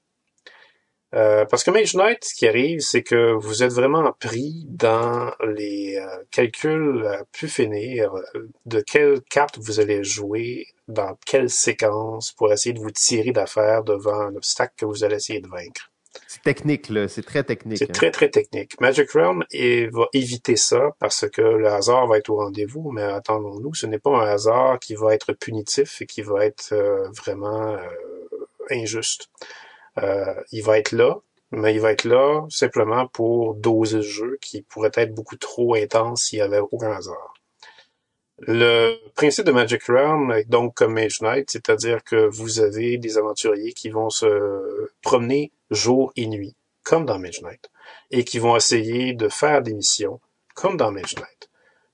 Euh, parce que Mage Knight, ce qui arrive, c'est que vous êtes vraiment pris dans les euh, calculs à plus finir de quelle carte vous allez jouer, dans quelle séquence, pour essayer de vous tirer d'affaire devant un obstacle que vous allez essayer de vaincre. C'est technique, là. C'est très technique. C'est hein. très, très technique. Magic Realm va éviter ça parce que le hasard va être au rendez-vous, mais attendons-nous, ce n'est pas un hasard qui va être punitif et qui va être euh, vraiment euh, injuste. Euh, il va être là, mais il va être là simplement pour doser le jeu qui pourrait être beaucoup trop intense s'il y avait aucun hasard. Le principe de Magic Realm est donc comme Mage Knight, c'est-à-dire que vous avez des aventuriers qui vont se promener jour et nuit, comme dans Mage Knight, et qui vont essayer de faire des missions, comme dans Mage Knight,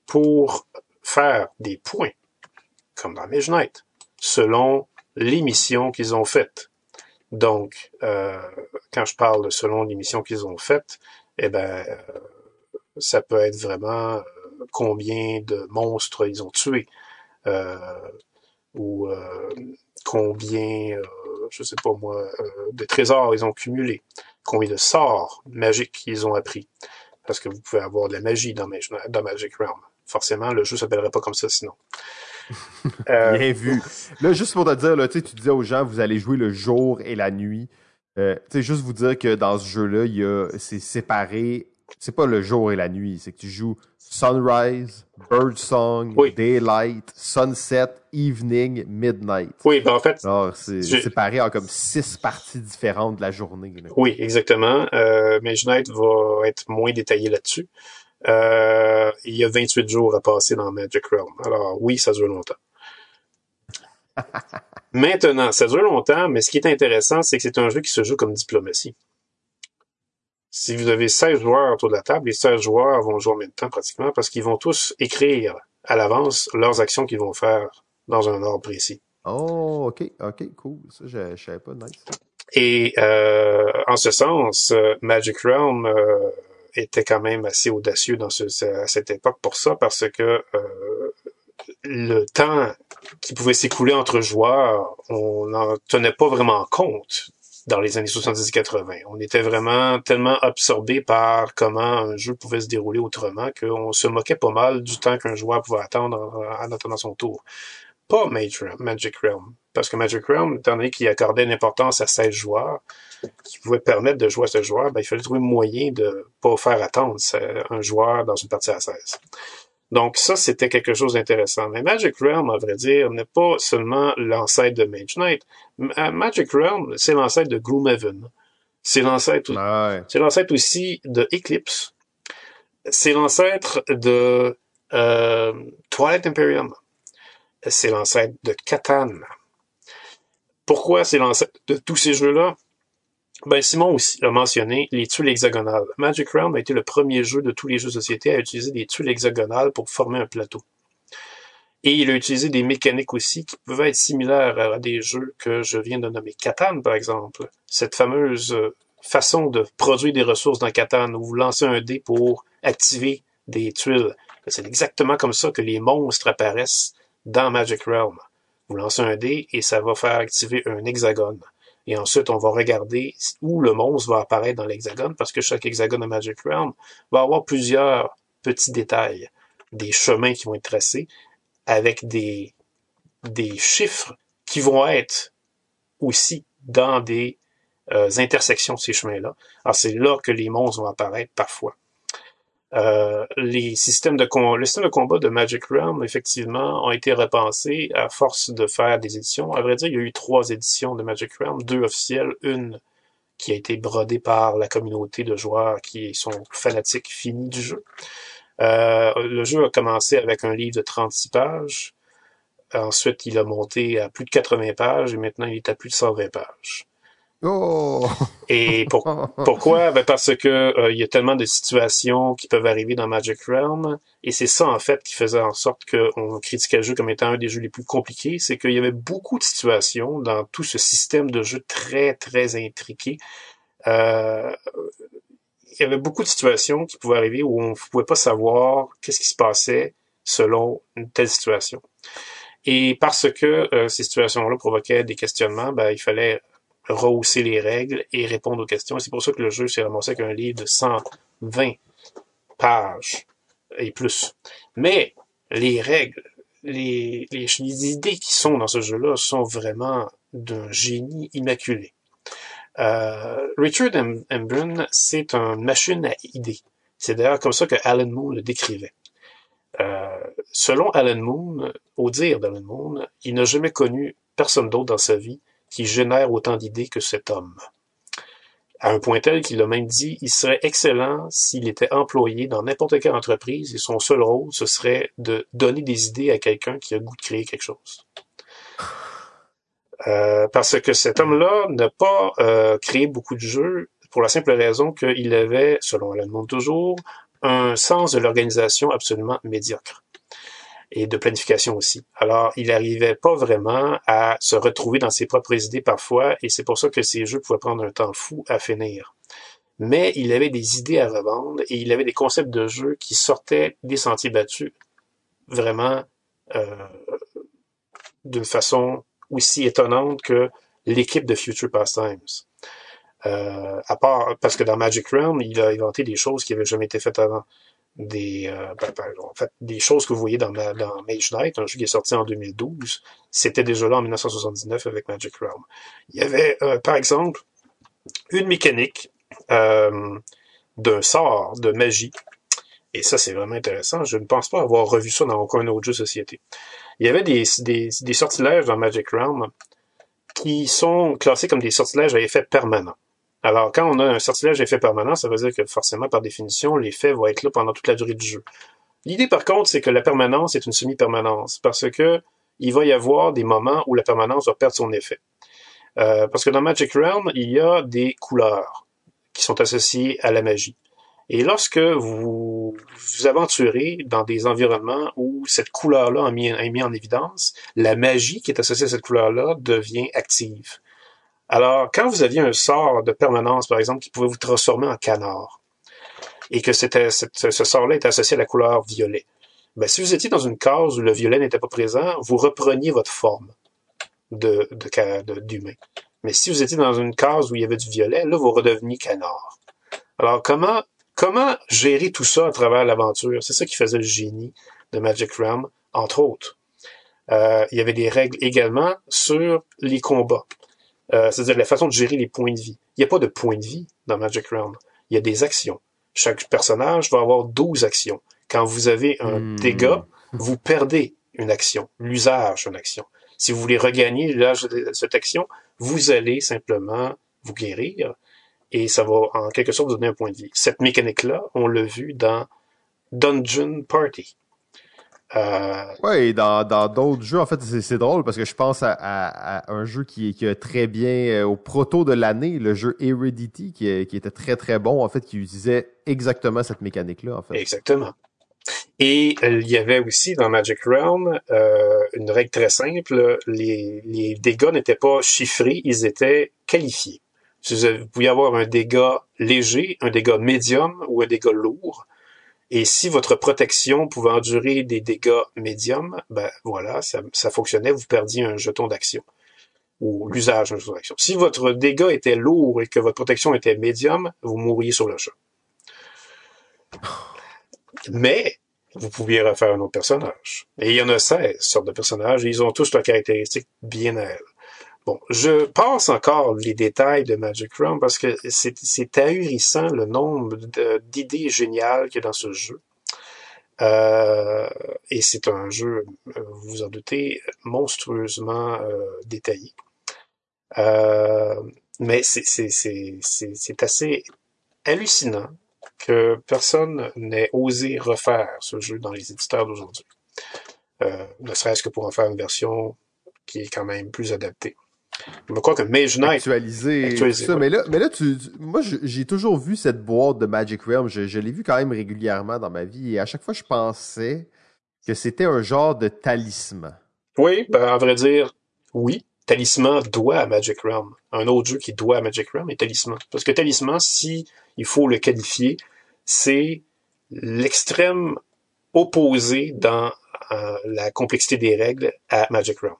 pour faire des points, comme dans Mage Knight, selon les missions qu'ils ont faites. Donc, euh, quand je parle selon les missions qu'ils ont faites, eh ben, euh, ça peut être vraiment combien de monstres ils ont tués, euh, ou euh, combien, euh, je sais pas moi, de trésors ils ont cumulés, combien de sorts magiques ils ont appris? Parce que vous pouvez avoir de la magie dans, Magic Realm. Forcément, le jeu s'appellerait pas comme ça sinon. Bien vu. Là, juste pour te dire, là, tu disais aux gens, vous allez jouer le jour et la nuit. Euh, juste vous dire que dans ce jeu-là, c'est séparé. C'est pas le jour et la nuit, c'est que tu joues sunrise, birdsong, daylight, sunset, evening, midnight. Oui, ben en fait, c'est séparé en comme six parties différentes de la journée. Oui, exactement. Euh, mais Night va être moins détaillé là-dessus. Euh, il y a 28 jours à passer dans Magic Realm. Alors oui, ça dure longtemps. Maintenant, ça dure longtemps, mais ce qui est intéressant, c'est que c'est un jeu qui se joue comme diplomatie. Si vous avez 16 joueurs autour de la table, les 16 joueurs vont jouer en même temps pratiquement parce qu'ils vont tous écrire à l'avance leurs actions qu'ils vont faire dans un ordre précis. Oh, ok, ok, cool. Ça, je, je savais pas, nice. Et euh, en ce sens, euh, Magic Realm euh, était quand même assez audacieux dans ce, à cette époque pour ça, parce que euh, le temps qui pouvait s'écouler entre joueurs, on n'en tenait pas vraiment compte dans les années 70-80. On était vraiment tellement absorbé par comment un jeu pouvait se dérouler autrement qu'on se moquait pas mal du temps qu'un joueur pouvait attendre en attendant son tour. Pas Magic Realm. parce que Magic Realm, étant donné qu'il accordait une importance à 16 joueurs, qui pouvait permettre de jouer à ce joueur, ben, il fallait trouver un moyen de pas faire attendre un joueur dans une partie à 16. Donc ça, c'était quelque chose d'intéressant. Mais Magic Realm, à vrai dire, n'est pas seulement l'ancêtre de Mage Knight. Euh, Magic Realm, c'est l'ancêtre de Gloomhaven. C'est l'ancêtre, ah c'est l'ancêtre aussi de Eclipse. C'est l'ancêtre de euh, Twilight Imperium. C'est l'ancêtre de Catan. Pourquoi c'est l'ancêtre de tous ces jeux-là? Ben, Simon aussi l'a mentionné, les tuiles hexagonales. Magic Realm a été le premier jeu de tous les jeux de société à utiliser des tuiles hexagonales pour former un plateau. Et il a utilisé des mécaniques aussi qui pouvaient être similaires à des jeux que je viens de nommer. Catan, par exemple. Cette fameuse euh, façon de produire des ressources dans Catan où vous lancez un dé pour activer des tuiles. C'est exactement comme ça que les monstres apparaissent dans Magic Realm. Vous lancez un dé et ça va faire activer un hexagone. Et ensuite, on va regarder où le monstre va apparaître dans l'hexagone, parce que chaque hexagone de Magic Realm va avoir plusieurs petits détails, des chemins qui vont être tracés, avec des, des chiffres qui vont être aussi dans des euh, intersections de ces chemins-là. Alors c'est là que les monstres vont apparaître parfois. Euh, les systèmes de de combat de Magic Realm, effectivement, ont été repensés à force de faire des éditions. À vrai dire, il y a eu trois éditions de Magic Realm, deux officielles, une qui a été brodée par la communauté de joueurs qui sont fanatiques finis du jeu. Euh, le jeu a commencé avec un livre de 36 pages. Ensuite, il a monté à plus de 80 pages et maintenant il est à plus de 120 pages. Oh! Et pourquoi? Ben parce que euh, il y a tellement de situations qui peuvent arriver dans Magic Realm, et c'est ça en fait qui faisait en sorte qu'on critiquait le jeu comme étant un des jeux les plus compliqués, c'est qu'il y avait beaucoup de situations dans tout ce système de jeu très très intriqué. Euh, il y avait beaucoup de situations qui pouvaient arriver où on ne pouvait pas savoir qu'est-ce qui se passait selon une telle situation. Et parce que euh, ces situations-là provoquaient des questionnements, ben, il fallait rehausser les règles et répondre aux questions. C'est pour ça que le jeu s'est ramassé avec un livre de 120 pages et plus. Mais les règles, les, idées qui sont dans ce jeu-là sont vraiment d'un génie immaculé. Euh, Richard Embrun, c'est une machine à idées. C'est d'ailleurs comme ça que Alan Moon le décrivait. Euh, selon Alan Moon, au dire d'Alan Moon, il n'a jamais connu personne d'autre dans sa vie qui génère autant d'idées que cet homme. À un point tel qu'il a même dit, il serait excellent s'il était employé dans n'importe quelle entreprise et son seul rôle, ce serait de donner des idées à quelqu'un qui a goût de créer quelque chose. Euh, parce que cet homme-là n'a pas euh, créé beaucoup de jeux pour la simple raison qu'il avait, selon Alan Moore toujours, un sens de l'organisation absolument médiocre et de planification aussi. Alors, il n'arrivait pas vraiment à se retrouver dans ses propres idées parfois, et c'est pour ça que ces jeux pouvaient prendre un temps fou à finir. Mais il avait des idées à revendre et il avait des concepts de jeu qui sortaient des sentiers battus vraiment euh, d'une façon aussi étonnante que l'équipe de Future Pastimes. Euh, à part parce que dans Magic Realm, il a inventé des choses qui n'avaient jamais été faites avant des, euh, ben, ben, en fait, des choses que vous voyez dans, dans Mage Knight, un jeu qui est sorti en 2012, c'était déjà là en 1979 avec Magic Realm. Il y avait, euh, par exemple, une mécanique euh, d'un sort de magie. Et ça, c'est vraiment intéressant. Je ne pense pas avoir revu ça dans aucun autre jeu société. Il y avait des, des, des sortilèges dans Magic Realm qui sont classés comme des sortilèges à effet permanent. Alors, quand on a un sortilège effet permanent, ça veut dire que forcément, par définition, l'effet va être là pendant toute la durée du jeu. L'idée, par contre, c'est que la permanence est une semi-permanence, parce que il va y avoir des moments où la permanence va perdre son effet. Euh, parce que dans Magic Realm, il y a des couleurs qui sont associées à la magie. Et lorsque vous vous aventurez dans des environnements où cette couleur-là est mise en évidence, la magie qui est associée à cette couleur-là devient active. Alors, quand vous aviez un sort de permanence, par exemple, qui pouvait vous transformer en canard, et que c'était, ce sort-là était associé à la couleur violet, ben, si vous étiez dans une case où le violet n'était pas présent, vous repreniez votre forme d'humain. Mais si vous étiez dans une case où il y avait du violet, là, vous redeveniez canard. Alors, comment, comment gérer tout ça à travers l'aventure? C'est ça qui faisait le génie de Magic Realm, entre autres. Euh, il y avait des règles également sur les combats. Euh, c'est-à-dire la façon de gérer les points de vie. Il n'y a pas de points de vie dans Magic Realm. Il y a des actions. Chaque personnage va avoir 12 actions. Quand vous avez un Hmm. dégât, vous perdez une action, l'usage d'une action. Si vous voulez regagner l'usage de cette action, vous allez simplement vous guérir et ça va en quelque sorte vous donner un point de vie. Cette mécanique-là, on l'a vu dans Dungeon Party. Euh, Ouais, et dans dans d'autres jeux, en fait, c'est drôle parce que je pense à, à- à un jeu qui, qui a très bien euh, au proto de l'année, le jeu Heredity, qui, est- qui était très très bon, en fait, qui utilisait exactement cette mécanique-là, en fait. Exactement. Et euh, il y avait aussi dans Magic Realm euh, une règle très simple. Les, les dégâts n'étaient pas chiffrés, ils étaient qualifiés. Vous pouviez avoir un dégât léger, un dégât médium ou un dégât lourd. Et si votre protection pouvait endurer des dégâts médiums, ben voilà, ça, ça fonctionnait, vous perdiez un jeton d'action ou l'usage d'un jeton d'action. Si votre dégât était lourd et que votre protection était médium, vous mourriez sur le champ. Mais vous pouviez refaire un autre personnage. Et il y en a 16 sortes de personnages ils ont tous leurs caractéristiques bien à elles. Bon, je passe encore les détails de Magic Realm parce que c'est ahurissant le nombre d'idées géniales qu'il y a dans ce jeu. Euh, et c'est un jeu, euh, vous vous en doutez, monstrueusement euh, détaillé. Euh, mais c'est assez hallucinant que personne n'ait osé refaire ce jeu dans les éditeurs d'aujourd'hui. Euh, ne serait-ce que pour en faire une version qui est quand même plus adaptée. Crois que Mage Knight, Actualisé, Actualisé, tout ça. ouais. Mais là, mais là tu, tu- moi, j'ai toujours vu cette boîte de Magic Realm. Je, je l'ai vu quand même régulièrement dans ma vie. Et à chaque fois, je pensais que c'était un genre de talisman. oui, ben, à vrai dire, oui, Talisman doit à Magic Realm. Un autre jeu qui doit à Magic Realm est Talisman. Parce que Talisman, si il faut le qualifier, c'est l'extrême opposé dans euh, la complexité des règles à Magic Realm.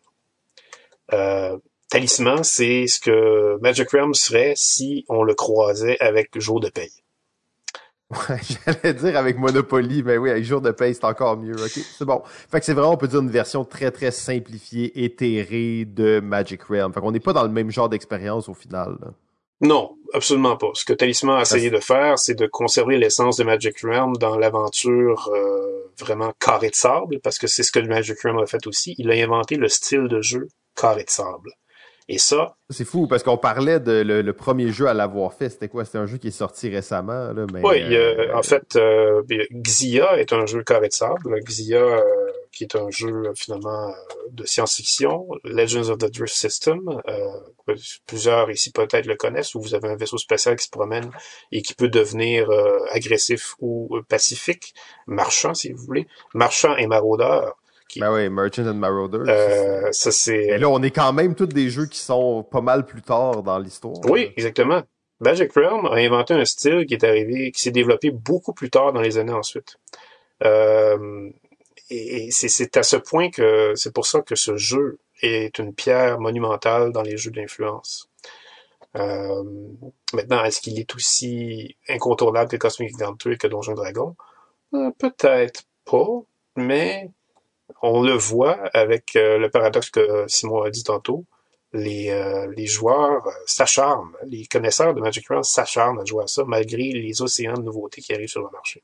Euh, Talisman, c'est ce que Magic Realm serait si on le croisait avec Jour de paye. Ouais, j'allais dire avec Monopoly, mais oui, avec jour de paye, c'est encore mieux. Ok, c'est bon. Fait que c'est vraiment, on peut dire, une version très, très simplifiée, éthérée de Magic Realm. Fait qu'on n'est pas dans le même genre d'expérience au final. là. Non, absolument pas. Ce que Talisman a essayé de faire, c'est de conserver l'essence de Magic Realm dans l'aventure euh, vraiment carré de sable, parce que c'est ce que le Magic Realm a fait aussi. Il a inventé le style de jeu carré de sable. Et ça, C'est fou, parce qu'on parlait de le, le premier jeu à l'avoir fait. C'était quoi? C'était un jeu qui est sorti récemment, là, mais... oui, euh, en fait, euh, Xia est un jeu carré de sable. Xia, euh, qui est un jeu finalement de science-fiction. Legends of the Drift System, plusieurs ici peut-être le connaissent, où vous avez un vaisseau spatial qui se promène et qui peut devenir agressif ou pacifique, marchand si vous voulez, marchand et maraudeur. Qui, Ben oui, Merchant and Marauder. euh, ça c'est Et là, on est quand même tous des jeux qui sont pas mal plus tard dans l'histoire. Oui, exactement. Magic Realm a inventé un style qui est arrivé, qui s'est développé beaucoup plus tard dans les années ensuite. Euh, et c'est à ce point que c'est pour ça que ce jeu est une pierre monumentale dans les jeux d'influence. Euh, maintenant, est-ce qu'il est aussi incontournable que Cosmic Adventure et que Donjon Dragon? Euh, Peut-être pas, mais on le voit avec euh, le paradoxe que Simon a dit tantôt les, euh, joueurs s'acharnent, les connaisseurs de Magic Realm s'acharnent à jouer à ça malgré les océans de nouveautés qui arrivent sur le marché.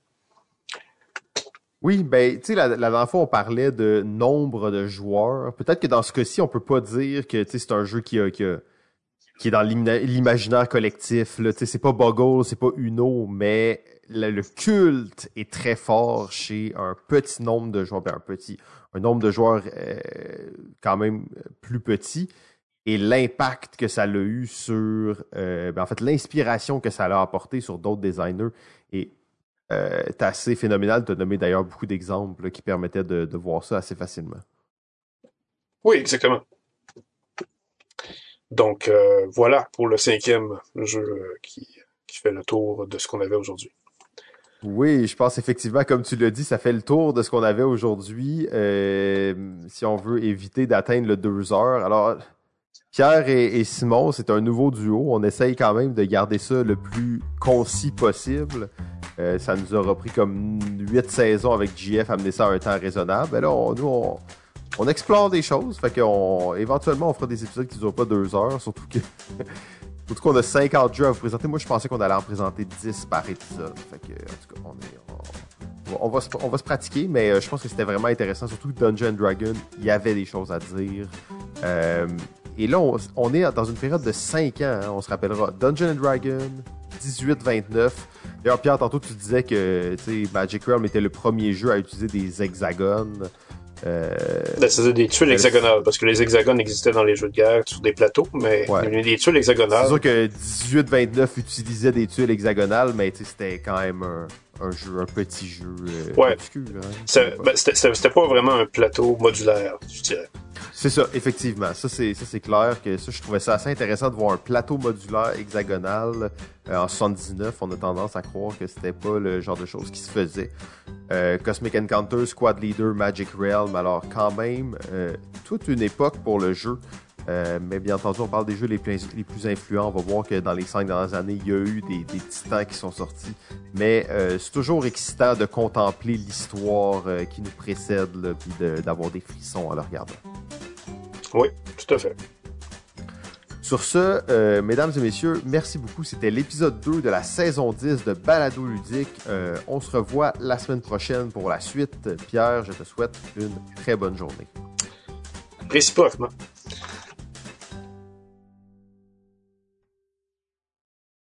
Oui, ben, tu sais, la, dernière fois, on parlait de nombre de joueurs. Peut-être que dans ce cas-ci, on peut pas dire que, c'est un jeu qui est dans l'imaginaire collectif, c'est pas Boggle, c'est pas Uno, mais le, le culte est très fort chez un petit nombre de joueurs, ben, un petit, un nombre de joueurs euh, quand même plus petit. Et l'impact que ça a eu sur, euh, ben, en fait, l'inspiration que ça a apporté sur d'autres designers. Euh, c'est assez phénoménal. Tu as nommé d'ailleurs beaucoup d'exemples qui permettaient de, voir ça assez facilement. Oui, exactement. Donc euh, voilà pour le cinquième jeu euh, qui fait le tour de ce qu'on avait aujourd'hui. Oui, je pense effectivement, comme tu l'as dit, ça fait le tour de ce qu'on avait aujourd'hui. Euh, si on veut éviter d'atteindre le deux heures. Alors, Pierre et, Simon, c'est un nouveau duo. On essaye quand même de garder ça le plus concis possible. Euh, ça nous aura pris comme huit saisons avec JF, amener ça à un temps raisonnable. Mais là, on- nous, on, on explore des choses. Fait qu'on éventuellement on fera des épisodes qui ne durent pas deux heures, surtout que surtout qu'on a 50 jeux à vous présenter. Moi je pensais qu'on allait en présenter 10 par épisode. Fait que en tout cas on est on, va, se, on va se pratiquer, mais euh, je pense que c'était vraiment intéressant. Surtout Dungeon Dragon, il y avait des choses à dire. Euh, et là, on, est dans une période de 5 ans, hein, on se rappellera. Dungeon Dragon, 18-29. D'ailleurs, Pierre, tantôt, tu disais que Magic Realm était le premier jeu à utiliser des hexagones. Euh... Ben, c'est des tuiles hexagonales, parce que les hexagones existaient dans les jeux de guerre sur des plateaux, mais des tuiles hexagonales. C'est sûr que 18-29 utilisait des tuiles hexagonales, mais c'était quand même un, un jeu, un petit jeu euh, ouais. Hein. Ben, c'était pas vraiment un plateau modulaire, je dirais. C'est ça, effectivement. Ça, c'est, ça, c'est clair que ça, je trouvais ça assez intéressant de voir un plateau modulaire hexagonal euh, en 79. On a tendance à croire que c'était pas le genre de choses qui se faisait. Euh, Cosmic Encounter, Squad Leader, Magic Realm, alors quand même, toute une époque pour le jeu. Euh, mais bien entendu, on parle des jeux les plus, influents. On va voir que dans les cinq dernières années, il y a eu des, titans qui sont sortis. Mais euh, c'est toujours excitant de contempler l'histoire euh, qui nous précède, puis d'avoir des frissons en le regardant. Oui, tout à fait. Sur ce, mesdames et messieurs, merci beaucoup. C'était l'épisode 2 de la saison 10 de Balado Ludique. on se revoit la semaine prochaine pour la suite. Pierre, je te souhaite une très bonne journée. Réciproquement.